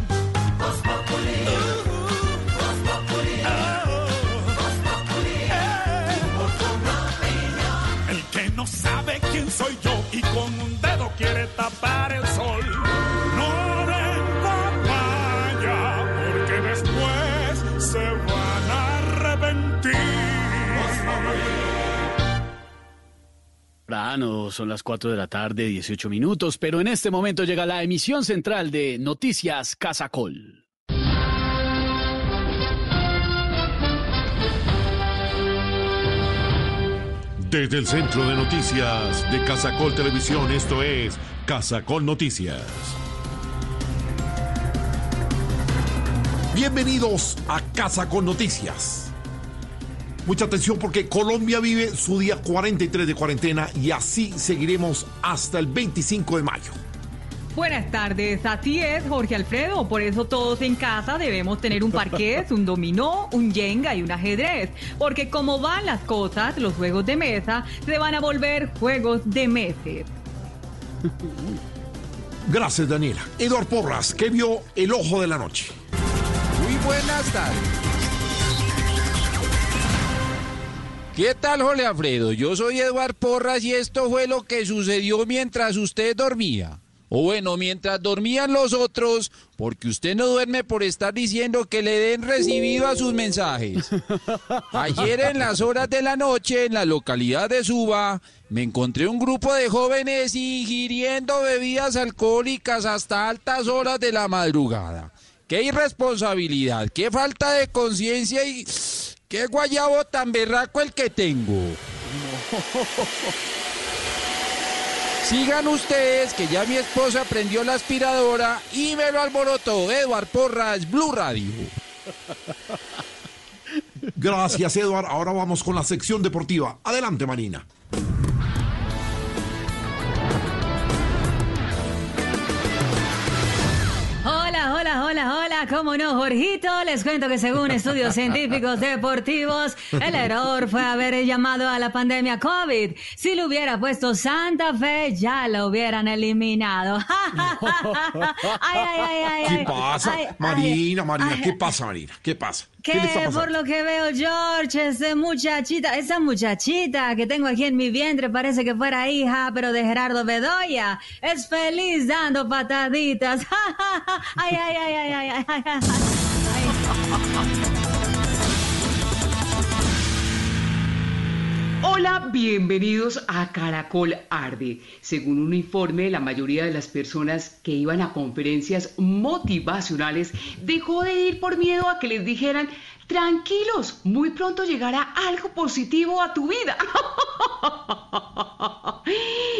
Soy yo y con un dedo quiere tapar el sol. No den papaya, porque después se van a arrepentir. Temprano, son las 4 de la tarde, 18 minutos, pero en este momento llega la emisión central de Noticias Casacol. Desde el centro de noticias de Casacol Televisión, esto es Casacol Noticias. Bienvenidos a Casacol Noticias. Mucha atención porque Colombia vive su día 43 de cuarentena y así seguiremos hasta el 25 de mayo. Buenas tardes, así es Jorge Alfredo, por eso todos en casa debemos tener un parqués, un dominó, un yenga y un ajedrez, porque como van las cosas, los juegos de mesa se van a volver juegos de meses. Gracias, Daniela. Eduard Porras, que vio el ojo de la noche. Muy buenas tardes. ¿Qué tal, Jorge Alfredo? Yo soy Eduard Porras y esto fue lo que sucedió mientras usted dormía. O bueno, mientras dormían los otros, porque usted no duerme por estar diciendo que le den recibido a sus mensajes. Ayer en las horas de la noche, en la localidad de Suba, me encontré un grupo de jóvenes ingiriendo bebidas alcohólicas hasta altas horas de la madrugada. Qué irresponsabilidad, qué falta de conciencia y qué guayabo tan berraco el que tengo. Sigan ustedes que ya mi esposa prendió la aspiradora y me lo alborotó. Eduard Porras, Blue Radio. Gracias, Eduard. Ahora vamos con la sección deportiva. Adelante, Marina. Hola, hola, ¿cómo no, Jorgito? Les cuento que según estudios científicos deportivos, el error fue haber llamado a la pandemia COVID. Si le hubiera puesto Santa Fe, ya lo hubieran eliminado. ay, ay, ay, ay, ¿Qué ay. pasa? Ay, ay, Marina, Marina. ¿qué pasa, Marina? ¿Qué pasa? ¿Qué le está Que por lo que veo, George, esa muchachita, esa muchachita que tengo aquí en mi vientre parece que fuera hija, pero de Gerardo Bedoya. Es feliz dando pataditas. ay, ay, ay, ay, ay, ay, ay, ay. Hola, bienvenidos a Caracol Arde. Según un informe, la mayoría de las personas que iban a conferencias motivacionales dejó de ir por miedo a que les dijeran, tranquilos, muy pronto llegará algo positivo a tu vida.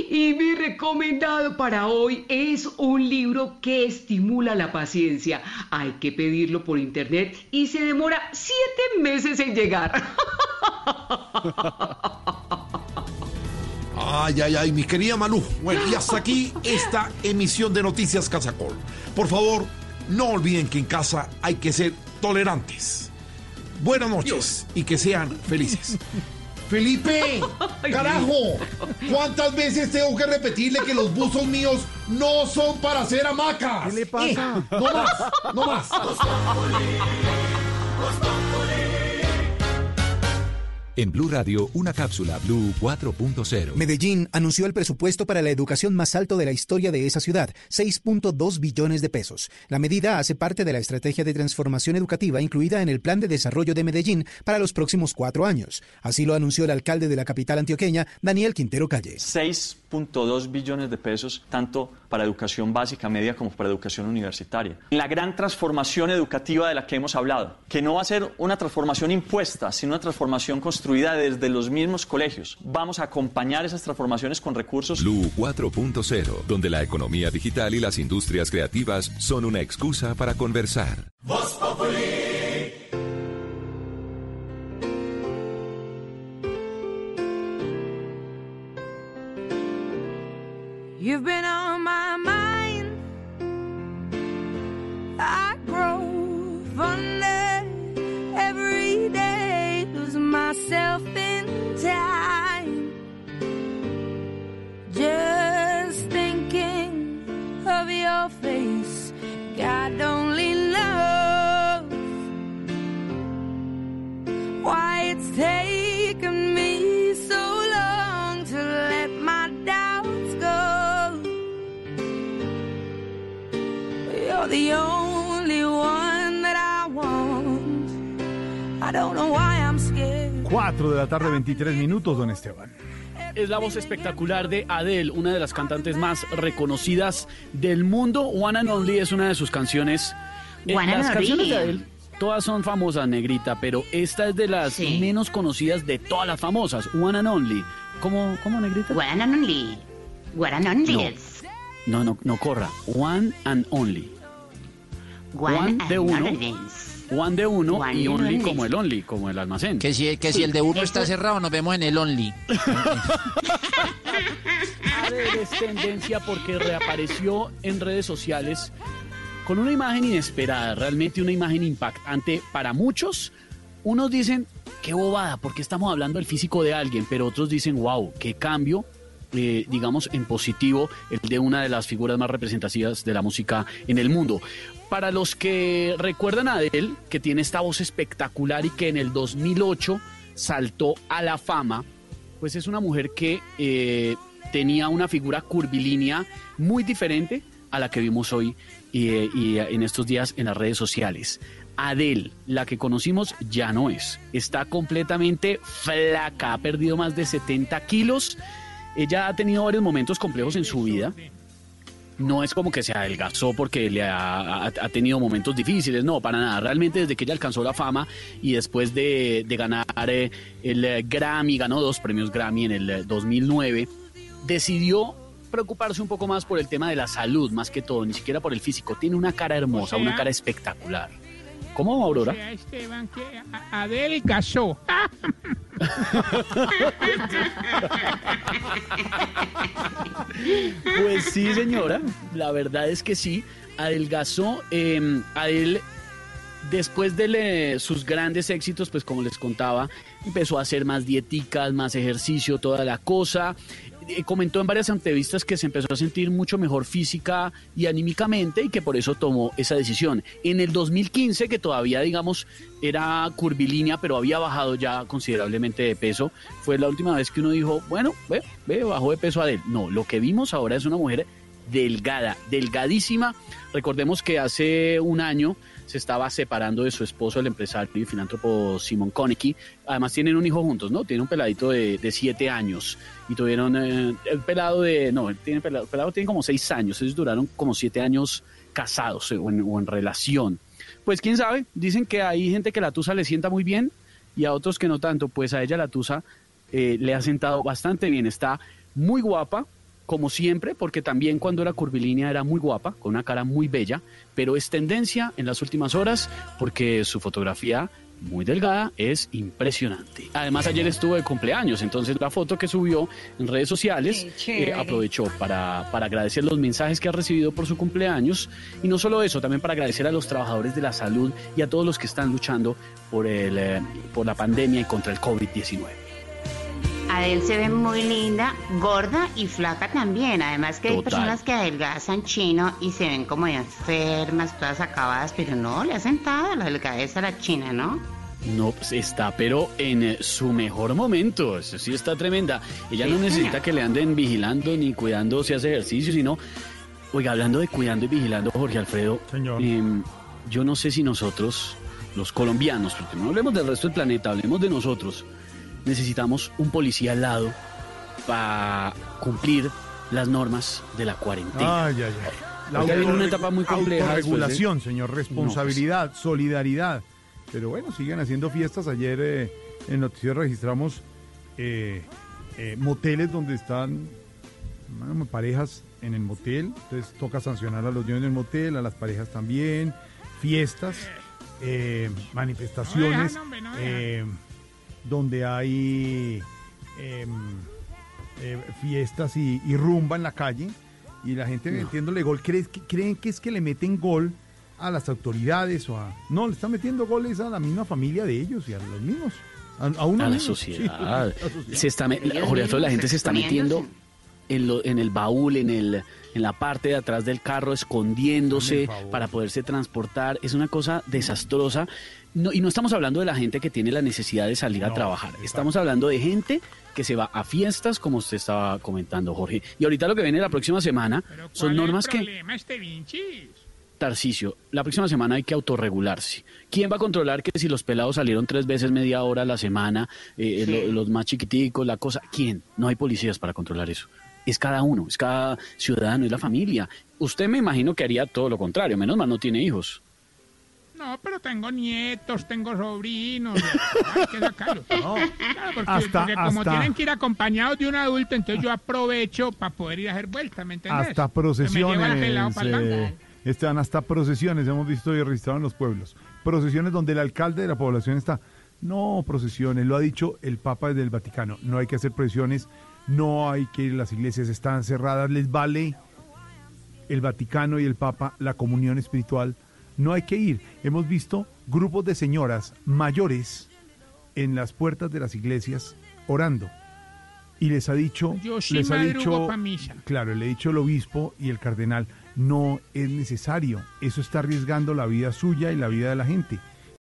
Y mi recomendado para hoy es un libro que estimula la paciencia. Hay que pedirlo por internet y se demora siete meses en llegar. Ay, ay, ay, mi querida Malú. Bueno, y hasta aquí esta emisión de Noticias Casacol. Por favor, no olviden que en casa hay que ser tolerantes. Buenas noches y que sean felices. Felipe, carajo, ¿cuántas veces tengo que repetirle que los buzos míos no son para hacer hamacas? ¿Qué le pasa? Eh, no más, no más. En Blue Radio, una cápsula Blue 4.0. Medellín anunció el presupuesto para la educación más alto de la historia de esa ciudad, 6.2 billones de pesos. La medida hace parte de la estrategia de transformación educativa incluida en el Plan de Desarrollo de Medellín para los próximos cuatro años. Así lo anunció el alcalde de la capital antioqueña, Daniel Quintero Calle. 6.2 billones de pesos, tanto para educación básica, media, como para educación universitaria. La gran transformación educativa de la que hemos hablado, que no va a ser una transformación impuesta, sino una transformación construida desde los mismos colegios. Vamos a acompañar esas transformaciones con recursos. Blue 4.0, donde la economía digital y las industrias creativas son una excusa para conversar. Voz Populi. You've been on my mind. I grow fonder every day, lose myself in time. Just thinking of your face, God only the only one that I want. I don't know why I'm scared. 4 de la tarde, 23 minutos, don Esteban. Es la voz espectacular de Adele, una de las cantantes más reconocidas del mundo. One and Only es una de sus canciones. Eh, One and las canciones Only. de Adele todas son famosas, negrita, pero esta es de las Sí. menos conocidas de todas las famosas. One and Only. ¿Cómo, cómo negrita? One and Only. One and Only No. es. No, no, no corra. One and Only. One, de uno. One de uno One y Only como el Only, como el almacén. Que si, que si el de uno está cerrado, nos vemos en el Only. Adele es tendencia porque reapareció en redes sociales con una imagen inesperada, realmente una imagen impactante para muchos. Unos dicen, qué bobada, porque estamos hablando del físico de alguien, pero otros dicen, wow, qué cambio, eh, digamos, en positivo, el de una de las figuras más representativas de la música en el mundo. Para los que recuerdan a Adele, que tiene esta voz espectacular y que en el 2008 saltó a la fama, pues es una mujer que eh, tenía una figura curvilínea muy diferente a la que vimos hoy y, eh, y, eh, en estos días en las redes sociales. Adele, la que conocimos, ya no es. Está completamente flaca, ha perdido más de 70 kilos. Ella ha tenido varios momentos complejos en su vida. No es como que se adelgazó porque le ha, ha- ha tenido momentos difíciles, no, para nada. Realmente desde que ella alcanzó la fama y después de, de ganar eh, el eh, Grammy, ganó dos premios Grammy en el eh, 2009, decidió preocuparse un poco más por el tema de la salud, más que todo, ni siquiera por el físico. Tiene una cara hermosa, una cara espectacular. ¿Cómo, Aurora? O sea, Esteban, que a- Adele gasó. Pues sí, señora, la verdad es que sí. Adelgazó. Eh, Adele, después de le- sus grandes éxitos, pues como les contaba, empezó a hacer más dieticas, más ejercicio, toda la cosa. Eh, comentó en varias entrevistas que se empezó a sentir mucho mejor física y anímicamente y que por eso tomó esa decisión. En el 2015, que todavía, digamos, era curvilínea, pero había bajado ya considerablemente de peso, fue la última vez que uno dijo, bueno, ve, ve, bajó de peso a él. No, lo que vimos ahora es una mujer delgada, delgadísima. Recordemos que hace un año se estaba separando de su esposo, el empresario y filántropo Simon Konecki. Además tienen un hijo juntos, ¿no? Tiene un peladito de, de siete años y tuvieron eh, el pelado de, no, tiene pelado, el pelado tiene como seis años, ellos duraron como siete años casados eh, o en, o en relación. Pues quién sabe, dicen que hay gente que la tusa le sienta muy bien y a otros que no tanto, pues a ella la tusa eh, le ha sentado bastante bien, está muy guapa, como siempre, porque también cuando era curvilínea era muy guapa, con una cara muy bella, pero es tendencia en las últimas horas porque su fotografía muy delgada es impresionante. Además ayer estuvo de cumpleaños, entonces la foto que subió en redes sociales eh, aprovechó para, para agradecer los mensajes que ha recibido por su cumpleaños y no solo eso, también para agradecer a los trabajadores de la salud y a todos los que están luchando por, el, eh, por la pandemia y contra el COVID-19. Adel se ve muy linda, gorda y flaca también. Además que hay personas que adelgazan chino y se ven como enfermas, todas acabadas, pero no, le ha sentado la delgadez a la china, ¿no? No, pues está, pero en eh, su mejor momento. Eso sí está tremenda. Ella Sí, no necesita señor. que le anden vigilando ni cuidando si hace ejercicio, sino. Oiga, hablando de cuidando y vigilando, Jorge Alfredo. em, yo no sé si nosotros, los colombianos, porque no hablemos del resto del planeta, hablemos de nosotros, necesitamos un policía al lado para cumplir las normas de la cuarentena. Ay, ay, ay. Porque viene una etapa muy compleja Autorregulación, señor, responsabilidad, solidaridad. Pero bueno, siguen haciendo fiestas. Ayer eh, en Noticiero registramos eh, eh, moteles donde están bueno, parejas en el motel. Entonces toca sancionar a los dueños del motel, a las parejas también. Fiestas, eh, manifestaciones, No no eh, donde hay em, eh, fiestas y, y rumba en la calle y la gente metiéndole gol. ¿Creen que, creen que es que le meten gol a las autoridades o a... No, le están metiendo goles a la misma familia de ellos y a los mismos. A, a uno a la mismo. sociedad. Sí, la sociedad. Se está, Jorge Alfredo, la gente se está metiendo en, lo- en el baúl, en, el, en la parte de atrás del carro, escondiéndose para poderse transportar. Es una cosa desastrosa. No, y no estamos hablando de la gente que tiene la necesidad de salir a trabajar. Estamos hablando de gente que se va a fiestas, como usted estaba comentando, Jorge. Y ahorita lo que viene la próxima semana son ¿Cuál normas es el que... problema, este Vinchis? Tarcicio, la próxima semana hay que autorregularse. ¿Quién va a controlar que si los pelados salieron tres veces media hora a la semana, eh, Sí. lo- los más chiquiticos, la cosa? ¿Quién? No hay policías para controlar eso. Es cada uno, es cada ciudadano, es la familia. Usted me imagino que haría todo lo contrario, menos mal no tiene hijos. No, pero tengo nietos, tengo sobrinos. Hay que sacarlos. Claro, porque, Hasta- porque como hasta- tienen que ir acompañados de un adulto, entonces yo aprovecho para poder ir a hacer vueltas, ¿me entiendes? Hasta pelado procesiones. eh, están hasta procesiones, hemos visto y registrado en los pueblos. Procesiones donde el alcalde de la población está. No, procesiones, lo ha dicho el Papa desde el Vaticano. No hay que hacer procesiones, no hay que ir, las iglesias están cerradas, les vale el Vaticano y el Papa la comunión espiritual. No hay que ir. Hemos visto grupos de señoras mayores en las puertas de las iglesias orando. Y les ha dicho, Yo sí les ha dicho, misa. claro, le ha dicho el obispo y el cardenal, no es necesario. Eso está arriesgando la vida suya y la vida de la gente.